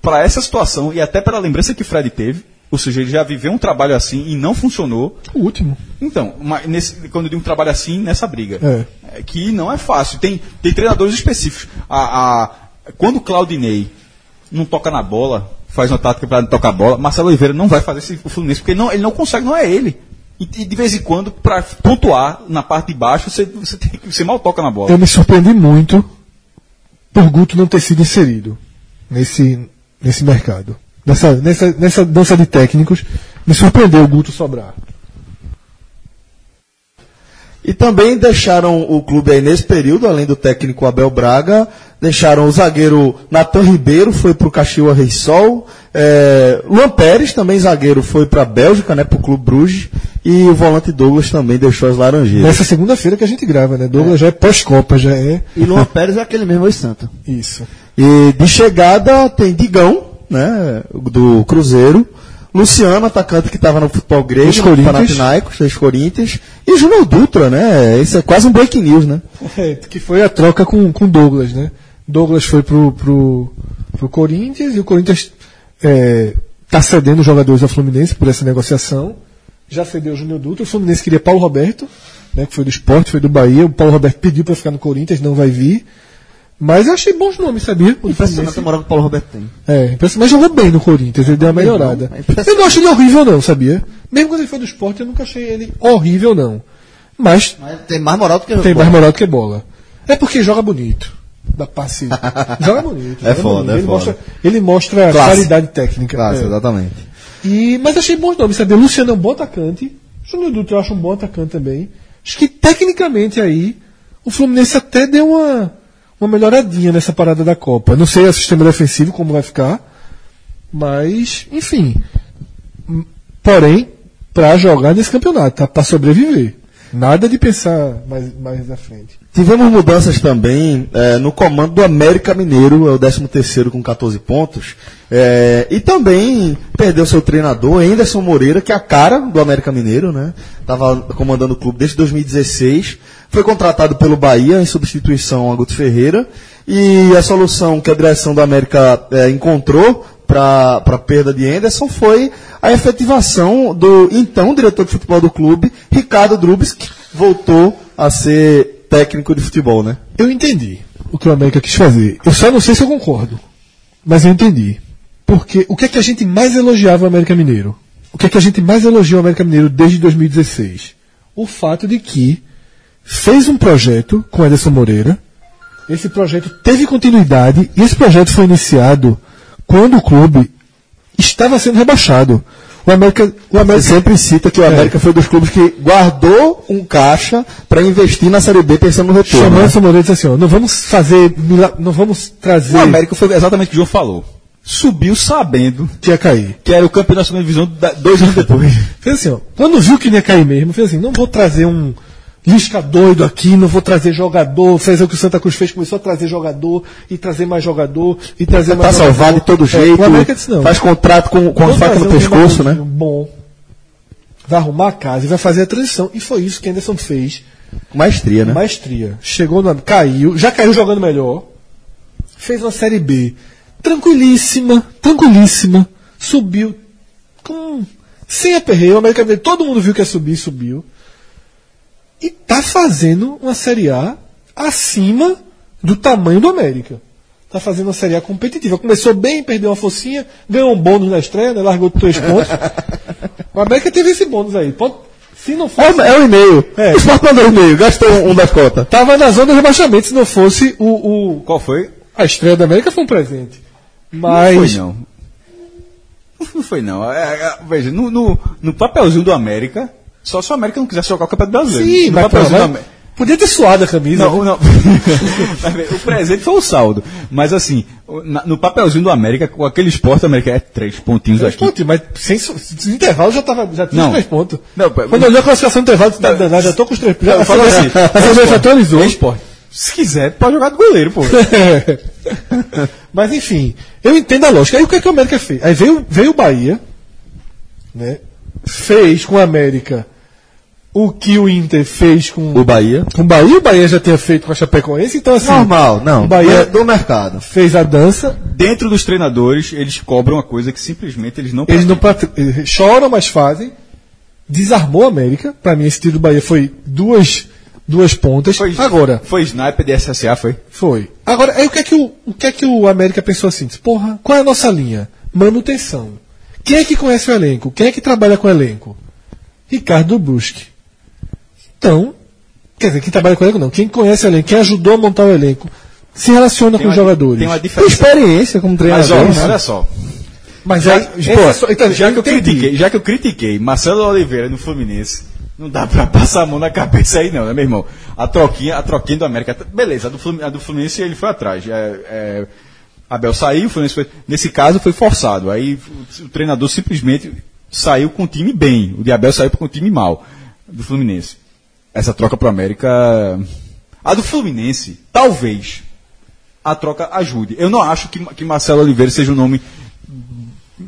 para essa situação e até pela lembrança que Fred teve, ou seja, ele já viveu um trabalho assim e não funcionou. O último. Então, nesse, quando eu digo um trabalho assim, nessa briga, É. é que não é fácil. Tem, tem treinadores específicos. A, a- quando o Claudinei não toca na bola, faz uma tática para tocar a bola, Marcelo Oliveira não vai fazer esse, o Fluminense, porque ele não, ele não consegue, não é ele. E, de vez em quando, para pontuar na parte de baixo, você, você, tem você mal toca na bola. Eu me surpreendi muito por Guto não ter sido inserido nesse, nesse mercado. Nessa, nessa, nessa dança de técnicos, me surpreendeu o Guto sobrar. E também deixaram o clube aí nesse período, além do técnico Abel Braga, deixaram o zagueiro Natan Ribeiro, foi para o Caxiwa Rei Sol, é, Luan Pérez, também zagueiro, foi para a Bélgica, né, para o Clube Bruges, e o volante Douglas também deixou as Laranjeiras. Nessa segunda-feira que a gente grava, né? Douglas já é pós-Copa, já é E Luan Pérez é aquele mesmo ex-santo. isso. E de chegada tem Digão, né, do Cruzeiro, Luciano, atacante que estava no futebol grego, no Ex-Corinthians. Panathinaikos, ex-Corinthians, e Júnior Dutra, né, isso é quase um break news, né. É, que foi a troca com com Douglas, né? Douglas foi pro, pro, pro Corinthians e o Corinthians está cedendo jogadores ao Fluminense por essa negociação. Já cedeu o Júnior Dutra. O Fluminense queria Paulo Roberto, né, que foi do esporte, foi do Bahia. O Paulo Roberto pediu para ficar no Corinthians, não vai vir. Mas eu achei bons nomes, sabia? O Impressionante a moral que o Paulo Roberto tem. É, impressionante. Mas jogou bem no Corinthians, ele deu uma melhorada. é eu não acho ele horrível, não, sabia? Mesmo quando ele foi do esporte, eu nunca achei ele horrível, não. Mas Mas tem mais moral do que tem mais moral do que bola. É porque joga bonito. Dá passe. joga bonito. É joga foda, bonito. é ele, foda. Mostra, ele mostra Classe. qualidade técnica. Claro, É. exatamente. E, mas achei bons nomes, sabe? O Luciano é um bom atacante. Júnior Dutra eu acho um bom atacante também. Acho que tecnicamente aí o Fluminense até deu uma, uma melhoradinha nessa parada da Copa. Não sei o sistema defensivo como vai ficar. Mas, enfim. Porém, para jogar nesse campeonato, tá? Para sobreviver. Nada de pensar mais, mais à frente. Tivemos mudanças também eh, no comando do América Mineiro, é o 13 terceiro com 14 pontos. Eh, e também perdeu seu treinador, Anderson Moreira, que é a cara do América Mineiro, né? Estava comandando o clube desde 2016. Foi contratado pelo Bahia em substituição a Guto Ferreira. E a solução que a direção do América eh, encontrou para a perda de Anderson foi a efetivação do então diretor de futebol do clube, Ricardo Drubes, que voltou a ser técnico de futebol, né? Eu entendi o que o América quis fazer. Eu só não sei se eu concordo. Mas eu entendi. Porque o que é que a gente mais elogiava o América Mineiro? O que é que a gente mais elogiou o América Mineiro desde 2016? O fato de que fez um projeto com Ederson Moreira. Esse projeto teve continuidade e esse projeto foi iniciado quando o clube estava sendo rebaixado. O América, o América sempre cita que o América foi dos clubes que guardou um caixa para investir na Série B pensando no retorno. chamou né? Ederson Moreira e disse assim: ó, não vamos fazer, não vamos trazer O América foi exatamente o que o João falou. Subiu sabendo que ia cair. que era o campeão da segunda divisão dois anos depois. Fez assim, ó. Quando viu que não ia cair mesmo, fez assim, não vou trazer um lisca doido aqui, não vou trazer jogador, fez o que o Santa Cruz fez, começou a trazer jogador, e trazer mais jogador, e trazer Tá mais salvado jogador. de todo É, jeito, o América disse, não. faz contrato com, com a faca no pescoço, né? Bom. Vai arrumar a casa e vai fazer a transição. E foi isso que Anderson fez. Maestria, né? Maestria. Chegou no. Caiu, já caiu jogando melhor. Fez uma série B. Tranquilíssima, tranquilíssima. Subiu com. Sem aperreio. O América Mineiro, todo mundo viu que ia subir, subiu. E tá fazendo uma série A acima do tamanho do América. Tá fazendo uma série A competitiva. Começou bem, perdeu uma focinha, ganhou um bônus na estreia, né? largou três pontos. o América teve esse bônus aí. Pode- se não fosse. É, é o e-mail. É. O Sport mandou o e-mail, gastou um, um das cotas. Tava na zona de rebaixamento se não fosse o, o- Qual foi? a estreia da América foi um presente. Não Mas foi não. Não foi não. É, é, veja, no, no, no papelzinho do América, só se o América não quisesse jogar o Campeonato Brasileiro. sim, no mas, mas América. podia ter suado a camisa. Não, não. Mas, bem, o presente foi o saldo. Mas assim, no papelzinho do América, com aquele esporte América, é três pontinhos Três aqui. pontos, mas sem, intervalo já, tava, já tinha Não. três pontos. Não, Quando eu olhei a classificação do intervalo, tá danado, já tô com os três pontos. Eu falo assim, CBF atualizou. é esporte. Se quiser, pode jogar do goleiro, pô. Mas enfim, eu entendo a lógica. Aí o que, é que o América fez? Aí veio, veio o Bahia, né? fez com o América o que o Inter fez com O Bahia. com o Bahia. O Bahia já tinha feito com a Chapecoense, então assim. Normal, não. O Bahia é do mercado. fez a dança, Dentro dos treinadores, eles cobram uma coisa que simplesmente eles não eles não praticam. eles choram, mas fazem. Desarmou a América. Pra mim, esse tiro do Bahia foi duas, duas pontas. Foi, Agora, Foi sniper de SSA, foi? Foi. Agora, aí o que é que o, o que é que o América pensou assim? Disse, porra, qual é a nossa linha? Manutenção. Quem é que conhece o elenco? Quem é que trabalha com o elenco? Ricardo Bruschi. Então, quer dizer, quem trabalha com o elenco não. Quem conhece o elenco, quem ajudou a montar o elenco, se relaciona com uma os jogadores. Tem uma Tem diferença. experiência como Mas treinador. ó, né? olha só. Mas Já, aí, pô, é só- então, já, que eu entendi. critiquei, já que eu critiquei Marcelo Oliveira no Fluminense, não dá pra passar a mão na cabeça aí não, né, meu irmão? A troquinha, a troquinha do América, beleza, a do Fluminense, a do Fluminense ele foi atrás. É, é, Abel saiu, o Fluminense foi, nesse caso foi forçado. Aí o, o treinador simplesmente saiu com o time bem, o de Abel saiu com o time mal do Fluminense. Essa troca pro América, a do Fluminense, talvez a troca ajude. Eu não acho que, que Marcelo Oliveira seja o nome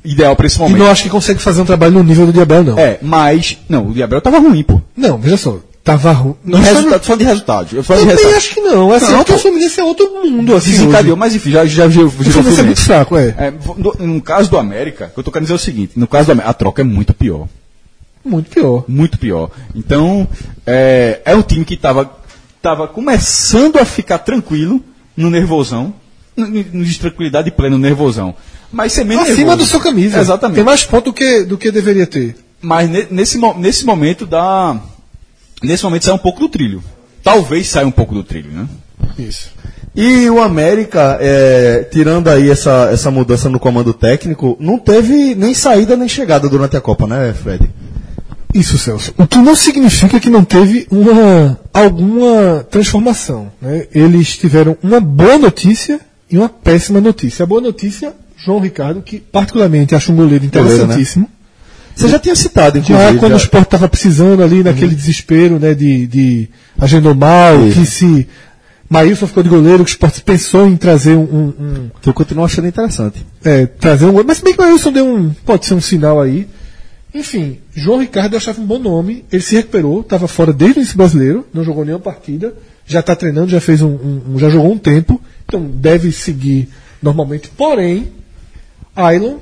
ideal para esse E momento. não acho que consegue fazer um trabalho no nível do Diabel, não. É, mas. Não, o Diabel tava ruim, pô. Não, veja só. tava ruim. Não, resultado, tô falando de resultados. Eu falo Também acho que não. Assim, Não, porque o. Fluminense é outro mundo, assim. Desencadeou, mas enfim, já, já virou, O Fluminense é muito fraco, é. É, no, no caso do América, eu tô querendo dizer o seguinte: no caso do América, a troca é muito pior. Muito pior. Muito pior. Então, é, é um time que estava tava começando a ficar tranquilo no nervosão, no, no, de tranquilidade plena no nervosão. Mas ser menos Acima nervoso. do seu camisa. Exatamente. Tem mais ponto do que, do que deveria ter. Mas ne- nesse, nesse momento dá. Nesse momento sai um pouco do trilho. Talvez saia um pouco do trilho, né? Isso. E o América, é, tirando aí essa, essa mudança no comando técnico, não teve nem saída nem chegada durante a Copa, né, Fred? Isso, Celso. O que não significa que não teve uma, alguma transformação. Né? Eles tiveram uma boa notícia e uma péssima notícia. A boa notícia, João Ricardo, que particularmente acho um goleiro interessantíssimo. Você já tinha citado, Já inclusive. quando o já- Sport estava precisando ali naquele desespero, né, de, de agendou mal, que se Maílson ficou de goleiro, que o Sport pensou em trazer um, um- um- que eu continuo achando interessante. é, trazer um goleiro. Mas se bem que o Maílson deu um, pode ser um sinal aí. Enfim, João Ricardo eu achava um bom nome, ele se recuperou, estava fora desde o início brasileiro, não jogou nenhuma partida, já está treinando, já fez um, um- já jogou um tempo, então deve seguir normalmente. Porém, Ailon,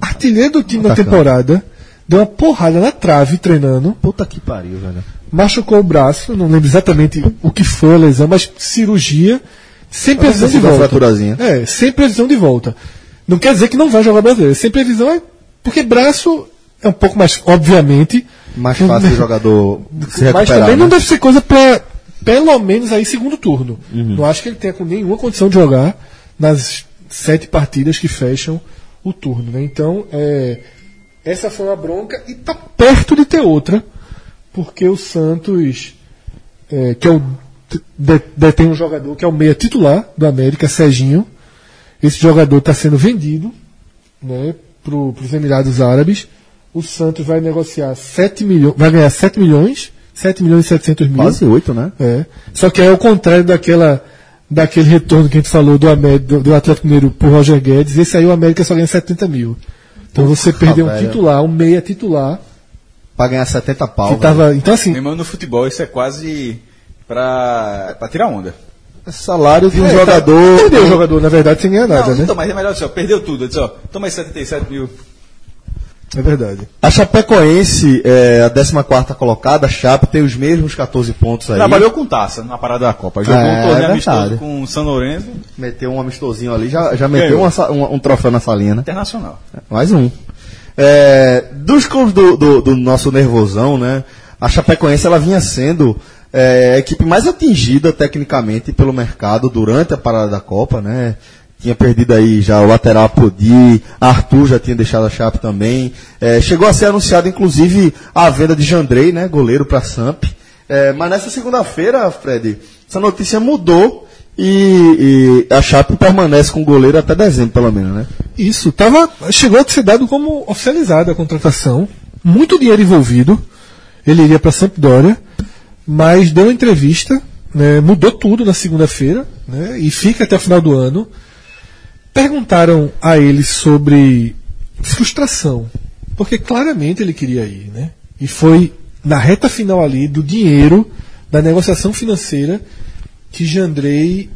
artilheiro do time na temporada, deu uma porrada na trave treinando, Puta que pariu, velho. machucou o braço, não lembro exatamente o que foi a lesão, mas cirurgia, sem previsão de volta. É, sem previsão de volta. Não quer dizer que não vai jogar brasileiro, sem previsão é porque braço é um pouco mais, obviamente, Mais fácil o jogador se mas recuperar. também não né? deve ser coisa para pelo menos aí segundo turno. Uhum. Não acho que ele tenha com nenhuma condição de jogar nas sete partidas que fecham o turno. Né? Então, é, essa foi uma bronca e está perto de ter outra, porque o Santos, é, que é o, de- detém um jogador que é o meia titular do América, Serginho. Esse jogador está sendo vendido né, para os Emirados Árabes. O Santos vai negociar 7 milhões, vai ganhar 7 milhões, 7 milhões e 700 mil. Quase oito, né? É. Só que é o contrário daquela daquele retorno que a gente falou do, do, do Atlético Mineiro por Roger Guedes. Esse aí o América só ganha 70 mil. Então você perdeu um velho. titular, um meia titular. Pra ganhar 70 pau. Tava, então assim, Meu irmão, no futebol isso é quase pra, pra tirar onda. Salário de um é, tá- jogador. perdeu o jogador, na verdade, sem ganhar nada, não, né? então, mas é melhor assim, ó, perdeu tudo. Disse, ó, toma aí 77 mil. É verdade. A Chapecoense, é, a 14 colocada, a Chape tem os mesmos 14 pontos aí. Trabalhou com taça na parada da Copa. Jogou É, um torneio é amistoso com o São Lourenço Meteu um amistosinho ali, já, já meteu uma um, um troféu na salinha, né? Internacional. Mais um. É, dos clubes do, do- do nosso nervosão, né? A Chapecoense ela vinha sendo é, a equipe mais atingida tecnicamente pelo mercado durante a parada da Copa, né? Tinha perdido aí já o lateral Podi, Arthur já tinha deixado a Chape também. É, chegou a ser anunciado, inclusive, a venda de Jandrei, né? Goleiro para Samp. É, mas nessa segunda-feira, Fred, essa notícia mudou e, e a Chape permanece com o goleiro até dezembro, pelo menos, né? Isso, tava, chegou a ser dado como oficializada a contratação, muito dinheiro envolvido. Ele iria para Sampdoria, mas deu uma entrevista, né, mudou tudo na segunda-feira, né, e fica até o final do ano. Perguntaram a ele sobre frustração, porque claramente ele queria ir, né? E foi na reta final ali do dinheiro da negociação financeira que Jandrei,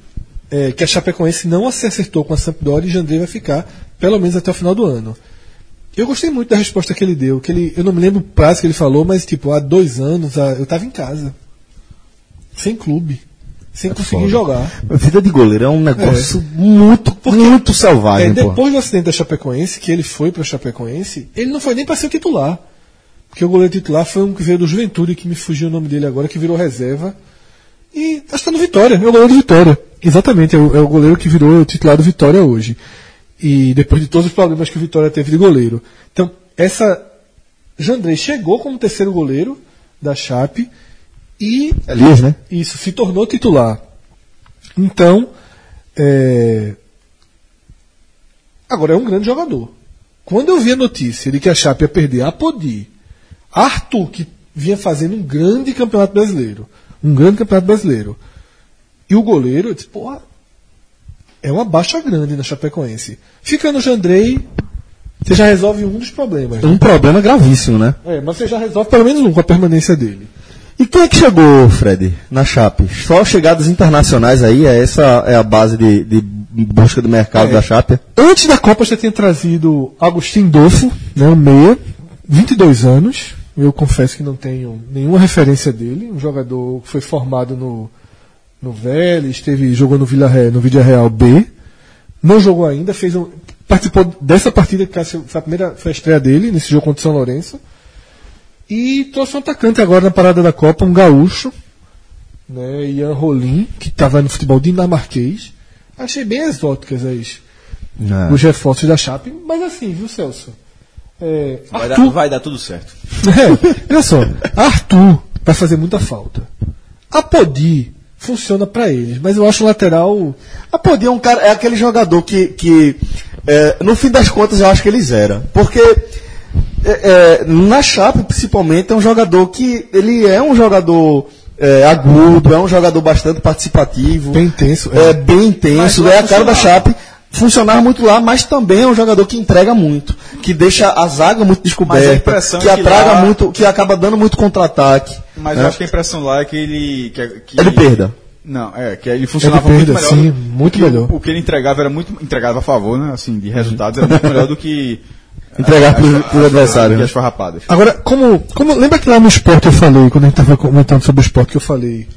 é, que a Chapecoense não se acertou com a Sampdoria e Jandrei vai ficar pelo menos até o final do ano. Eu gostei muito da resposta que ele deu, que ele, eu não me lembro o prazo que ele falou, mas tipo, há dois anos eu estava em casa, sem clube, sem conseguir foda. jogar. Vida de goleiro é um negócio muito, muito selvagem, É, pô. depois do acidente da Chapecoense, que ele foi para Chapecoense, ele não foi nem para ser o titular. Porque o goleiro titular foi um que veio do Juventude, que me fugiu o nome dele agora, que virou reserva. E acho que tá no Vitória, é o goleiro do Vitória. Exatamente, é o, é o goleiro que virou o titular do Vitória hoje. E depois de todos os problemas que o Vitória teve de goleiro. Então, essa. Jandrei chegou como terceiro goleiro da Chape e Elias, né? isso, se tornou titular. Então, é... agora é um grande jogador. Quando eu vi a notícia de que a Chape ia perder a Podi, Arthur, que vinha fazendo um grande campeonato brasileiro, um grande campeonato brasileiro, e o goleiro, eu disse, porra, é uma baixa grande na Chapecoense. Ficando o Jandrei, você já resolve um dos problemas. né? Um problema gravíssimo, né? É, mas você já resolve pelo menos um com a permanência dele. E quem é que chegou, Fred, na Chape? Só chegadas internacionais aí, é essa é a base de, de busca do mercado É. da Chape? Antes da Copa já tinha trazido Agostinho Dolfo, né, o meia, 22 anos. Eu confesso que não tenho nenhuma referência dele. Um jogador que foi formado no, no Vélez, esteve, jogou no Vila Real, no Vídea Real B. Não jogou ainda, fez um, participou dessa partida que foi a primeira foi a estreia dele nesse jogo contra o São Lourenço. E trouxe um atacante agora na parada da Copa, um gaúcho, né, Ian Rolim, que estava no futebol dinamarquês. Achei bem exóticas as, É. os reforços da Chape, mas assim, viu, Celso? É, Vai dar, Arthur, vai dar tudo certo. é, olha só, Arthur vai fazer muita falta. A Podi funciona pra eles, mas eu acho o lateral. A Podi é um cara, é aquele jogador que, que é, no fim das contas, eu acho que ele zera. Porque é, é, na Chape, principalmente, é um jogador que ele é um jogador é, agudo, é um jogador bastante participativo. Bem intenso, É, é. bem intenso, é a cara da. Chape. Funcionar muito lá, mas também é um jogador que entrega muito, que deixa a zaga muito descoberta, que é que atraga lá- muito, que acaba dando muito contra-ataque. Mas né? eu acho que a impressão lá é que ele. Que, que É de perda. Não, é, que ele funcionava É de muito perda, melhor. sim, muito o que, melhor. O que ele entregava era muito. Entregava a favor, né? Assim, de resultados, era muito melhor do que. Entregar as- pro- as- pro as- adversário, que né? as farrapadas. Agora, como, como. Lembra que lá no esporte eu falei, quando a gente estava comentando sobre o esporte, que eu falei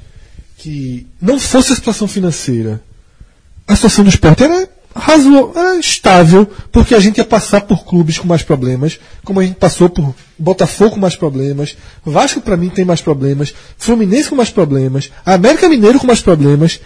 que não fosse a situação financeira, a situação do esporte era razoável, era estável, porque a gente ia passar por clubes com mais problemas, como a gente passou por Botafogo com mais problemas, Vasco para mim tem mais problemas, Fluminense com mais problemas, América Mineiro com mais problemas.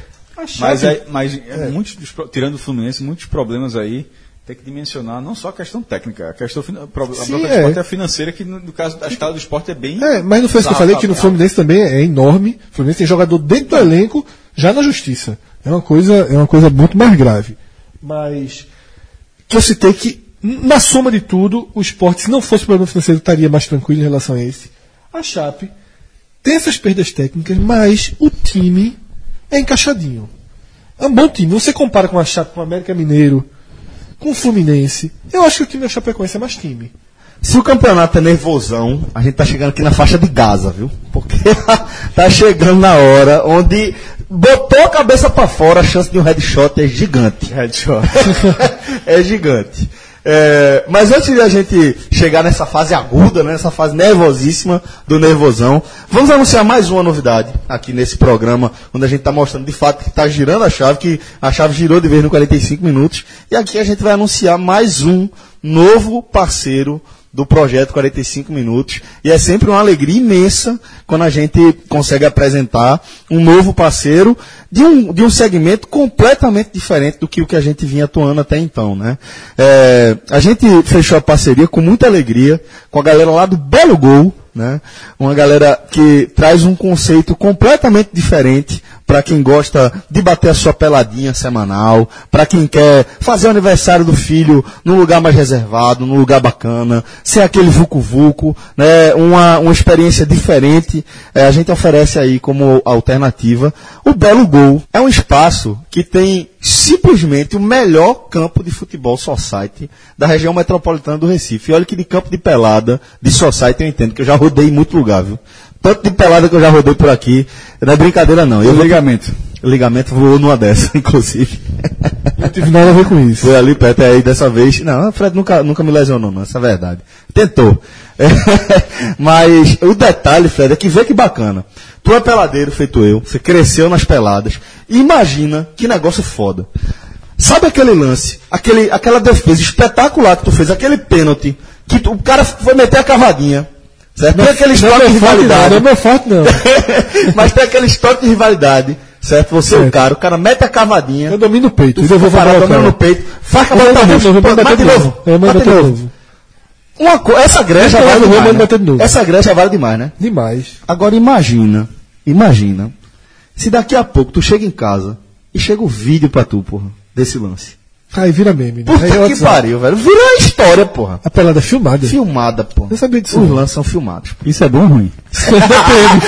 Mas, é, mas é, muitos dos pro- tirando o Fluminense, muitos problemas aí tem que dimensionar não só a questão técnica, a questão a Sim, própria é. esporte é financeira, que no, caso da escala do esporte é bem. É, mas não foi isso que eu falei, que no Fluminense também é enorme. O Fluminense tem jogador dentro do elenco, já na justiça. É uma coisa, é uma coisa muito mais grave. Mas que eu citei que, na soma de tudo, o esporte, se não fosse problema financeiro, estaria mais tranquilo em relação a esse. A Chape tem essas perdas técnicas, mas o time é encaixadinho. É um bom time. Você compara com a Chape, com o América Mineiro, com o Fluminense. Eu acho que o time da Chapecoense é mais time. Se o campeonato é nervosão, a gente tá chegando aqui na faixa de Gaza, viu? Porque tá chegando na hora onde botou a cabeça pra fora, a chance de um headshot é gigante. Headshot. é gigante. É, mas antes de a gente chegar nessa fase aguda, né, nessa fase nervosíssima do nervosão, vamos anunciar mais uma novidade aqui nesse programa, onde a gente está mostrando de fato que está girando a chave, que a chave girou de vez no 45 minutos. E aqui a gente vai anunciar mais um novo parceiro do projeto 45 minutos. E é sempre uma alegria imensa quando a gente consegue apresentar um novo parceiro de um, de um segmento completamente diferente do que o que a gente vinha atuando até então. Né? É, a gente fechou a parceria com muita alegria com a galera lá do Belo Gol, né? Uma galera que traz um conceito completamente diferente para quem gosta de bater a sua peladinha semanal, para quem quer fazer o aniversário do filho num lugar mais reservado, num lugar bacana, sem aquele vucu-vucu, né? Uma, uma experiência diferente, eh, a gente oferece aí como alternativa. O Belo Gol é um espaço que tem simplesmente o melhor campo de futebol society da região metropolitana do Recife. E olha que de campo de pelada, de society eu entendo, que eu já rodei em muito lugar, viu? Tanto de pelada que eu já rodei por aqui, não é brincadeira não. Eu vou- ligamento. o ligamento voou numa dessa, inclusive. Não tive nada a ver com isso. Foi ali perto aí dessa vez. Não, o Fred nunca, nunca me lesionou, não, essa é verdade. Tentou. Mas o detalhe, Fred, é que vê que bacana. Tu é peladeiro, feito eu, você cresceu nas peladas. Imagina que negócio foda. Sabe aquele lance, aquele, aquela defesa espetacular que tu fez, aquele pênalti, que tu- o cara foi meter a cavadinha. Certo? Tem aquele Não é estoque de forte, não, rivalidade. não é meu forte, não. Mas tem aquele estoque de rivalidade, certo? Você é o Certo. cara, o cara mete a cavadinha. Eu domino o peito. Tu eu vou parar parar domina no peito, faz a bola pra bater de novo, bater de novo. Uma co... Essa Eu vale demais. né? de novo. Essa grande já vale demais, né? Demais. Agora imagina, imagina, se daqui a pouco tu chega em casa e chega o vídeo pra tu, porra, desse lance. Aí vira meme. né? Puta Aí é que WhatsApp. pariu, velho. Virou uma história, porra. A pelada é filmada. Filmada, porra. Eu sabia disso Os não. lances são filmados. Isso é bom ou ruim?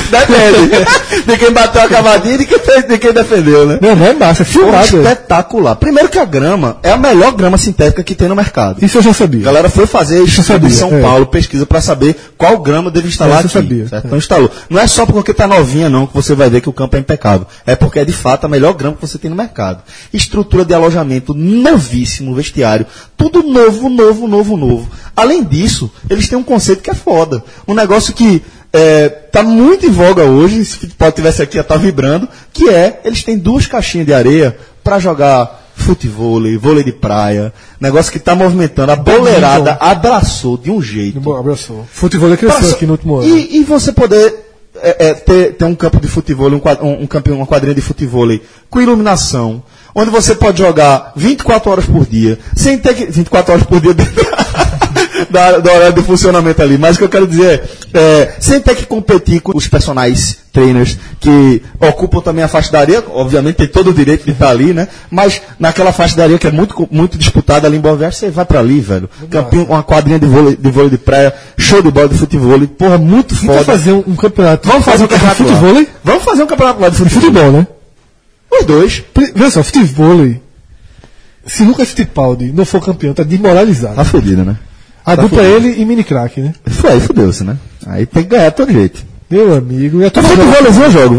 Depende. de quem bateu a cavadinha e de quem, fez- de quem defendeu, né? Não, não é massa, é Porra, filmado. é. espetacular. Primeiro que a grama é a melhor grama sintética que tem no mercado. Isso eu já A sabia. galera foi fazer sabia, em São é. Paulo, pesquisa pra saber qual grama deve instalar Essa eu aqui. sabia, certo? é. Então instalou. Não é só porque tá novinha não que você vai ver que o campo é impecável. É porque é de fato a melhor grama que você tem no mercado. Estrutura de alojamento novíssimo, vestiário, tudo novo, novo, novo, novo. Além disso, eles têm um conceito que é foda. Um negócio que é, tá muito em voga hoje, se o futebol tivesse aqui ia estar vibrando, que é, eles têm duas caixinhas de areia para jogar futevôlei, vôlei de praia, negócio que está movimentando. A boleirada abraçou de um jeito. Bom, abraçou. Futebol cresceu Pra- aqui no último ano. E, e você poder é, é, ter, ter um campo de futebol, um, um, um campeão, uma quadrinha de futebol com iluminação, onde você pode jogar 24 horas por dia, sem ter que. 24 horas por dia da, da hora de funcionamento ali. Mas o que eu quero dizer é, é, sem ter que competir com os personagens trainers que ocupam também a faixa da areia, obviamente tem todo o direito de estar ali, né? Mas naquela faixa da areia que é muito, muito disputada ali em Boa Viagem, você vai pra ali, velho. Campinho, uma quadrinha de vôlei, de vôlei de praia, show de bola de futebol, porra, muito Vamos foda. fazer um, um campeonato. Vamos fazer um campeonato de futebol? Vamos fazer um campeonato lá de futebol. Futebol, né? Os dois. Veja só, futebol. Se Lucas Fittipaldi não for campeão, tá desmoralizado. Tá fodido, né? A tá dupla fudido. ele e mini crack, né? Foi, aí fudeu-se, né? Aí tem que ganhar de todo jeito. Meu amigo, e a Um torcida- futebolzinho eu jogo?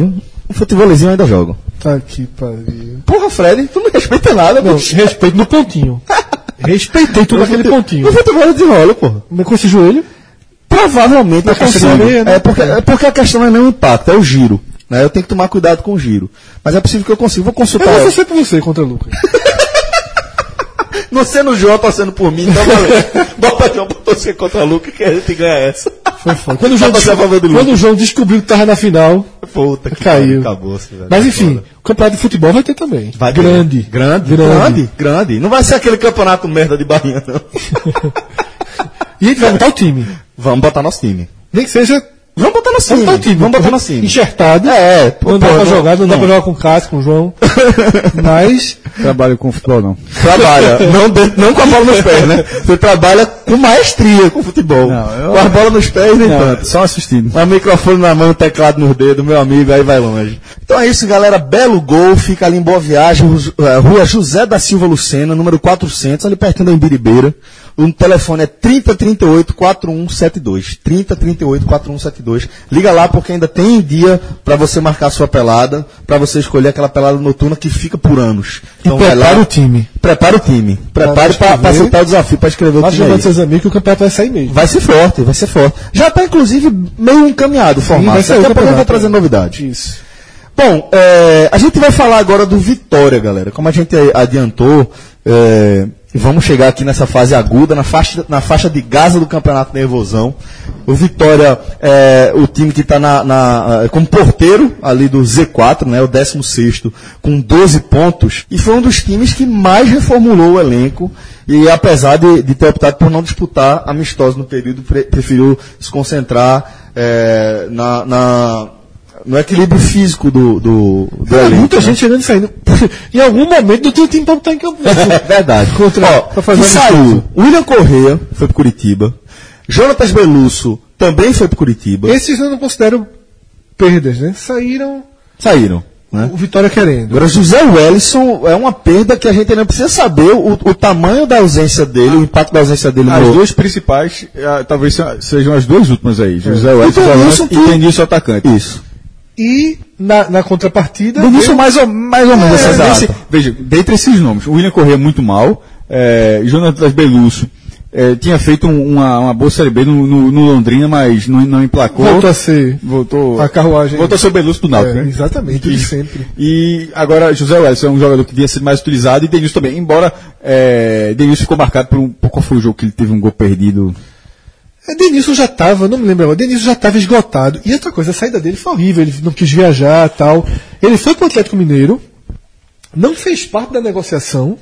Um futebolzinho eu ainda jogo. Tá que pariu. Porra, Fred, tu não respeita nada, Não, bicho. respeito no pontinho. Respeitei tudo naquele pontinho. No futebol eu desenrolo, porra. Mas com esse joelho? Provavelmente de consigo. areia, né? É porque, é porque a questão não é nem o impacto, é o giro. Né? Eu tenho que tomar cuidado com o giro. Mas é possível que eu consiga. Vou Eu consultar. vou torcer por você contra o Lucas. Não sendo o João torcendo por mim, então valeu. Bota João pra torcer contra o Lucas que a gente ganha essa. Foi foda. Quando o João, do quando o João descobriu que tava na final, Puta que Caiu. velho. Mas enfim, o campeonato de futebol vai ter também. Vai ter. grande. Grande, grande, grande. Não vai ser aquele campeonato merda de barrinha, não. E a gente vai botar o time. Vamos botar nosso time. Nem que seja. Vamos botar nosso time. Vamos o. Vamos botar. Enxertado. É, pô, Não dá pra não- jogar, não, dá não. pra jogar com o Cássio, com o João. Mas. Trabalho com futebol, não. Trabalha, não, não com a bola nos pés, né? Você trabalha com maestria com futebol. Não, eu- Com a bola nos pés, nem tanto. só assistindo. Um microfone na mão, teclado nos dedos, meu amigo, aí vai longe. Então é isso, galera. Belo gol, fica ali em Boa Viagem, Ru- Rua José da Silva Lucena, número 400, ali pertinho da Imbiribeira. O telefone é 3038-4172. 3038-4172. Liga lá porque ainda tem dia para você marcar sua pelada, para você escolher aquela pelada noturna que fica por anos. Então vai prepara lá, o time. Prepara o time. Prepare para aceitar o desafio, para escrever o Vai time aí. seus amigos que o campeonato vai sair mesmo. Vai ser forte, vai ser forte. Já está, inclusive, meio encaminhado o formato. vai sair Daqui a pouco eu vou trazer novidade. Isso. Bom, é, a gente vai falar agora do Vitória, galera. Como a gente adiantou, é, vamos chegar aqui nessa fase aguda, na faixa, na faixa de Gaza do Campeonato Nervosão. O Vitória é o time que está na, na, eh, como porteiro ali do Z4, né, o 16 com 12 pontos. E foi um dos times que mais reformulou o elenco. E apesar de, de ter optado por não disputar amistosos no período, pre- preferiu se concentrar eh, na- na, no equilíbrio físico do, do, do Tem elenco. muita né? gente chegando e saindo. em algum momento não tinha time pra botar em campo. É verdade. Contra- Ó, que saiu. William Correia foi pro Curitiba. Jonatas Belusso também foi pro Curitiba. Esses eu não considero perdas, né? Saíram Saíram. Né? o Vitória querendo. Agora, José Wellison é uma perda que a gente ainda precisa saber o, o tamanho da ausência dele, o impacto da ausência dele As no. duas principais, ah, talvez se- sejam as duas últimas aí. José E Wellison Denilson volante que- e Denilson atacante. Isso. E na, na contrapartida. Denilson veio- mais ou, mais ou menos. É, desse- veja, dentre esses nomes, o William Corrêa muito mal, é, Jonatas Belusso é, tinha feito um- uma, uma boa Série B no, no- no Londrina, mas não, não emplacou. Voltou a ser Voltou. a carruagem. Voltou a ser o Belusso do Náutico, É, né? exatamente, de sempre. E agora José Wellison é um jogador que devia ser mais utilizado e Denilson também. Embora é, Denilson ficou marcado por um. Por qual foi o jogo que ele teve um gol perdido? É, Denilson já estava, não me lembro agora, Denilson já estava esgotado. E outra coisa, a saída dele foi horrível, ele não quis viajar tal. Ele foi para o Atlético Mineiro, não fez parte da negociação,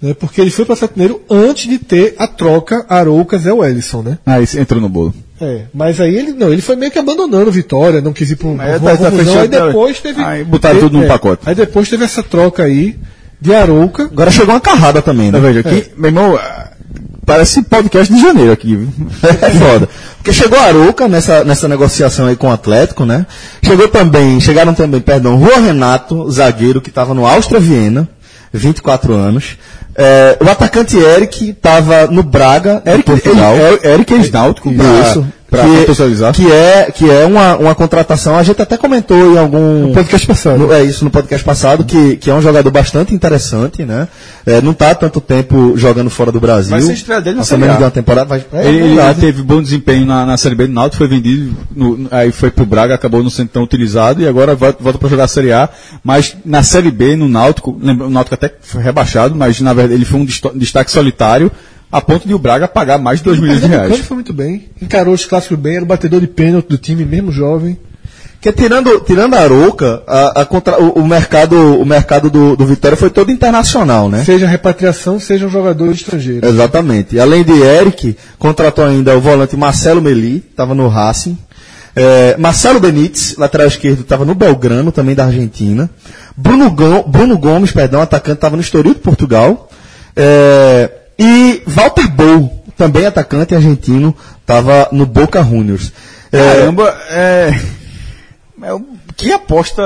né, porque ele foi para o Atlético Mineiro antes de ter a troca Aroucas e Wellison, né? Ah, esse entrou no bolo. É, mas aí ele não, ele foi meio que abandonando Vitória, não quis ir para uma tá- confusão, aí depois teve. aí botaram teve- tudo num é, pacote. Aí depois teve essa troca aí de Arouca. Agora chegou uma carrada também, né? Então, veja, aqui, meu irmão, parece podcast de janeiro aqui. viu? É foda. Porque chegou a Arouca nessa, nessa negociação aí com o Atlético, né? Chegou também, chegaram também, perdão, Rua Renato, zagueiro, que estava no Áustria Viena, 24 anos. É, o atacante Eric estava no Braga, Eric, Portugal. Eric, Eric ex-náutico, pra- Isso. Pra que, contextualizar. que é, que é uma, uma contratação, a gente até comentou em algum. No podcast passado. No- é isso, no podcast passado, que, que é um jogador bastante interessante, né? É, não está há tanto tempo jogando fora do Brasil. Ser a estreia dele Há Série menos de uma temporada. Vai, é ele, ele verdade. teve bom desempenho na, na Série B do Náutico, foi vendido, no- aí foi pro Braga, acabou não sendo tão utilizado e agora volta, volta para jogar a Série A. Mas na Série B, no Náutico, lembra, o Náutico até foi rebaixado, mas na verdade ele foi um destaque solitário, a ponto de o Braga pagar mais de 2 milhões de Pernambucano reais. foi muito bem. Encarou os clássicos bem, era o batedor de pênalti do time, mesmo jovem. Porque tirando, tirando a Arouca, a, a contra- o, o mercado, o mercado do, do Vitória foi todo internacional, né? Seja repatriação, seja um jogador estrangeiro. Exatamente. Além de Eric, contratou ainda o volante Marcelo Meli, estava no Racing. É, Marcelo Benítez, lateral esquerdo, estava no Belgrano, também da Argentina. Bruno, Gom- Bruno Gomes, perdão, atacante, estava no Estoril de Portugal. É, e Walter Bou, também atacante argentino, estava no Boca Juniors. É, Caramba, é, é que aposta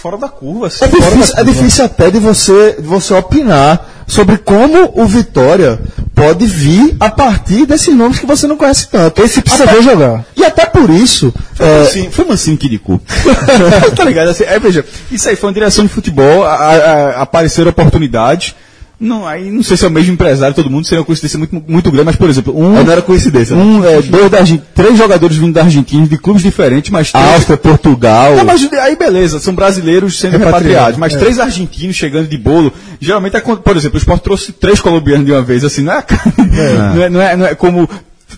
fora da curva. assim, É difícil, é curva. difícil até de você, de você opinar sobre como o Vitória pode vir a partir desses nomes que você não conhece tanto. Esse precisa ver jogar. E até por isso, é, Mansinho, foi Mansinho Quiricu. tá ligado? Assim, é, veja, isso aí foi uma direção de futebol, a- a- a- apareceram oportunidades. Não, aí não sei se é o mesmo empresário, todo mundo seria uma coincidência muito, muito grande, mas, por exemplo, um. não era coincidência. né? Um, é, dois da três jogadores vindo da Argentina, de clubes diferentes, mas três. Áustria, Portugal. Não, mas aí beleza, são brasileiros sendo repatriados, Repatriados, mas é. três argentinos chegando de bolo. Geralmente, é quando- por exemplo, o Sport trouxe três colombianos de uma vez, assim, não é, não é, não é, não é como,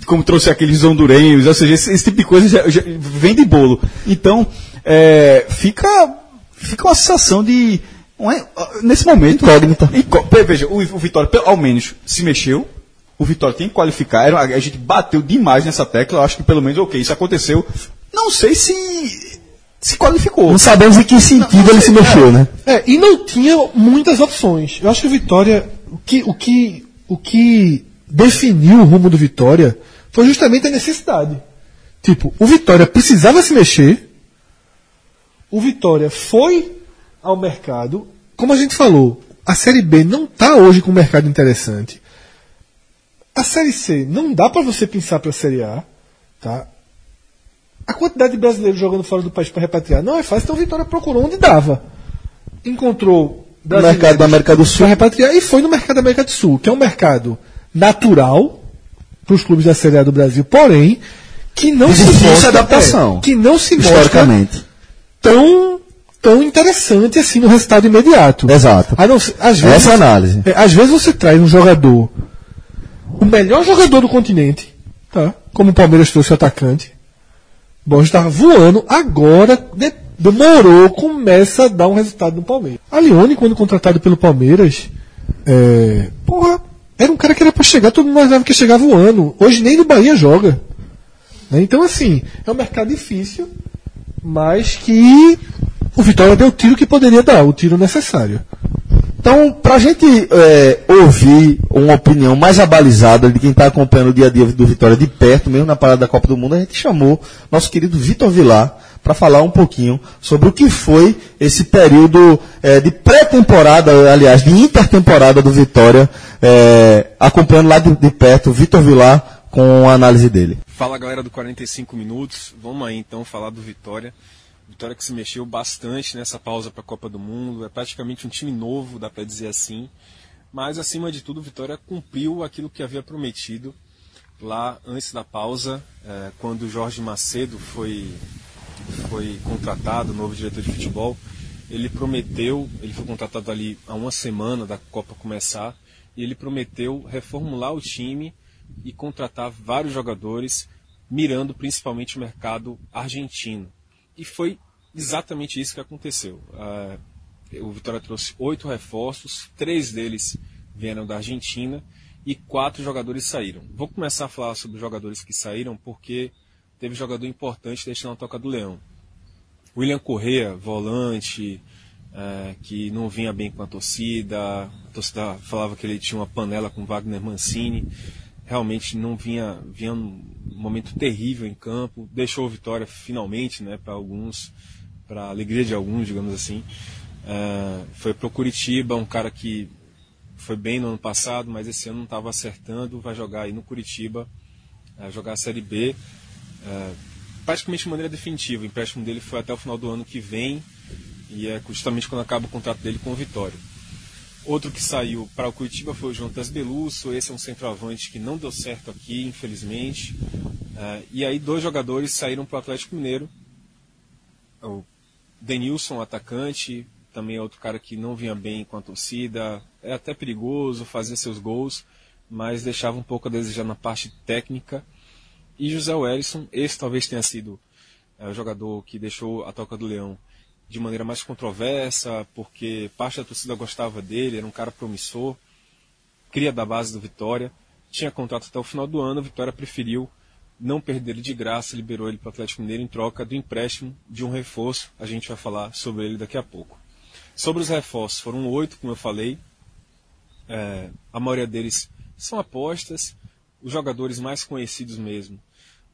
como trouxe aqueles hondurenhos, ou seja, esse, esse tipo de coisa já- já vem de bolo. Então, é, fica, fica uma sensação de. Não é, nesse momento. Incógnita. Incó- Veja, o, o Vitória, pelo- ao menos, se mexeu. O Vitória tem que qualificar. Era- a gente bateu demais nessa tecla. Eu acho que pelo menos, ok, isso aconteceu. Não sei se se qualificou. Não sabemos em que sentido Não, ele se não sei, mexeu, né? É, e não tinha muitas opções. Eu acho que o Vitória, o que, o que, o que definiu o rumo do Vitória foi justamente a necessidade. Tipo, o Vitória precisava se mexer, o Vitória foi ao mercado, como a gente falou, a Série B não está hoje com um mercado interessante. A Série C não dá para você pensar para a Série A, tá? A quantidade de brasileiros jogando fora do país para repatriar não é fácil, então o Vitória procurou onde dava. Encontrou No mercado da América do Sul. para repatriar e foi no mercado da América do Sul, que é um mercado natural para os clubes da Série A do Brasil, porém que não De se mostra adaptação. é, que não se mostra Historicamente. tão tão interessante assim no resultado imediato. Exato. Não às vezes, Essa é análise. é, às vezes você traz um jogador, o melhor jogador do continente, tá? Como o Palmeiras trouxe o atacante. Bom, estava voando, agora de- demorou, começa a dar um resultado no Palmeiras. A Leone, quando contratado pelo Palmeiras, é, porra, era um cara que era para chegar, todo mundo achava que ia chegar voando. Hoje nem no Bahia joga. né? Então, assim, é um mercado difícil, mas que o Vitória deu o tiro que poderia dar, o tiro necessário. Então, para a gente é, ouvir uma opinião mais abalizada de quem está acompanhando o dia a dia do Vitória de perto, mesmo na parada da Copa do Mundo, a gente chamou nosso querido Vitor Vilar para falar um pouquinho sobre o que foi esse período é, de pré-temporada, aliás, de intertemporada do Vitória, é, acompanhando lá de, de perto Vitor Vilar com a análise dele. Fala galera do 45 minutos, vamos aí então falar do Vitória. Vitória que se mexeu bastante nessa pausa para a Copa do Mundo, é praticamente um time novo, dá para dizer assim. Mas acima de tudo, Vitória cumpriu aquilo que havia prometido lá antes da pausa, eh, quando Jorge Macedo foi, foi contratado, novo diretor de futebol. Ele prometeu, ele foi contratado ali há uma semana da Copa começar, e ele prometeu reformular o time e contratar vários jogadores, mirando principalmente o mercado argentino. E foi exatamente isso que aconteceu. Ah, o Vitória trouxe oito reforços, três deles vieram da Argentina e quatro jogadores saíram. Vou começar a falar sobre os jogadores que saíram porque teve jogador importante deixando a toca do Leão. William Correa, volante, eh, que não vinha bem com a torcida, a torcida falava que ele tinha uma panela com Wagner Mancini. realmente não vinha, vinha um momento terrível em campo, deixou vitória finalmente, né, para alguns, para alegria de alguns, digamos assim. Uh, foi para o Curitiba, um cara que foi bem no ano passado, mas esse ano não estava acertando, vai jogar aí no Curitiba, uh, jogar a Série B, uh, praticamente de maneira definitiva. O empréstimo dele foi até o final do ano que vem, e é justamente quando acaba o contrato dele com o Vitória. Outro que saiu para o Curitiba foi o Jontas Belusso. Esse é um centroavante que não deu certo aqui, infelizmente. E aí dois jogadores saíram para o Atlético Mineiro. O Denilson, atacante, também é outro cara que não vinha bem com a torcida. É até perigoso fazer seus gols, mas deixava um pouco a desejar na parte técnica. E José Wellison, esse talvez tenha sido uh, o jogador que deixou a Toca do Leão de maneira mais controversa, porque parte da torcida gostava dele, era um cara promissor, cria da base do Vitória, tinha contrato até o final do ano, a Vitória preferiu não perder ele de graça, liberou ele para o Atlético Mineiro em troca do empréstimo de um reforço. A gente vai falar sobre ele daqui a pouco. Sobre os reforços, foram oito, como eu falei. É, a maioria deles são apostas. Os jogadores mais conhecidos mesmo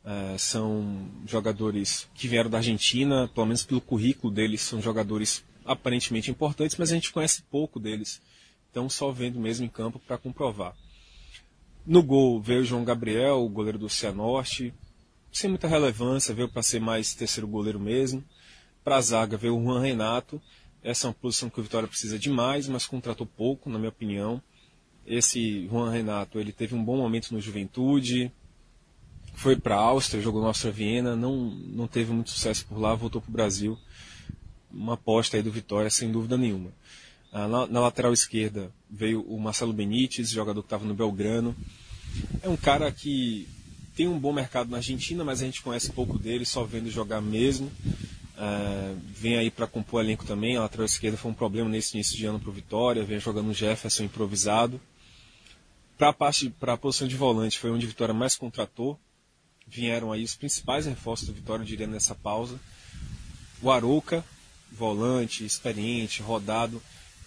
é, são jogadores que vieram da Argentina, pelo menos pelo currículo deles, são jogadores aparentemente importantes, mas a gente conhece pouco deles. Então, só vendo mesmo em campo para comprovar. No gol veio o João Gabriel, o goleiro do Cianorte, sem muita relevância, veio para ser mais terceiro goleiro mesmo. Para a zaga veio o Juan Renato. Essa é uma posição que o Vitória precisa demais, mas contratou pouco, na minha opinião. Esse Juan Renato, ele teve um bom momento no Juventude, foi para a Áustria, jogou na Áustria Viena, não, não teve muito sucesso por lá, voltou para o Brasil. Uma aposta aí do Vitória, sem dúvida nenhuma. Ah, na, na, lateral esquerda veio o Marcelo Benítez, jogador que estava no Belgrano. É um cara que tem um bom mercado na Argentina, mas a gente conhece pouco dele, só vendo jogar mesmo. Ah, vem aí para compor elenco também. A lateral esquerda foi um problema nesse início de ano para o Vitória, vem jogando o Jefferson improvisado. Para a parte, para a posição de volante, foi onde Vitória mais contratou vieram aí os principais reforços do Vitória, eu diria, nessa pausa. O Arouca, volante, experiente, rodado,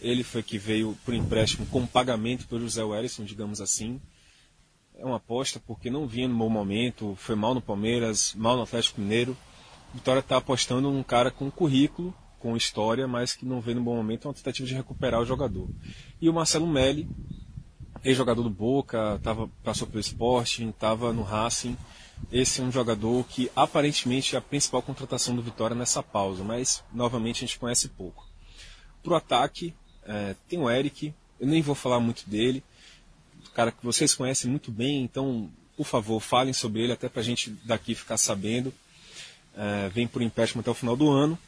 ele foi que veio por empréstimo com pagamento pelo José Wellison, digamos assim. É uma aposta porque não vinha no bom momento, foi mal no Palmeiras, mal no Atlético Mineiro. Vitória está apostando num cara com currículo, com história, mas que não veio no bom momento, é uma tentativa de recuperar o jogador. E o Marcelo Melli, ex-jogador do Boca, tava, passou pelo Sporting, estava no Racing, esse é um jogador que aparentemente é a principal contratação do Vitória nessa pausa, mas novamente a gente conhece pouco. Para o ataque, é, tem o Eric, eu nem vou falar muito dele, cara que vocês conhecem muito bem, então, por favor, falem sobre ele, até para a gente daqui ficar sabendo. É, vem por empréstimo até o final do ano.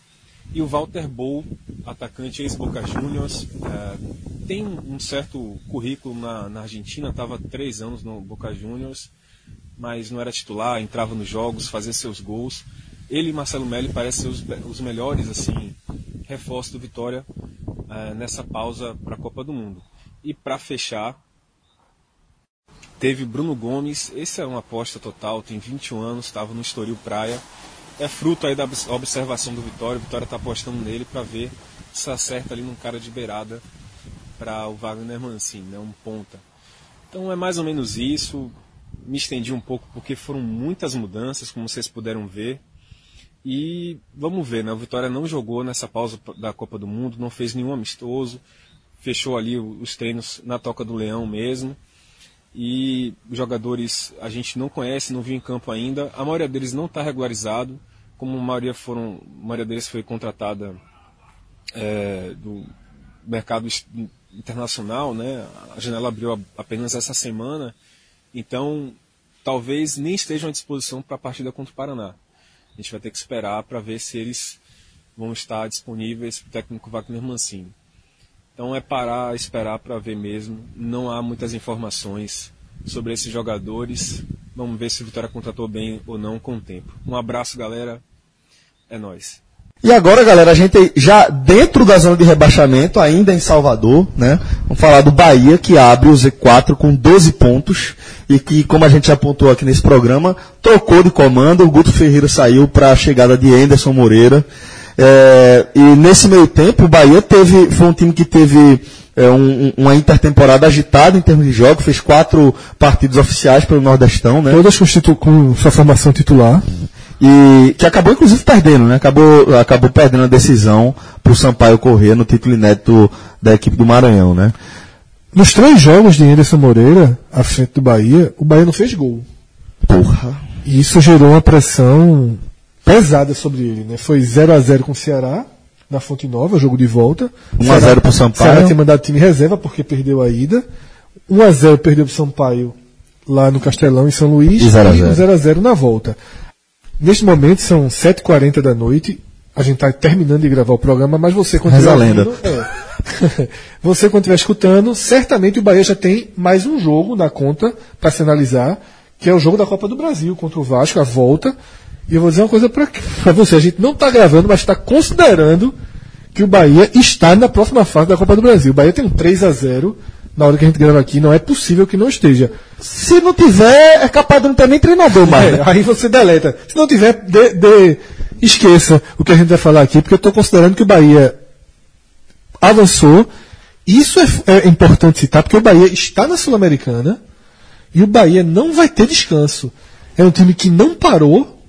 E o Walter Bow, atacante ex-Boca Juniors, é, tem um certo currículo na, na Argentina, estava três anos no Boca Juniors, mas não era titular, entrava nos jogos, fazia seus gols. Ele e Marcelo Melli parecem ser os, os melhores assim reforços do Vitória uh, nessa pausa para a Copa do Mundo. E para fechar, teve Bruno Gomes, esse é uma aposta total, tem 21 anos, estava no Estoril Praia. É fruto aí da observação do Vitória, o Vitória está apostando nele para ver se acerta ali num cara de beirada para o Wagner Mancini, né, um ponta. Então é mais ou menos isso me estendi um pouco porque foram muitas mudanças, como vocês puderam ver. E vamos ver, né? O Vitória não jogou nessa pausa da Copa do Mundo, não fez nenhum amistoso, fechou ali os treinos na Toca do Leão mesmo. E jogadores a gente não conhece, não viu em campo ainda. A maioria deles não está regularizado, como a maioria foram, a maioria deles foi contratada é, do mercado internacional, né? A janela abriu apenas essa semana então, talvez nem estejam à disposição para a partida contra o Paraná. A gente vai ter que esperar para ver se eles vão estar disponíveis para o técnico Wagner Mancini. Então é parar, esperar para ver mesmo. Não há muitas informações sobre esses jogadores. Vamos ver se o Vitória contratou bem ou não com o tempo. Um abraço, galera. É nós. E agora, galera, a gente já dentro da zona de rebaixamento, ainda em Salvador, né? Vamos falar do Bahia, que abre o Z4 com 12 pontos e que, como a gente já apontou aqui nesse programa, trocou de comando. O Guto Ferreira saiu para a chegada de Anderson Moreira. É, e nesse meio tempo, o Bahia teve, foi um time que teve é, um- um- uma intertemporada agitada em termos de jogo, fez quatro partidos oficiais pelo Nordestão, né? Todas constitu- com sua formação titular. E que acabou inclusive perdendo, né? Acabou, acabou perdendo a decisão pro Sampaio correr no título inédito da equipe do Maranhão, né? Nos três jogos de Anderson Moreira, à frente do Bahia, o Bahia não fez gol. Porra. E isso gerou uma pressão pesada sobre ele. Né? Foi 0 a 0 com o Ceará, na Fonte Nova, jogo de volta. 1 a 0 pro Sampaio. Ceará tinha mandado time reserva porque perdeu a ida. 1 a 0 perdeu pro Sampaio lá no Castelão, em São Luís. E 0 a 0. 0 a 0 na volta. Neste momento são 7h40 da noite. A gente está terminando de gravar o programa, mas você quando Reza lenda. ouvindo, é. você quando estiver escutando, certamente o Bahia já tem mais um jogo na conta para se analisar, que é o jogo da Copa do Brasil contra o Vasco, a volta. E eu vou dizer uma coisa para você, a gente não está gravando, mas está considerando que o Bahia está na próxima fase da Copa do Brasil. O Bahia tem um 3 a 0 na hora que a gente grava aqui, não é possível que não esteja. Se não tiver, é capaz de não ter nem treinador mais. É, aí você deleta. Se não tiver, esqueça o que a gente vai falar aqui, porque eu estou considerando que o Bahia avançou. Isso é, é importante citar, porque o Bahia está na Sul-Americana e o Bahia não vai ter descanso. É um time que não parou,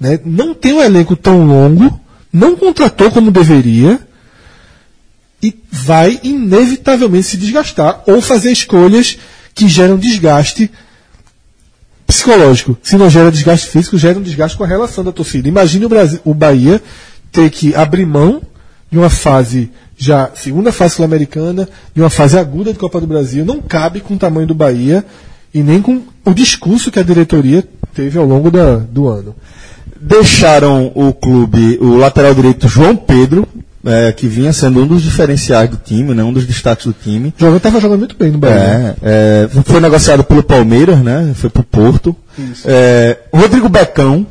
né, não tem um elenco tão longo, não contratou como deveria e vai inevitavelmente se desgastar ou fazer escolhas que geram desgaste psicológico. Se não gera desgaste físico, gera um desgaste com a relação da torcida. Imagine o, Brasil, o Bahia ter que abrir mão de uma fase já segunda fase sul-americana, de uma fase aguda de Copa do Brasil. Não cabe com o tamanho do Bahia e nem com o discurso que a diretoria teve ao longo da, do ano. Deixaram o clube, o lateral direito João Pedro, é, que vinha sendo um dos diferenciais do time, né, um dos destaques do time. Jogador estava jogando muito bem no Bahia. É, é, foi negociado pelo Palmeiras, né? Foi pro Porto. É, Rodrigo Becão,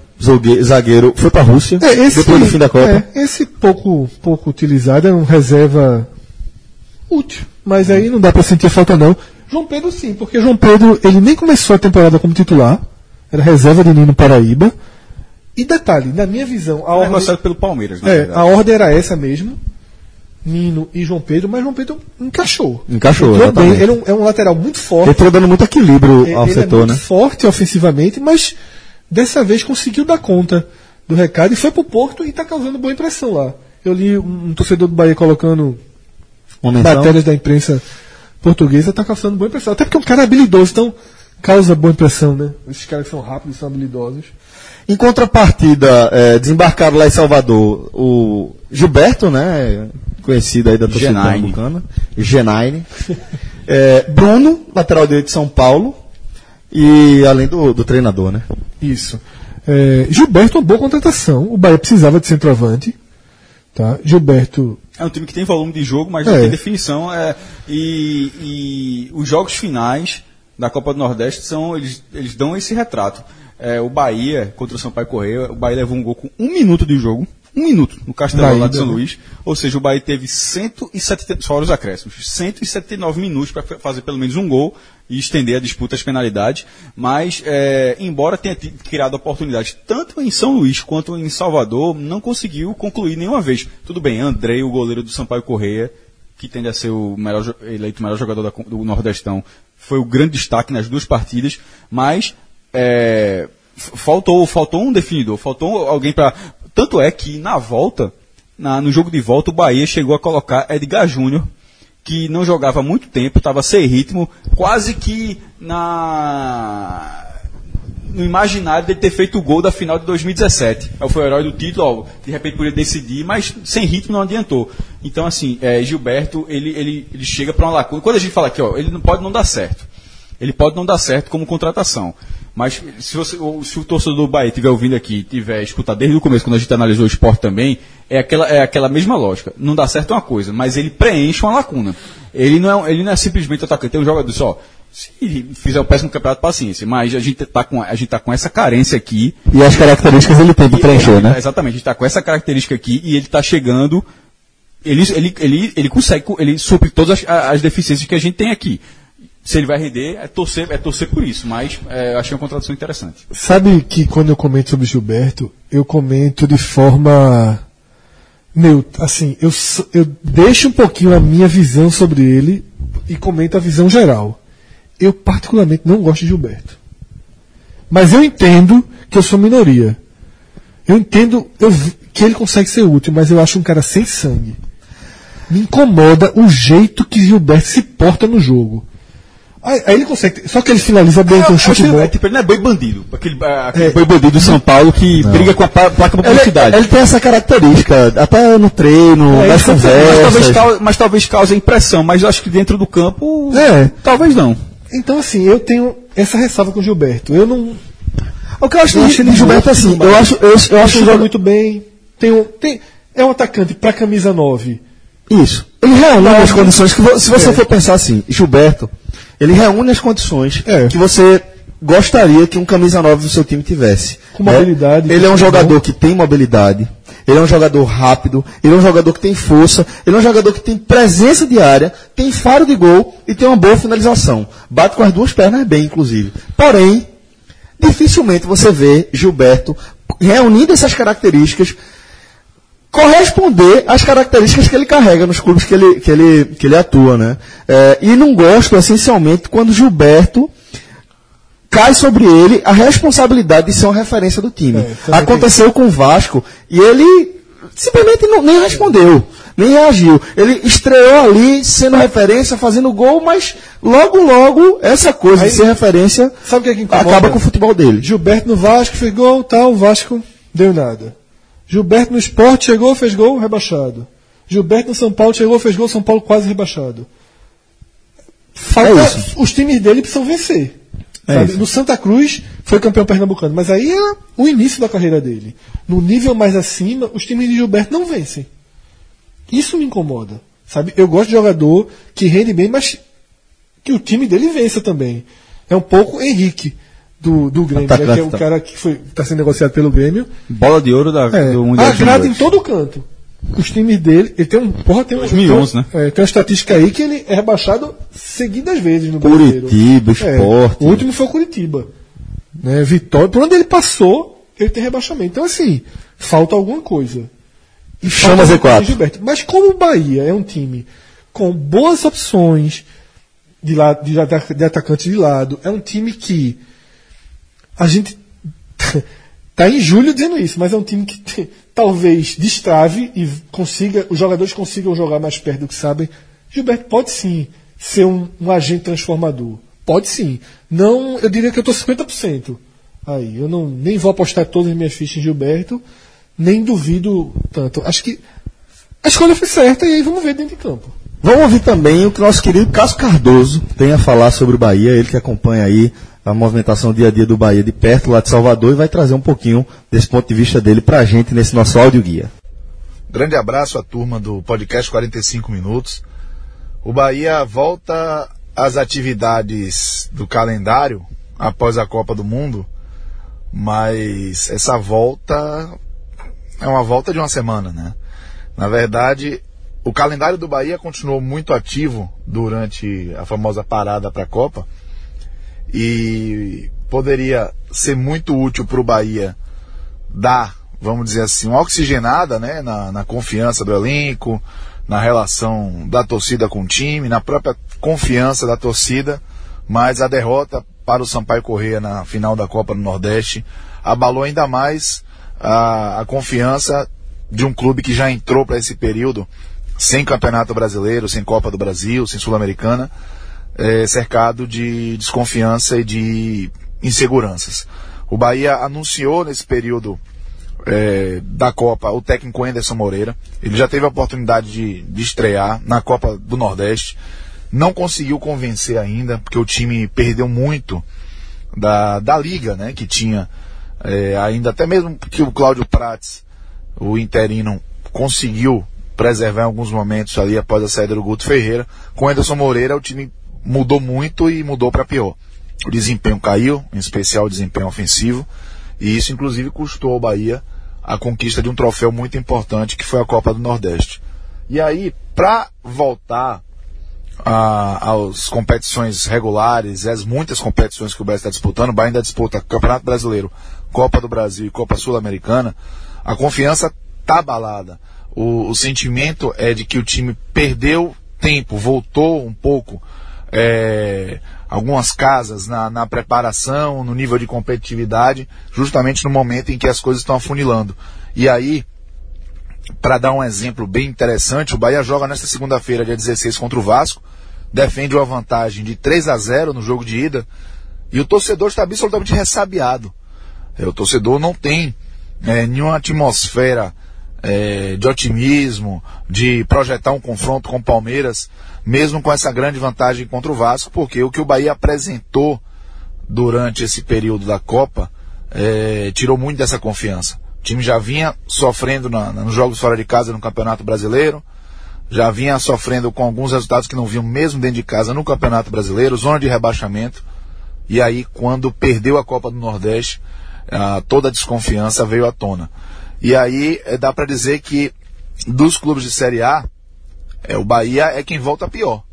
zagueiro, foi pra Rússia É, esse, depois do fim da Copa. é, esse pouco, pouco utilizado é um reserva útil. Mas aí não dá para sentir falta não. João Pedro sim, porque João Pedro ele nem começou a temporada como titular. Era reserva de Nino Paraíba. E detalhe, na minha visão, a É ordem, pelo Palmeiras, na é, a ordem era essa mesmo. Nino e João Pedro, mas João Pedro encaixou. Encaixou, Entrou bem. Ele é um, é um lateral muito forte. Ele entrou dando muito equilíbrio ao Ele é setor, muito né? forte ofensivamente, mas dessa vez conseguiu dar conta do recado e foi pro Porto e está causando boa impressão lá. Eu li um, um torcedor do Bahia colocando matérias da imprensa portuguesa, está causando boa impressão. Até porque é um cara habilidoso, então causa boa impressão, né? Esses caras que são rápidos, são habilidosos. Em contrapartida, é, desembarcaram lá em Salvador o Gilberto, né? Conhecido aí da torcida Genaine. pernambucana. Genaine. É, Bruno, lateral direito de São Paulo. E além do, do treinador, né? Isso. É, Gilberto, uma boa contratação. O Bahia precisava de centroavante. Tá? Gilberto É um time que tem volume de jogo, mas É. não tem definição. É, e, e os jogos finais da Copa do Nordeste são eles, eles dão esse retrato. É, o Bahia contra o Sampaio Correia, o Bahia levou um gol com um minuto de jogo. Um minuto no Castelão Na lá de São? Luís. Ou seja, o Bahia teve 170, fora os acréscimos, 179 minutos para fazer pelo menos um gol e estender a disputa às penalidades. Mas, é, embora tenha criado oportunidades tanto em São Luís quanto em Salvador, não conseguiu concluir nenhuma vez. Tudo bem, Andrei, o goleiro do Sampaio Correia, que tende a ser o melhor, eleito o melhor jogador da do Nordestão, foi o grande destaque nas duas partidas, mas é, faltou, faltou um definidor, faltou alguém para. Tanto é que na volta, na- no jogo de volta, o Bahia chegou a colocar Edgar Júnior, que não jogava muito tempo, estava sem ritmo, quase que na no imaginário dele ter feito o gol da final de 2017. Aí foi o herói do título, ó, de repente podia decidir, mas sem ritmo não adiantou. Então, assim, é, Gilberto, ele, ele, ele chega para uma lacuna. Quando a gente fala aqui, ó, ele não pode não dar certo. Ele pode não dar certo como contratação. Mas se, você, se o torcedor do Bahia estiver ouvindo aqui, tiver escutado desde o começo, quando a gente analisou o esporte também, é aquela, é aquela mesma lógica. Não dá certo é uma coisa, mas ele preenche uma lacuna. Ele não é, ele não é simplesmente atacante. Tem um jogador só. Se fizer um péssimo campeonato, paciência. Mas a gente está com, a gente tá com essa carência aqui. E as características ele tem para E- preencher, né? Exatamente, a gente está com essa característica aqui e ele está chegando. Ele, ele, ele, ele consegue, ele supre todas as, as deficiências que a gente tem aqui. Se ele vai render, é torcer, é torcer por isso, mas é, achei uma contratação interessante. Sabe que quando eu comento sobre Gilberto, eu comento de forma Meu, assim, eu, eu deixo um pouquinho a minha visão sobre ele e comento a visão geral. Eu particularmente não gosto de Gilberto. Mas eu entendo que eu sou minoria. Eu entendo eu que ele consegue ser útil, mas eu acho um cara sem sangue. Me incomoda o jeito que Gilberto se porta no jogo. Aí, aí ele consegue. Só que ele finaliza bem, tem um chute Acho que, bom. é, tipo, ele não é boi bandido. Aquele, é, aquele boi bandido do São Paulo que briga com a pla- placa pra Ele, publicidade. ele tem essa característica, até no treino, É, nas é- mas, talvez conversas. mas talvez cause impressão, mas eu acho que dentro do campo. É. Talvez não. Então, assim, eu tenho essa ressalva com o Gilberto. Eu não. O que eu acho Eu de acho ele Gilberto morto assim, eu acho, eu, eu acho um chuta jogo muito bem. Tem um, tem, é um atacante para camisa 9. Isso. Ele Não, as condições que se você É. for pensar assim, Gilberto, ele reúne as condições É. que você gostaria que um camisa 9 do seu time tivesse. Com mobilidade, Ele é um com jogador bom. que tem mobilidade, ele é um jogador rápido, ele é um jogador que tem força, ele é um jogador que tem presença de área, tem faro de gol e tem uma boa finalização. Bate com as duas pernas bem, inclusive. Porém, dificilmente você vê Gilberto reunindo essas características corresponder às características que ele carrega nos clubes que ele, que ele, que ele atua, né? É, e não gosto, essencialmente, quando Gilberto cai sobre ele a responsabilidade de ser uma referência do time. É, também Aconteceu com o Vasco e ele simplesmente não, nem respondeu, nem reagiu. Ele estreou ali sendo referência, fazendo gol, mas logo, logo, essa coisa Aí- de ser referência Sabe o que é que incomoda? acaba com o futebol dele. Gilberto no Vasco fez gol, tal, o Vasco deu nada. Gilberto no esporte chegou, fez gol, rebaixado. Gilberto no São Paulo chegou, fez gol, São Paulo quase rebaixado. Falta, É os times dele precisam vencer. sabe? No Santa Cruz foi campeão pernambucano, mas aí era o início da carreira dele. No nível mais acima, os times de Gilberto não vencem. Isso me incomoda. Sabe? Eu gosto de jogador que rende bem, mas que o time dele vença também. É um pouco Henrique do, do Grêmio, né, que é o tá. cara que está sendo negociado pelo Grêmio. Bola de ouro da, É, do Mundial. agrada em todo canto. Os times dele, ele tem um. Porra, tem um. 2011, tem, né? é, tem uma estatística aí que ele é rebaixado seguidas vezes no brasileiro. Curitiba, É, Sport. o último foi o Curitiba. Né, Vitória. Por onde ele passou, ele tem rebaixamento. Então, assim, falta alguma coisa. E Chama falta Z4. alguma coisa, Gilberto. Mas como o Bahia é um time com boas opções de, lado, de, de atacante de lado, é um time que a gente tá em julho dizendo isso, mas é um time que talvez destrave e consiga, os jogadores consigam jogar mais perto do que sabem. Gilberto pode sim ser um, um agente transformador. Pode sim. Não, eu diria que eu estou 50%. Aí, eu não nem vou apostar todas as minhas fichas em Gilberto, nem duvido tanto. Acho que a escolha foi certa e aí vamos ver dentro de campo. Vamos ouvir também o que nosso querido Cássio Cardoso tem a falar sobre o Bahia, ele que acompanha aí a movimentação dia a dia do Bahia de perto, lá de Salvador, e vai trazer um pouquinho desse ponto de vista dele pra gente nesse nosso áudio guia. Grande abraço à turma do podcast 45 Minutos. O Bahia volta às atividades do calendário após a Copa do Mundo, mas essa volta é uma volta de uma semana, né? Na verdade, o calendário do Bahia continuou muito ativo durante a famosa parada para a Copa e poderia ser muito útil para o Bahia dar, vamos dizer assim, uma oxigenada né, na, na confiança do elenco, na relação da torcida com o time, na própria confiança da torcida, mas a derrota para o Sampaio Corrêa na final da Copa do Nordeste abalou ainda mais a, a confiança de um clube que já entrou para esse período sem Campeonato Brasileiro, sem Copa do Brasil, sem Sul-Americana, eh, cercado de desconfiança e de inseguranças. O Bahia anunciou nesse período eh, da Copa o técnico Anderson Moreira. Ele já teve a oportunidade de, de estrear na Copa do Nordeste. Não conseguiu convencer ainda, porque o time perdeu muito da, da liga, né? Que tinha eh, ainda, até mesmo que o Cláudio Prates, o interino, conseguiu preservar em alguns momentos ali após a saída do Guto Ferreira. Com Anderson Moreira, o time mudou muito e mudou para pior. O desempenho caiu, em especial o desempenho ofensivo, e isso inclusive custou ao Bahia a conquista de um troféu muito importante que foi a Copa do Nordeste. E aí, para voltar às competições regulares, as muitas competições que o Bahia está disputando, o Bahia ainda disputa Campeonato Brasileiro, Copa do Brasil e Copa Sul-Americana, a confiança tá abalada. o, o sentimento é de que o time perdeu tempo, voltou um pouco é, algumas casas na, na preparação, no nível de competitividade, justamente no momento em que as coisas estão afunilando. E aí, para dar um exemplo bem interessante, o Bahia joga nesta segunda-feira, dia 16, contra o Vasco, defende uma vantagem de 3 a 0 no jogo de ida, e o torcedor está absolutamente ressabiado. É, o torcedor não tem é, nenhuma atmosfera é, de otimismo, de projetar um confronto com o Palmeiras, mesmo com essa grande vantagem contra o Vasco, porque o que o Bahia apresentou durante esse período da Copa é, tirou muito dessa confiança. O time já vinha sofrendo na, nos jogos fora de casa no Campeonato Brasileiro, já vinha sofrendo com alguns resultados que não vinham mesmo dentro de casa no Campeonato Brasileiro, zona de rebaixamento. E aí, quando perdeu a Copa do Nordeste, toda a desconfiança veio à tona. E aí eh, dá para dizer que dos clubes de Série A, é, o Bahia é quem volta pior.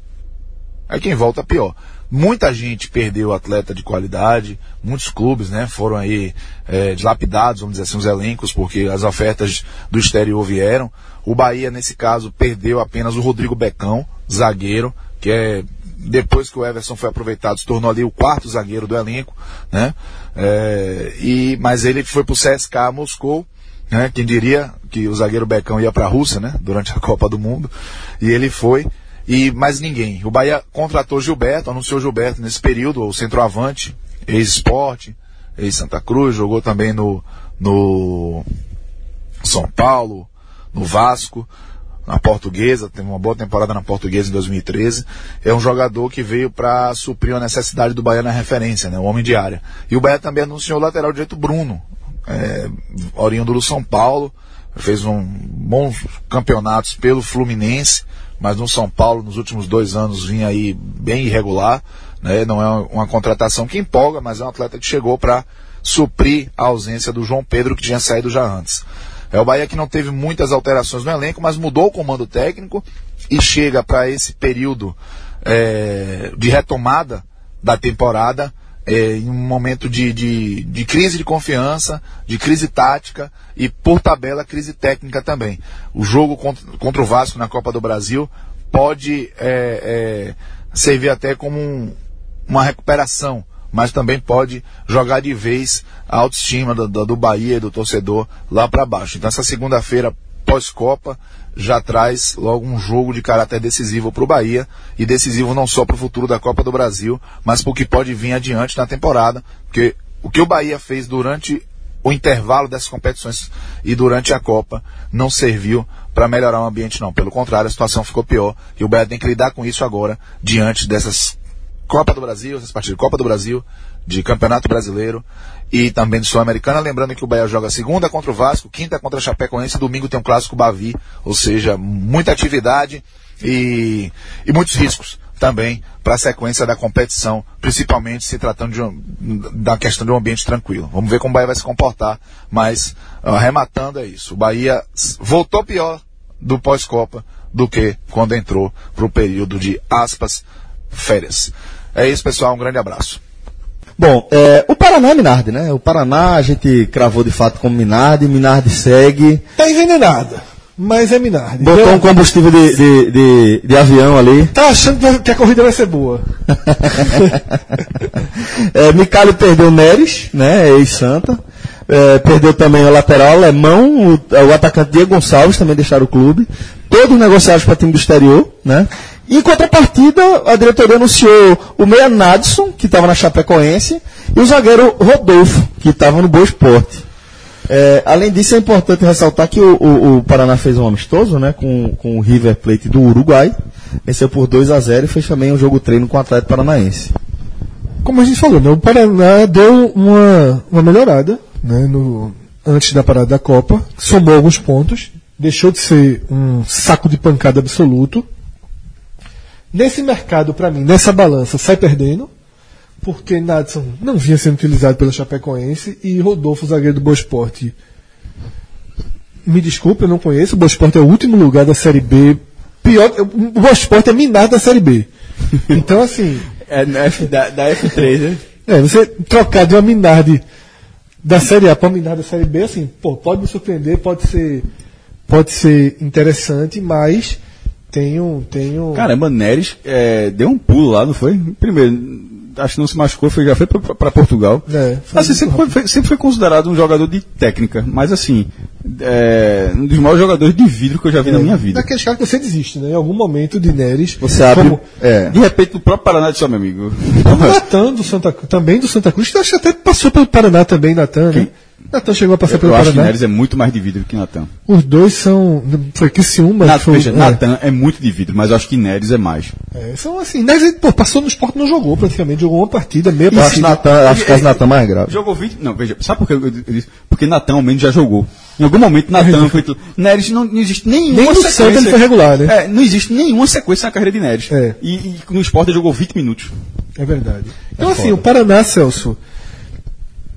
É quem volta pior. Muita gente perdeu atleta de qualidade, muitos clubes né, foram aí é, dilapidados, vamos dizer assim, os elencos, porque as ofertas do exterior vieram. O Bahia, nesse caso, perdeu apenas o Rodrigo Becão, zagueiro, que é depois que o Everson foi aproveitado, se tornou ali o quarto zagueiro do elenco, né? É, e, mas ele foi pro CSK Moscou, né? Quem diria que o zagueiro Becão ia para a Rússia, né? Durante a Copa do Mundo. E ele foi. E mais ninguém. O Bahia contratou Gilberto, anunciou Gilberto nesse período, o centroavante, ex-esporte, ex-Santa Cruz, jogou também no, no São Paulo, no Vasco, na Portuguesa, teve uma boa temporada na Portuguesa em 2013. É um jogador que veio para suprir a necessidade do Bahia na referência, né? O homem de área. E o Bahia também anunciou o lateral direito Bruno, é, oriundo do São Paulo, fez um bons campeonatos pelo Fluminense, mas no São Paulo nos últimos dois anos vinha aí bem irregular, né? Não é uma contratação que empolga, mas é um atleta que chegou para suprir a ausência do João Pedro que tinha saído já antes. É o Bahia que não teve muitas alterações no elenco, mas mudou o comando técnico e chega para esse período é, de retomada da temporada é, em um momento de, de, de, crise de confiança, de crise tática e, por tabela, crise técnica também. O jogo contra, contra o Vasco na Copa do Brasil pode é, é, servir até como um, uma recuperação, mas também pode jogar de vez a autoestima do, do, do Bahia e do torcedor lá para baixo. Então, essa segunda-feira pós-Copa já traz logo um jogo de caráter decisivo para o Bahia e decisivo não só para o futuro da Copa do Brasil, mas para o que pode vir adiante na temporada, porque o que o Bahia fez durante o intervalo dessas competições e durante a Copa não serviu para melhorar o ambiente não. Pelo contrário, a situação ficou pior e o Bahia tem que lidar com isso agora diante dessas Copa do Brasil, essas partidas de Copa do Brasil, de Campeonato Brasileiro e também de Sul-Americana. Lembrando que o Bahia joga segunda contra o Vasco, quinta contra a Chapecoense, domingo tem um clássico Bavi, ou seja, muita atividade e, e muitos riscos também para a sequência da competição, principalmente se tratando de um, da questão de um ambiente tranquilo. Vamos ver como o Bahia vai se comportar, mas arrematando é isso. O Bahia voltou pior do pós-Copa do que quando entrou para o período de aspas férias. É isso, pessoal. Um grande abraço. Bom, é, o Paraná é Minardi, né? O Paraná a gente cravou de fato como Minardi, Minardi segue. Tá envenenada, mas é Minardi. Botou Deu- um combustível de, de, de, de avião ali. Tá achando que- a corrida vai ser boa. é, Micali perdeu Neres, né? Ex-Santa. É, perdeu também o lateral alemão, o, o atacante Diego Gonçalves também deixaram o clube. Todos negociados para time do exterior, né? Em contrapartida, a diretoria anunciou o meia Nadson, que estava na Chapecoense, e o zagueiro Rodolfo, que estava no Boa Esporte. É, além disso, é importante ressaltar que o, o- o Paraná fez um amistoso né, com, com o River Plate do Uruguai, venceu por 2 a 0 e fez também um jogo treino com o Atlético Paranaense. Como a gente falou, né, o Paraná deu uma, uma melhorada né, no, antes da parada da Copa, somou alguns pontos, deixou de ser um saco de pancada absoluto. Nesse mercado, para mim, nessa balança, sai perdendo, porque Nadson não vinha sendo utilizado pela Chapecoense e Rodolfo, zagueiro do Boa Esporte. Me desculpe, eu não conheço. O Boa Esporte é o último lugar da Série B. Pior, o Boa Esporte é minado da Série B. Então, assim, É na F, da, da F3, né? é, você trocar de uma Minardi da Série A para uma Minardi da Série B, assim, pô, pode me surpreender, pode ser pode ser interessante, mas tem um. Tem um Caramba, Neres é, deu um pulo lá, não foi? Primeiro, acho que não se machucou, foi, já foi pra Portugal. É, foi assim, sempre, foi, sempre foi considerado um jogador de técnica, mas assim, é, um dos maiores jogadores de vidro que eu já vi na minha vida. Daqueles caras que você desiste, né? Em algum momento de Neres. Você abre. Como, É. De repente, no próprio Paraná disse, ó, meu amigo. Natan do Santa Cruz, também do Santa Cruz, que acho que até passou pelo Paraná também, Natan, né? Natan chegou a passar Eu pelo acho que Paraná. Neres é muito mais de vidro que Natan. Os dois são. Foi que se uma. Nat, foi, veja, é, Natan é muito de vidro, mas eu acho que Neres é mais. é, são assim. Neres, pô, passou no esporte não jogou praticamente, jogou uma partida, meia Eu acho partida. Natan, acho que as Natan mais grave. Jogou 20. Não, veja, sabe por que eu, eu disse? Porque Natan ao menos já jogou. Em algum momento, Natan foi. Neres não, não existe nenhuma Nem no sequência. Santa ele foi regular, né? É, não existe nenhuma sequência na carreira de Neres. É. E, e no esporte ele jogou 20 minutos. É verdade. Então, assim, o Paraná, Celso,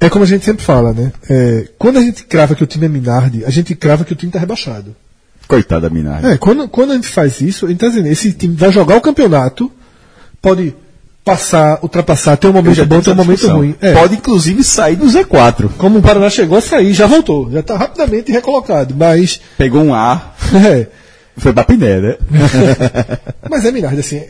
é como a gente sempre fala, né? É, quando a gente crava que o time é Minardi, a gente crava que o time está rebaixado. Coitado da Minardi. É, quando, quando a gente faz isso, a gente tá dizendo, esse time vai jogar o campeonato, pode passar, ultrapassar, ter um momento bom, ter um momento ruim. É, Pode inclusive sair do Z4. Como o Paraná chegou a sair, já voltou, já está rapidamente recolocado, mas. Pegou um ar, É, foi pra Piné, né? mas é Minardi, assim.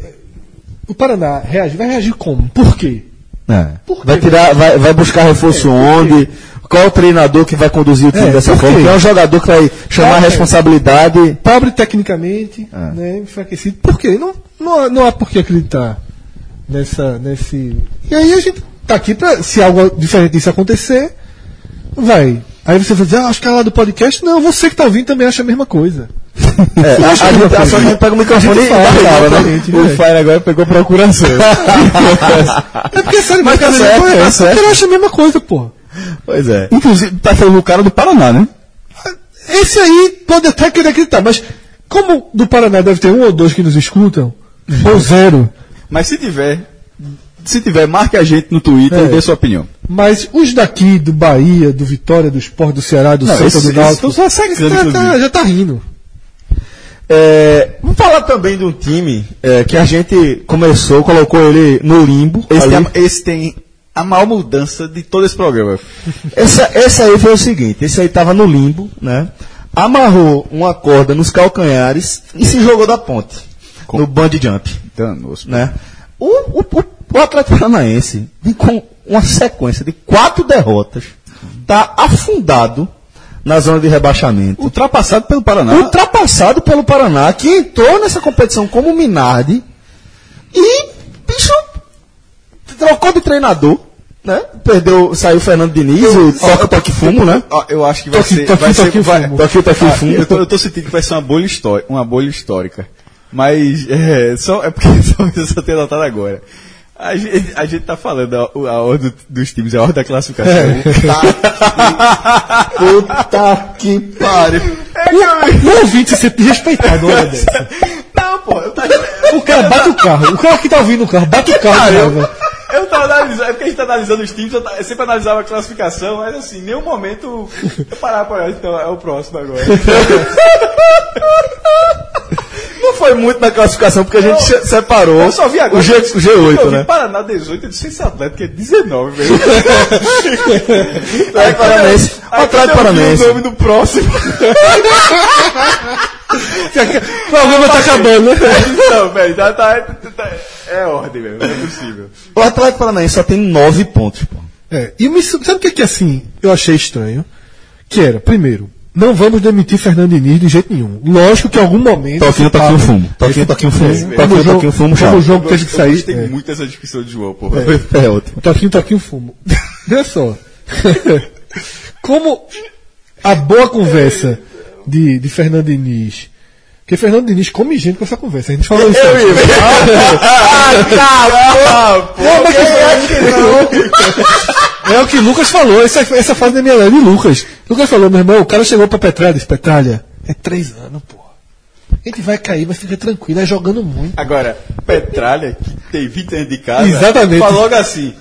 O Paraná reage, vai reagir como? Por quê? É. Vai tirar, vai, vai buscar reforço onde? Qual o treinador que vai conduzir o time É, dessa forma? Quem é o jogador que vai chamar a É. responsabilidade? pobre tecnicamente, né, enfraquecido. Por quê? Não, não, há- não há por que acreditar nessa, nesse. E aí a gente tá aqui pra, se algo diferente disso acontecer, vai. Aí você vai dizer, ah, acho que é lá do podcast. Não, você que tá ouvindo também acha a mesma coisa. É, a, a, gente, que a, só a gente pega o microfone e fala, fala, né? exatamente, O né? Fire agora pegou procuração. É porque sério, mas tá cara, certo, não é, tá certo. ele acha a mesma coisa, pô. Pois é. Inclusive, tá falando o cara do Paraná, né? Esse aí pode até querer acreditar, mas como do Paraná deve ter um ou dois que nos escutam, ou zero, Mas se tiver, se tiver, marque a gente no Twitter É. e dê sua opinião. Mas os daqui, do Bahia, do Vitória, do Sport, do Ceará, do Não, Santa, do Náutico. já, tá, já tá rindo. É, vamos falar também de um time é, que a gente começou, colocou ele no limbo. Esse, tem, esse tem a maior mudança de todo esse programa. Essa, esse aí foi o seguinte, esse aí tava no limbo, né? Amarrou uma corda nos calcanhares e se jogou da ponte. No bungee jump, Danos. né? O, o, o, o Atlético Paranaense, com uma sequência de quatro derrotas, tá afundado na zona de rebaixamento. Ultrapassado pelo Paraná. Ultrapassado pelo Paraná, que entrou nessa competição como Minardi e, bicho, trocou de treinador, né? Perdeu, saiu o Fernando Diniz, o toca toque fumo, né? Ó, eu acho que vai Toque- ser. toque- vai ser toque vai, fumo. Toque toque Ah, fumo. eu, tô, eu tô sentindo que vai ser uma bolha, histó- uma bolha histórica. Mas é, só, é porque talvez eu só tenha notado agora. A gente, a gente tá falando a, a ordem do- dos times, a ordem da classificação. Puta que pariu. O ouvinte ser respeitado uma hora dessa. Não, pô, eu tava, O cara bate o carro. O cara que tá ouvindo o carro, bate o carro. eu, né, eu tava analisando, é porque a gente tá analisando os times, eu, ta- eu sempre analisava a classificação, mas assim, em nenhum momento eu parar pra olhar, então é o próximo agora. Não foi muito na classificação, porque a gente se- separou Eu só vi agora. o, G, o eu G8, vi né? Paraná 18, eu disse esse Atlético é 19, velho. Atlético Paranaense. O Aí, Atlético Paranaense. O nome do próximo. O programa tá acabando, né? Não, velho, já tá, tá- É ordem, velho, não é possível. O Atlético Paranaense só tem nove pontos, pô. É, e me, sabe o que, que assim eu achei estranho? Que era, primeiro, não vamos demitir Fernando Diniz de jeito nenhum. Lógico que em algum momento. Toquinho, toquinho, papo- fumo. Toquinho, toquinho, fumo. O Toquinho, jogo, toquinho, fumo, como o jogo teve que Eu sair. gostei é. muito dessa descrição de João, pô. É ótimo. Toquinho, toquinho, fumo. Olha só. Como a boa conversa de, de Fernando Diniz. Porque Fernando Diniz come gente com essa conversa. A gente falou isso. antes. Não, mas É o que Lucas falou. Essa, essa fase da minha live de Lucas. Lucas falou, meu irmão, o cara chegou pra Petralha disse, Petralha, é três anos, pô. A gente vai cair, mas fica tranquilo, é jogando muito. Agora, Petralha, que tem 20 anos de casa, Exatamente. falou logo assim.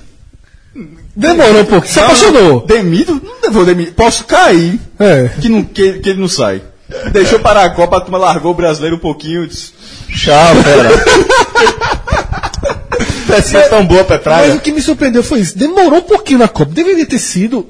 Demorou um pouco, se apaixonou. Demito? Não vou demitir. Posso cair. É. Que, não, que, que ele não sai. Deixou parar a Copa, a turma largou o brasileiro um pouquinho. Disse, Tchau, fera. Tão boa, Mas o que me surpreendeu foi isso. Demorou um pouquinho na Copa. Deveria ter sido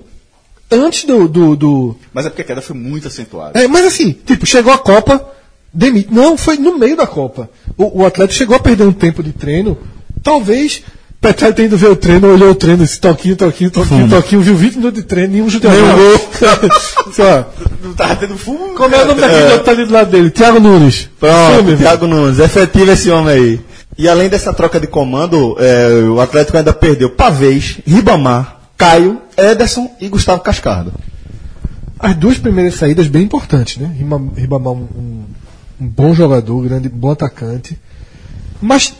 antes do. do, do- Mas é porque a queda foi muito acentuada. É, mas assim, tipo, chegou a Copa, demite. Não, foi no meio da Copa. O, o Atlético chegou a perder um tempo de treino. Talvez. Petralha tendo ver o treino, olhou o treino, esse toquinho, toquinho, toquinho, toquinho, viu 20 minutos de treino, nenhum chute a gol. Só. Não tava tendo fumo. Como é o nome daquele outro que tá ali do lado dele? Thiago Nunes. Pronto, Thiago Nunes, efetivo esse homem aí. E além dessa troca de comando, é, o Atlético ainda perdeu Pavês, Ribamar, Caio, Ederson e Gustavo Cascardo. As duas primeiras saídas bem importantes, né? Ribamar um, um, bom jogador, grande, bom atacante. Mas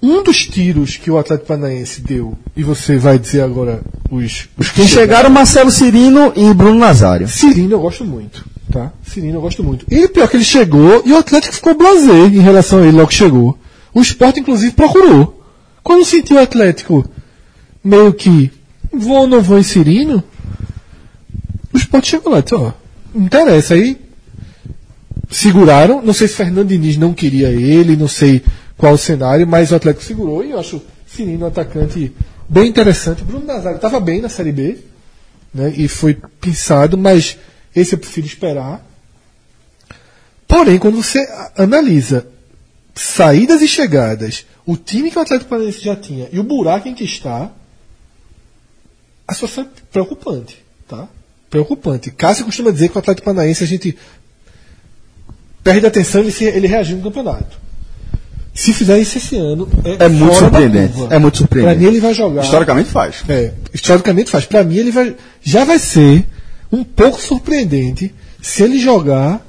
um dos tiros que o Atlético Paranaense deu, e você vai dizer agora os, os Quem chegaram, Marcelo Cirino e Bruno Nazário. Cirino eu gosto muito, tá? Cirino eu gosto muito. E pior que ele chegou e o Atlético ficou blasé em relação a ele logo que chegou. O Sport inclusive procurou. Quando sentiu o Atlético meio que vou ou não vou Cirino, o Sport chegou lá e disse, ó, não interessa. Aí seguraram, não sei se Fernando Diniz não queria ele, não sei qual o cenário, mas o Atlético segurou e eu acho Cirino um atacante bem interessante. Bruno Nazário estava bem na Série B, né, e foi pensado, mas esse eu prefiro esperar. Porém, quando você analisa saídas e chegadas, o time que o Atlético Paranaense já tinha e o buraco em que está, a situação é preocupante, tá? Preocupante. Cássio costuma dizer que o Atlético Paranaense a gente perde a atenção e ele, se- ele reagiu no campeonato. Se fizer isso esse ano, é, É muito surpreendente, é muito surpreendente. Pra mim ele vai jogar. Historicamente faz. É, historicamente faz. Pra mim, ele vai, já vai ser um pouco surpreendente se ele jogar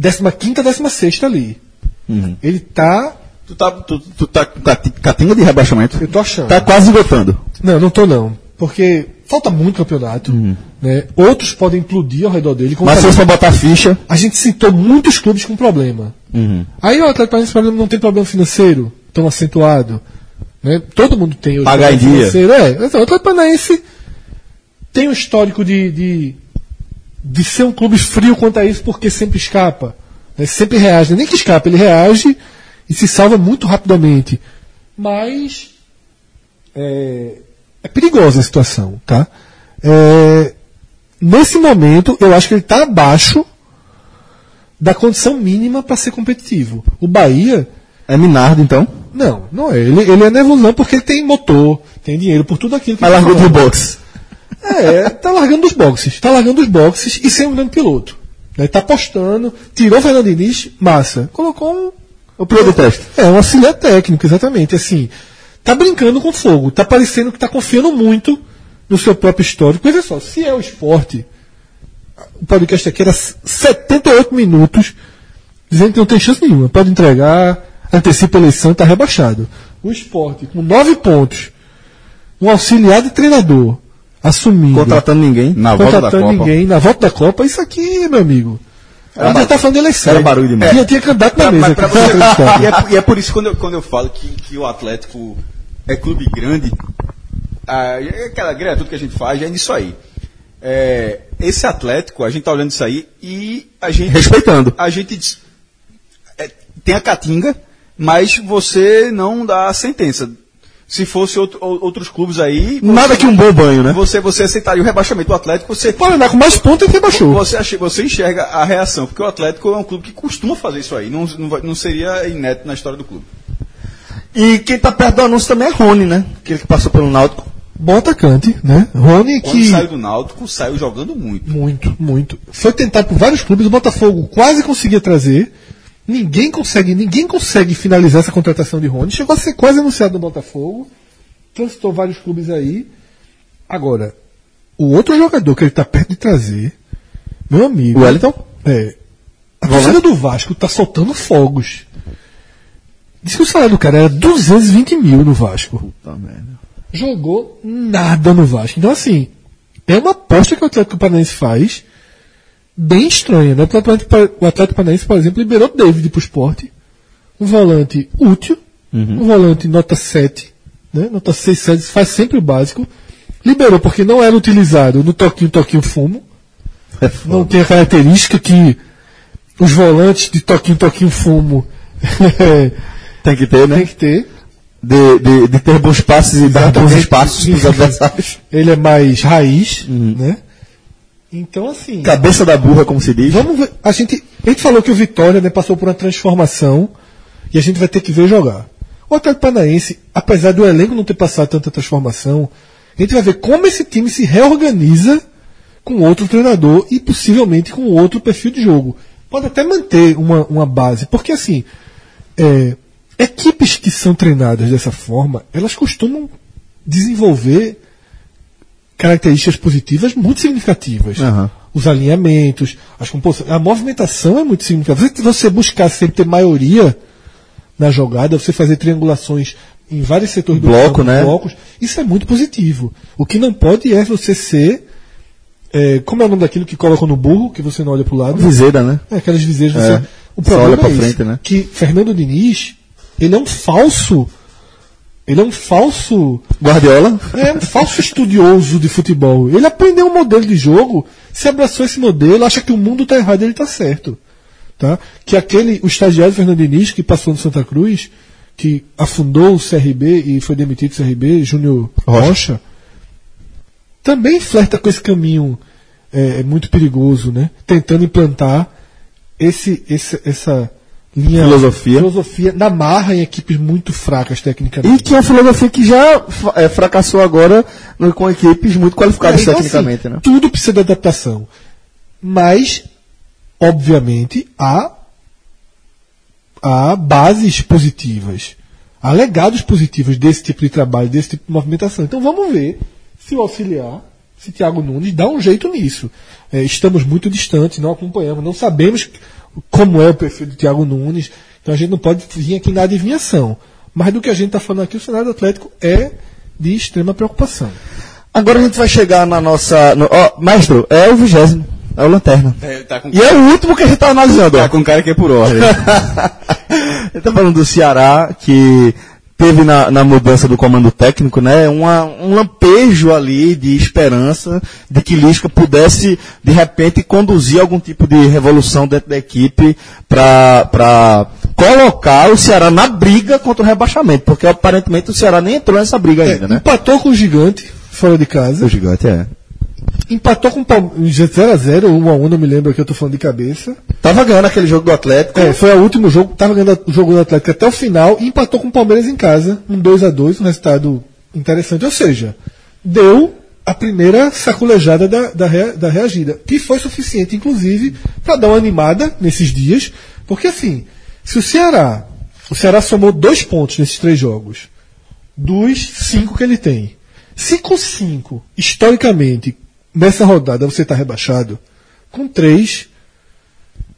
15 16 ali. Ele tá. Tu tá, tu, tu tá catinga de rebaixamento. Eu tô achando. Tá quase votando. Não, não tô não. Porque falta muito campeonato. Né? Outros podem implodir ao redor dele. Mas se você botar ficha, a gente citou muitos clubes com problema. Aí o Atlético Paranaense não tem problema financeiro tão acentuado. Né? Todo mundo tem hoje Pagar em dia. financeiro. É, então, o Atlético Paranaense tem um histórico de, de, de ser um clube frio quanto a isso, porque sempre escapa. né? Sempre reage. Nem que escapa, ele reage e se salva muito rapidamente. Mas é, é perigosa a situação, tá? É, nesse momento, eu acho que ele está abaixo da condição mínima para ser competitivo. O Bahia, é Minardo então. não, não é. Ele, ele é nervosão porque ele tem motor, tem dinheiro, por tudo aquilo que Mas ele largou do box. É, tá largando os boxes. Tá largando os boxes e sem um grande piloto. Né, tá apostando, tirou o Fernando Diniz, massa. Colocou. O piloto teste. É, um auxiliar técnico, exatamente. Assim, tá brincando com fogo. Tá parecendo que tá confiando muito no seu próprio histórico. Veja só, se é o esporte, o podcast aqui era 78 minutos dizendo que não tem chance nenhuma. Pode entregar, antecipa a eleição e tá rebaixado. O esporte, com nove pontos, um auxiliar de treinador assumindo Contratando ninguém. Na volta da contratando Copa. ninguém na volta da Copa, isso aqui, meu amigo. A gente já tá falando de eleição. era barulho demais. Já tinha candidato na Pra- mesa. pra você- pra acreditar. e, é, e é por isso que quando eu, quando eu falo que, que o Atlético é clube grande, ah, é aquela grana, tudo que a gente faz, é nisso aí. É, esse Atlético, a gente tá olhando isso aí e a gente. Respeitando. A gente diz- é, tem a catinga, mas você não dá a sentença. Se fosse outro- ou- outros clubes aí. Nada que um bom banho, né? Você, você aceitaria o rebaixamento do Atlético, você. Pode andar com mais pontos e rebaixou. Você, você enxerga a reação, porque o Atlético é um clube que costuma fazer isso aí. Não, não, não seria inédito na história do clube. E quem tá perto do anúncio também é Rony, né? Aquele que passou pelo Náutico. Bom atacante, né? Rony Quando que. saiu do Náutico, saiu jogando muito. Muito, muito. Foi tentado por vários clubes, o Botafogo quase conseguia trazer. Ninguém consegue, ninguém consegue finalizar essa contratação de Rony. Chegou a ser quase anunciado no Botafogo. Transitou vários clubes aí. Agora, o outro jogador que ele tá perto de trazer, meu amigo. O Wellington? É. A torcida do Vasco tá soltando fogos. Diz que o salário do cara era 220 mil no Vasco. Jogou nada no Vasco. Então, assim, é uma aposta que o Atlético Paranaense faz bem estranha, né? O Atlético, o Atlético Paranaense, por exemplo, liberou David pro esporte. Um volante útil, um volante nota 7, né? Nota 6, 7, faz sempre o básico. Liberou porque não era utilizado no toquinho, toquinho, fumo. Não tem a característica que os volantes de toquinho, toquinho, fumo Tem que ter, né? tem que ter. de, de, de ter bons passes e dar bons espaços para os adversários. Ele é mais raiz, Uhum. né? Então, assim. Cabeça da burra, como se diz. Vamos ver. A gente, a gente falou que o Vitória né, passou por uma transformação e a gente vai ter que ver jogar. O Atlético Paranaense, apesar do elenco não ter passado tanta transformação, a gente vai ver como esse time se reorganiza com outro treinador e possivelmente com outro perfil de jogo. Pode até manter uma, uma base, porque assim, é, equipes que são treinadas dessa forma, elas costumam desenvolver características positivas muito significativas. Aham. Os alinhamentos, as composições, a movimentação é muito significativa. Você, você buscar sempre ter maioria na jogada, você fazer triangulações em vários setores do Bloco, campo, né? blocos, isso é muito positivo. O que não pode é você ser. é, como é o nome daquilo que colocam no burro, que você não olha para o lado? Viseira, né? É, aquelas viseiras. É. Você, o Só problema olha pra é esse, frente, né? que Fernando Diniz, ele é um falso. Ele é um falso. Guardiola. É um falso estudioso de futebol. Ele aprendeu um modelo de jogo, se abraçou esse modelo, acha que o mundo está errado e ele está certo. Tá? Que aquele, o estagiário Fernando Diniz, que passou no Santa Cruz, que afundou o CRB e foi demitido do CRB, Júnior Rocha, também flerta com esse caminho é, muito perigoso, né? Tentando implantar esse, esse, essa linha Filosofia. filosofia na marra em equipes muito fracas E tecnicamente. que é uma filosofia que já é, fracassou agora no- com equipes muito qualificadas É, então, tecnicamente, assim, né? Tudo precisa de adaptação. Mas, obviamente, há, há bases positivas. Há legados positivos desse tipo de trabalho, desse tipo de movimentação. Então vamos ver se o auxiliar, se Thiago Nunes dá um jeito nisso. É, estamos muito distantes, não acompanhamos, não sabemos como é o perfil do Thiago Nunes. Então a gente não pode vir aqui na adivinhação. Mas do que a gente está falando aqui, o cenário do Atlético é de extrema preocupação. Agora a gente vai chegar na nossa. no- ó, maestro, é o vigésimo. É o Lanterna. É, tá com, E é o último que a gente tá analisando. ó. tá com cara que é por ordem. Ele tá falando do Ceará, que teve na, na mudança do comando técnico, né, uma, um lampejo ali de esperança de que Lisca pudesse, de repente, conduzir algum tipo de revolução dentro da equipe para colocar o Ceará na briga contra o rebaixamento, porque aparentemente o Ceará nem entrou nessa briga ainda, né? Empatou com o Gigante, fora de casa. O gigante é. Empatou com o Palmeiras 0x0, 1x1, não me lembro aqui, eu tô falando de cabeça. Tava ganhando aquele jogo do Atlético. É, foi o último jogo, tava ganhando o jogo do Atlético até o final e empatou com o Palmeiras em casa, um 2x2, um resultado interessante. Ou seja, deu a primeira saculejada da, da, da reagida, que foi suficiente, inclusive, para dar uma animada nesses dias, porque assim, se o Ceará, o Ceará somou dois pontos nesses três jogos, dos cinco que ele tem. Se com cinco, historicamente, nessa rodada você está rebaixado, com três,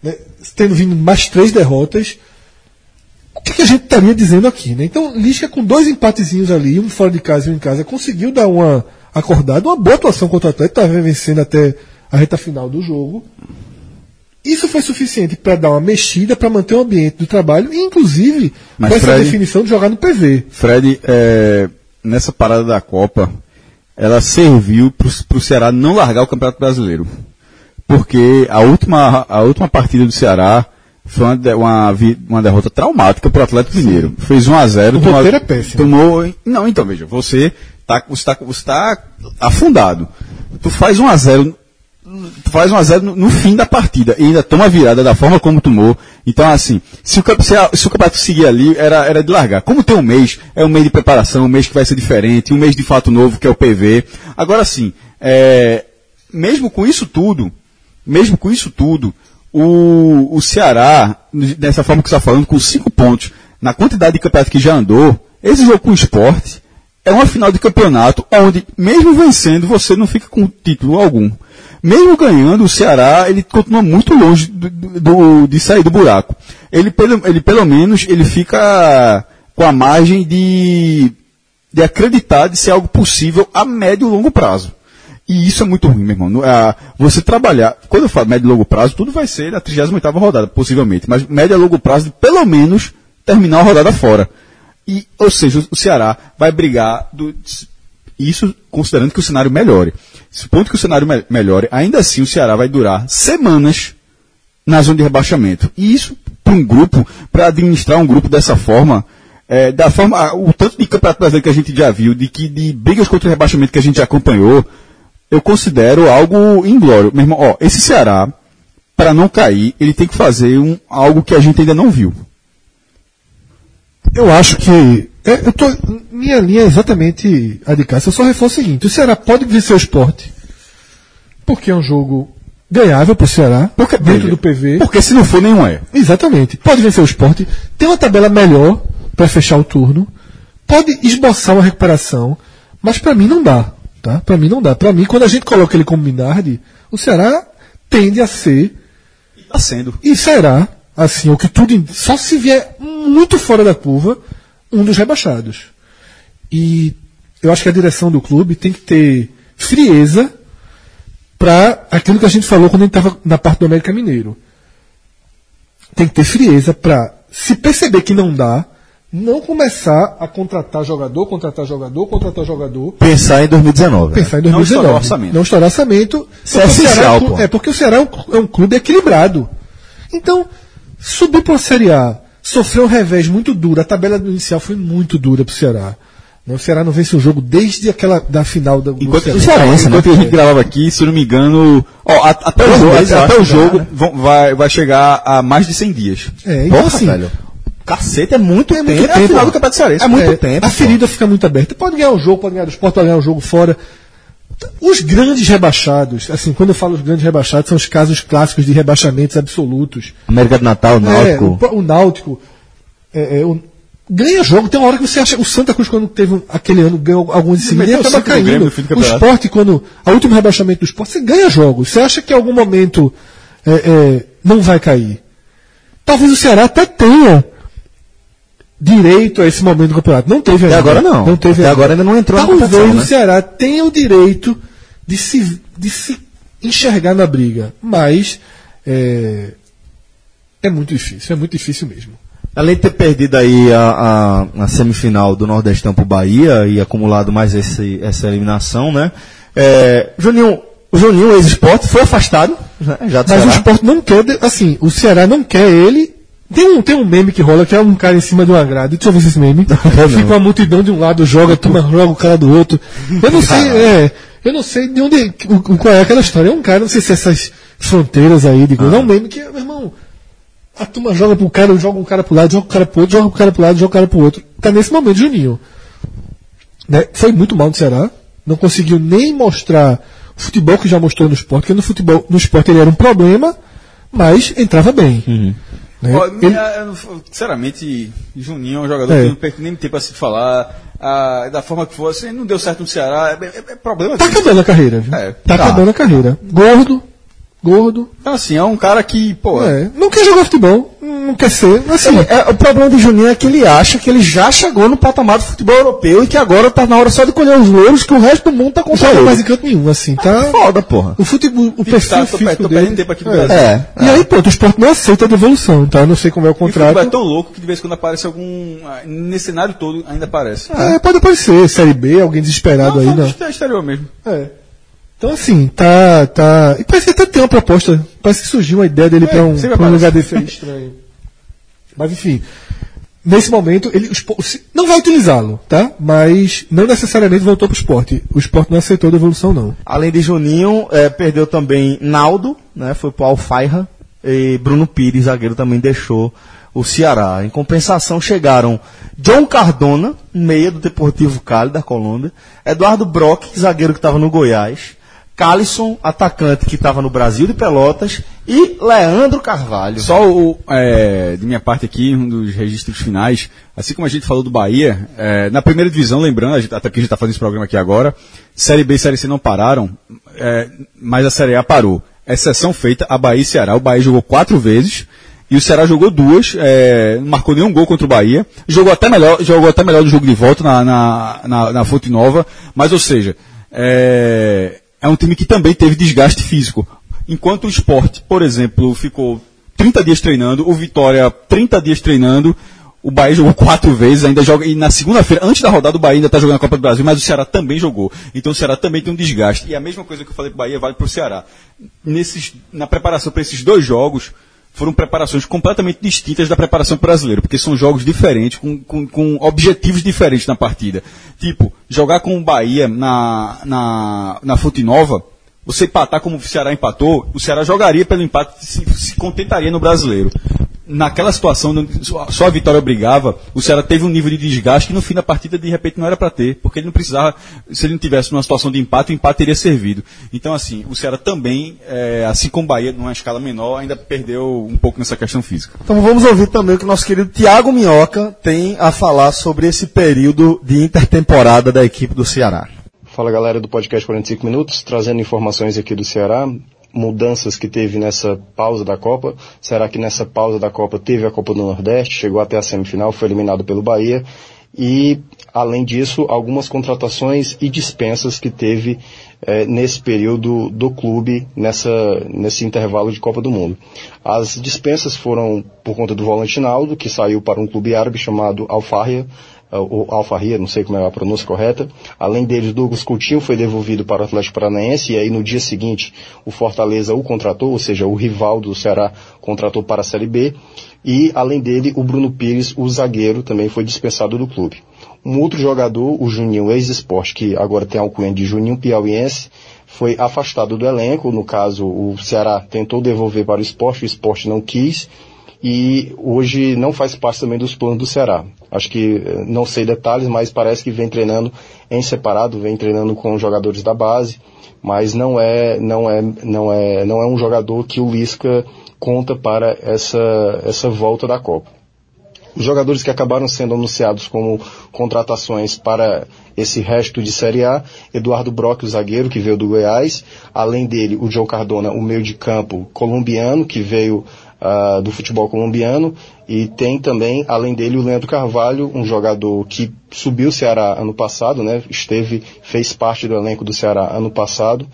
né, tendo vindo mais três derrotas, o que, que a gente estaria dizendo aqui? Né? Então, Lisca com dois empatezinhos ali, um fora de casa e um em casa, conseguiu dar uma acordada, uma boa atuação contra o Atlético, estava vencendo até a reta final do jogo. Isso foi suficiente para dar uma mexida, para manter o ambiente do trabalho, e inclusive com essa definição de jogar no PV. Fred, é, nessa parada da Copa, ela serviu para o Ceará não largar o Campeonato Brasileiro. Porque a última, a última partida do Ceará foi uma, de- uma, uma derrota traumática para o Atlético Mineiro. Fez 1 a 0 O tomou- é péssimo. Tomou, não, então veja, você está você tá, você tá afundado. Tu faz 1 a 0 tu faz 1 a 0 no, no fim da partida e ainda toma a virada da forma como tomou. Então, assim, se o, se, a- se o campeonato seguir ali, era, era de largar. Como tem um mês, é um mês de preparação, um mês que vai ser diferente, um mês de fato novo, que é o PV. Agora, sim, é, mesmo com isso tudo, mesmo com isso tudo, o, o Ceará, dessa forma que você está falando, com cinco pontos, na quantidade de campeonato que já andou, esse jogo com o esporte é uma final de campeonato onde, mesmo vencendo, você não fica com título algum. Mesmo ganhando, o Ceará, ele continua muito longe do, do- de sair do buraco. Ele pelo, ele, pelo menos, ele fica com a margem de, de acreditar de ser algo possível a médio e longo prazo. E isso é muito ruim, meu irmão. Ah, Você trabalhar, quando eu falo médio e longo prazo, tudo vai ser na 38ª rodada, possivelmente. Mas médio e longo prazo, de pelo menos, terminar a rodada fora. E, ou seja, o Ceará vai brigar, do- isso considerando que o cenário melhore. Se o ponto que o cenário me- melhore, ainda assim o Ceará vai durar semanas na zona de rebaixamento. E isso, para um grupo, para administrar um grupo dessa forma, é, da forma, o tanto de campeonato brasileiro que a gente já viu, de que de brigas contra o rebaixamento que a gente já acompanhou, eu considero algo inglório. Meu irmão, ó, esse Ceará, para não cair, ele tem que fazer um, algo que a gente ainda não viu. Eu acho que. É, eu tô, minha linha é exatamente a de Cássio. Eu só reforço o seguinte: o Ceará pode vencer o esporte. Porque é um jogo ganhável para o Ceará. Porque, dentro veja, do PV. Porque se não for, nenhum é. Exatamente. Pode vencer o esporte. Tem uma tabela melhor para fechar o turno. Pode esboçar uma recuperação. Mas para mim não dá. Tá? Para mim não dá. Para mim, quando a gente coloca ele como Minardi, o Ceará tende a ser Tá sendo. e será, assim, o que tudo. Só se vier muito fora da curva, um dos rebaixados. E eu acho que a direção do clube tem que ter frieza para aquilo que a gente falou quando a gente estava na parte do América Mineiro. Tem que ter frieza para, se perceber que não dá, não começar a contratar jogador, contratar jogador, contratar jogador, Pensar em 2019. né? pensar em Não 2019. estourar orçamento. Não estourar orçamento. Isso é porque o Ceará essencial, é um pô. É porque o Ceará é um, é um clube equilibrado. Então, subir para a Série A, sofreu um revés muito duro. A tabela inicial foi muito dura para o Ceará. Né, O Ceará não vence um jogo desde aquela da final do, do Enquanto, Ceará. Cearense, né? enquanto a gente gravava aqui, se eu não me engano, ó, a- até o jogo, até acho o jogo né? vão- vai, vai chegar a mais de 100 dias. É, então, Porra, assim, velho. Cacete, é muito É tempo. muito É a tempo. final do Campeonato Cearense. É muito É, tempo. A pô. ferida fica muito aberta. Pode ganhar o jogo, pode ganhar do esporte, pode ganhar o jogo fora. Os grandes rebaixados, assim, quando eu falo os grandes rebaixados, são os casos clássicos de rebaixamentos absolutos. América do Natal, É, Náutico. o, o Náutico é, é, o- ganha jogo. Tem uma hora que você acha. O Santa Cruz, quando teve aquele ano, ganhou alguns de seguida e acaba no Grêmio caindo. O esporte, quando. A último rebaixamento do esporte, você ganha jogos. Você acha que em algum momento é, é, não vai cair. Talvez o Ceará até tenha direito a esse momento do campeonato. Não teve Até ainda. agora não. Não teve Até agora ainda não entrou na Talvez o né? Ceará tenha o direito de se, de se enxergar na briga. Mas é, é muito difícil. É muito difícil mesmo. Além de ter perdido aí a, a, a semifinal do Nordestão pro Bahia e acumulado mais esse, essa eliminação, né? É, Juninho, o Juninho, ex-esporte, foi afastado, né, já do Mas o Ceará. esporte não quer, assim, o Ceará não quer ele. Tem um, tem um meme que rola que é um cara em cima de uma grade. Deixa eu ver esse meme. Fica uma multidão de um lado, joga, toma, joga o cara do outro. Eu não sei, é, eu não sei de onde, o, qual é aquela história. É um cara, não sei se essas fronteiras aí, de, Ah. é um meme que, meu irmão, a turma joga pro cara, joga um cara pro lado, joga o cara pro outro, joga o cara pro lado, joga o cara pro outro. Tá nesse momento, Juninho. Né? Foi muito mal no Ceará. Não conseguiu nem mostrar o futebol que já mostrou no esporte, porque no futebol, no esporte ele era um problema, mas entrava bem. Uhum. Né? Ó, Ele- sinceramente, Juninho é um jogador É. que não perco nem tempo a se falar. ah, da forma que for, assim, não deu certo no Ceará, é, é- é problema Tá dele. acabando a carreira, viu? É, tá, tá. acabando a carreira. Gordo, gordo. Então, assim, é um cara que, pô, É, não quer jogar futebol, não quer ser. Assim, É, o problema de Juninho é que ele acha que ele já chegou no patamar do futebol europeu e que agora tá na hora só de colher os louros que o resto do mundo tá não contra joga ele. mais em canto nenhum, assim, tá. Foda, porra. O futebol, o perfil tá, tô, físico tô dele. tempo aqui no é. Brasil. É. E aí, pronto, o esporte não aceita a devolução, então eu não sei como é o E o contrato. é tão louco que de vez em quando aparece algum. ah, Nesse cenário todo ainda aparece. É, pode aparecer, Série B, alguém desesperado aí, não, não. é exterior mesmo. É. Então, assim, tá. tá... E parece que até tem uma proposta. Parece que surgiu uma ideia dele pra um, sempre pra um aparece. lugar desse aí estranho. Mas, enfim. Nesse momento, ele os não vai utilizá-lo, tá? Mas não necessariamente voltou pro esporte. O esporte não aceitou a devolução, não. Além de Juninho, é, perdeu também Naldo, né? Foi pro Alfairra. E Bruno Pires, zagueiro, também deixou o Ceará. Em compensação, chegaram John Cardona, meia do Deportivo Cali, da Colômbia. Eduardo Brock, zagueiro que estava no Goiás. Calisson, atacante que estava no Brasil de Pelotas. E Leandro Carvalho. Só o, é, de minha parte aqui, um dos registros finais, assim como a gente falou do Bahia, é, na primeira divisão, lembrando, a gente, até porque a gente está fazendo esse programa aqui agora, Série B e Série C não pararam, é, mas a Série A parou. Exceção feita, a Bahia e Ceará. O Bahia jogou quatro vezes, e o Ceará jogou duas, é, não marcou nenhum gol contra o Bahia, jogou até melhor, jogou até melhor do jogo de volta na, na, na, na Fonte Nova, mas ou seja, é, é um time que também teve desgaste físico. Enquanto o esporte, por exemplo, ficou 30 dias treinando, o Vitória 30 dias treinando, o Bahia jogou quatro vezes, ainda joga, e na segunda-feira, antes da rodada, o Bahia ainda está jogando a Copa do Brasil, mas o Ceará também jogou. Então o Ceará também tem um desgaste. E a mesma coisa que eu falei para o Bahia vale para o Ceará. Nesses, na preparação para esses dois jogos, foram preparações completamente distintas da preparação brasileira, porque são jogos diferentes, com, com, com objetivos diferentes na partida. Tipo, jogar com o Bahia na, na, na Fonte Nova, você empatar como o Ceará empatou, o Ceará jogaria pelo empate, se, se contentaria no brasileiro. Naquela situação, onde só a vitória obrigava, o Ceará teve um nível de desgaste que no fim da partida, de repente, não era para ter, porque ele não precisava, se ele não tivesse numa situação de empate, o empate teria servido. Então, assim, o Ceará também, eh, assim como o Bahia, numa escala menor, ainda perdeu um pouco nessa questão física. Então vamos ouvir também o que o nosso querido Tiago Minhoca tem a falar sobre esse período de intertemporada da equipe do Ceará. Fala galera do podcast 45 Minutos, trazendo informações aqui do Ceará, mudanças que teve nessa pausa da Copa. Será que nessa pausa da Copa teve a Copa do Nordeste, chegou até a semifinal, foi eliminado pelo Bahia. E, além disso, algumas contratações e dispensas que teve eh, nesse período do clube, nessa, nesse intervalo de Copa do Mundo. As dispensas foram por conta do volante Naldo, que saiu para um clube árabe chamado Al-Fahia, o Alfarria, não sei como é a pronúncia correta. Além deles, Douglas Coutinho foi devolvido para o Atlético Paranaense e aí no dia seguinte o Fortaleza o contratou, ou seja, o rival do Ceará contratou para a Série B. E além dele, o Bruno Pires, o zagueiro, também foi dispensado do clube. Um outro jogador, o Juninho ex-esporte, que agora tem alcunha de Juninho Piauiense, foi afastado do elenco. No caso, o Ceará tentou devolver para o esporte, o esporte não quis e hoje não faz parte também dos planos do Ceará. Acho que eh, não sei detalhes, mas parece que vem treinando em separado, vem treinando com jogadores da base, mas não é não é não é não é um jogador que o Lisca conta para essa essa volta da Copa. Os jogadores que acabaram sendo anunciados como contratações para esse resto de Série A, Eduardo Brock, o zagueiro, que veio do Goiás, além dele, o Joe Cardona, o meio de campo colombiano, que veio uh, do futebol colombiano, e tem também, além dele, o Leandro Carvalho, um jogador que subiu o Ceará ano passado, né, esteve, fez parte do elenco do Ceará ano passado,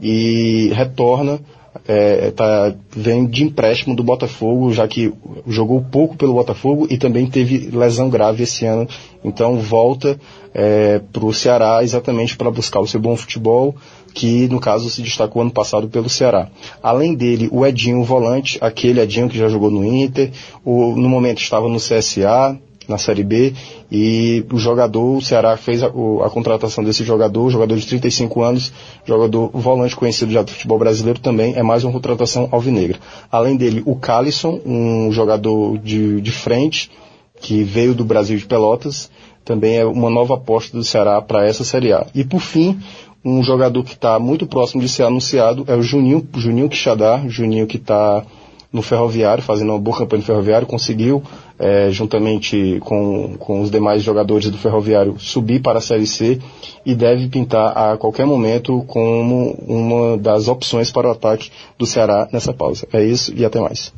e retorna é, tá, vem de empréstimo do Botafogo, já que jogou pouco pelo Botafogo e também teve lesão grave esse ano. Então volta é, para o Ceará exatamente para buscar o seu bom futebol, que no caso se destacou ano passado pelo Ceará. Além dele, o Edinho, o volante, aquele Edinho que já jogou no Inter, o, no momento estava no CSA, na Série B e o jogador, o Ceará fez a, o, a, contratação desse jogador, jogador de 35 anos, jogador volante conhecido já do futebol brasileiro também, é mais uma contratação alvinegra. Além dele, o Calisson, um jogador de, de frente, que veio do Brasil de Pelotas, também é uma nova aposta do Ceará para essa Série A. E por fim, um jogador que está muito próximo de ser anunciado é o Juninho, Juninho Quixadá, Juninho que está no Ferroviário, fazendo uma boa campanha no Ferroviário, conseguiu, é, juntamente com, com os demais jogadores do Ferroviário, subir para a Série C e deve pintar a qualquer momento como uma das opções para o ataque do Ceará nessa pausa. É isso e até mais.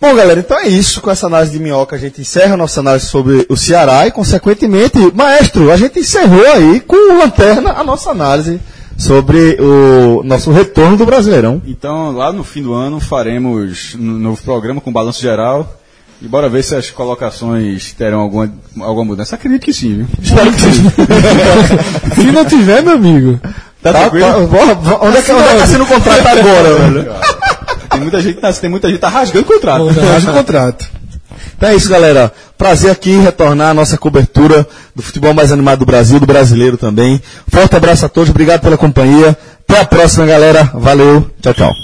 Bom, galera, então é isso. Com essa análise de minhoca, a gente encerra a nossa análise sobre o Ceará e, consequentemente, maestro, a gente encerrou aí com lanterna a nossa análise sobre o nosso retorno do Brasileirão. Então, lá no fim do ano, faremos um novo programa com balanço geral. E bora ver se as colocações terão alguma, alguma mudança. Acredito que sim, viu? Espero que sim. Se não tiver, meu amigo. Tá, Tá, tranquilo? tá, bora, onde é que onde é que tá sendo o contrato agora, velho? Tem muita gente, tem muita gente tá rasgando o contrato. Rasga o contrato. Então é isso, galera. Prazer aqui retornar a nossa cobertura do futebol mais animado do Brasil, do brasileiro também. Forte abraço a todos, obrigado pela companhia. Até a próxima, galera. Valeu. Tchau, tchau.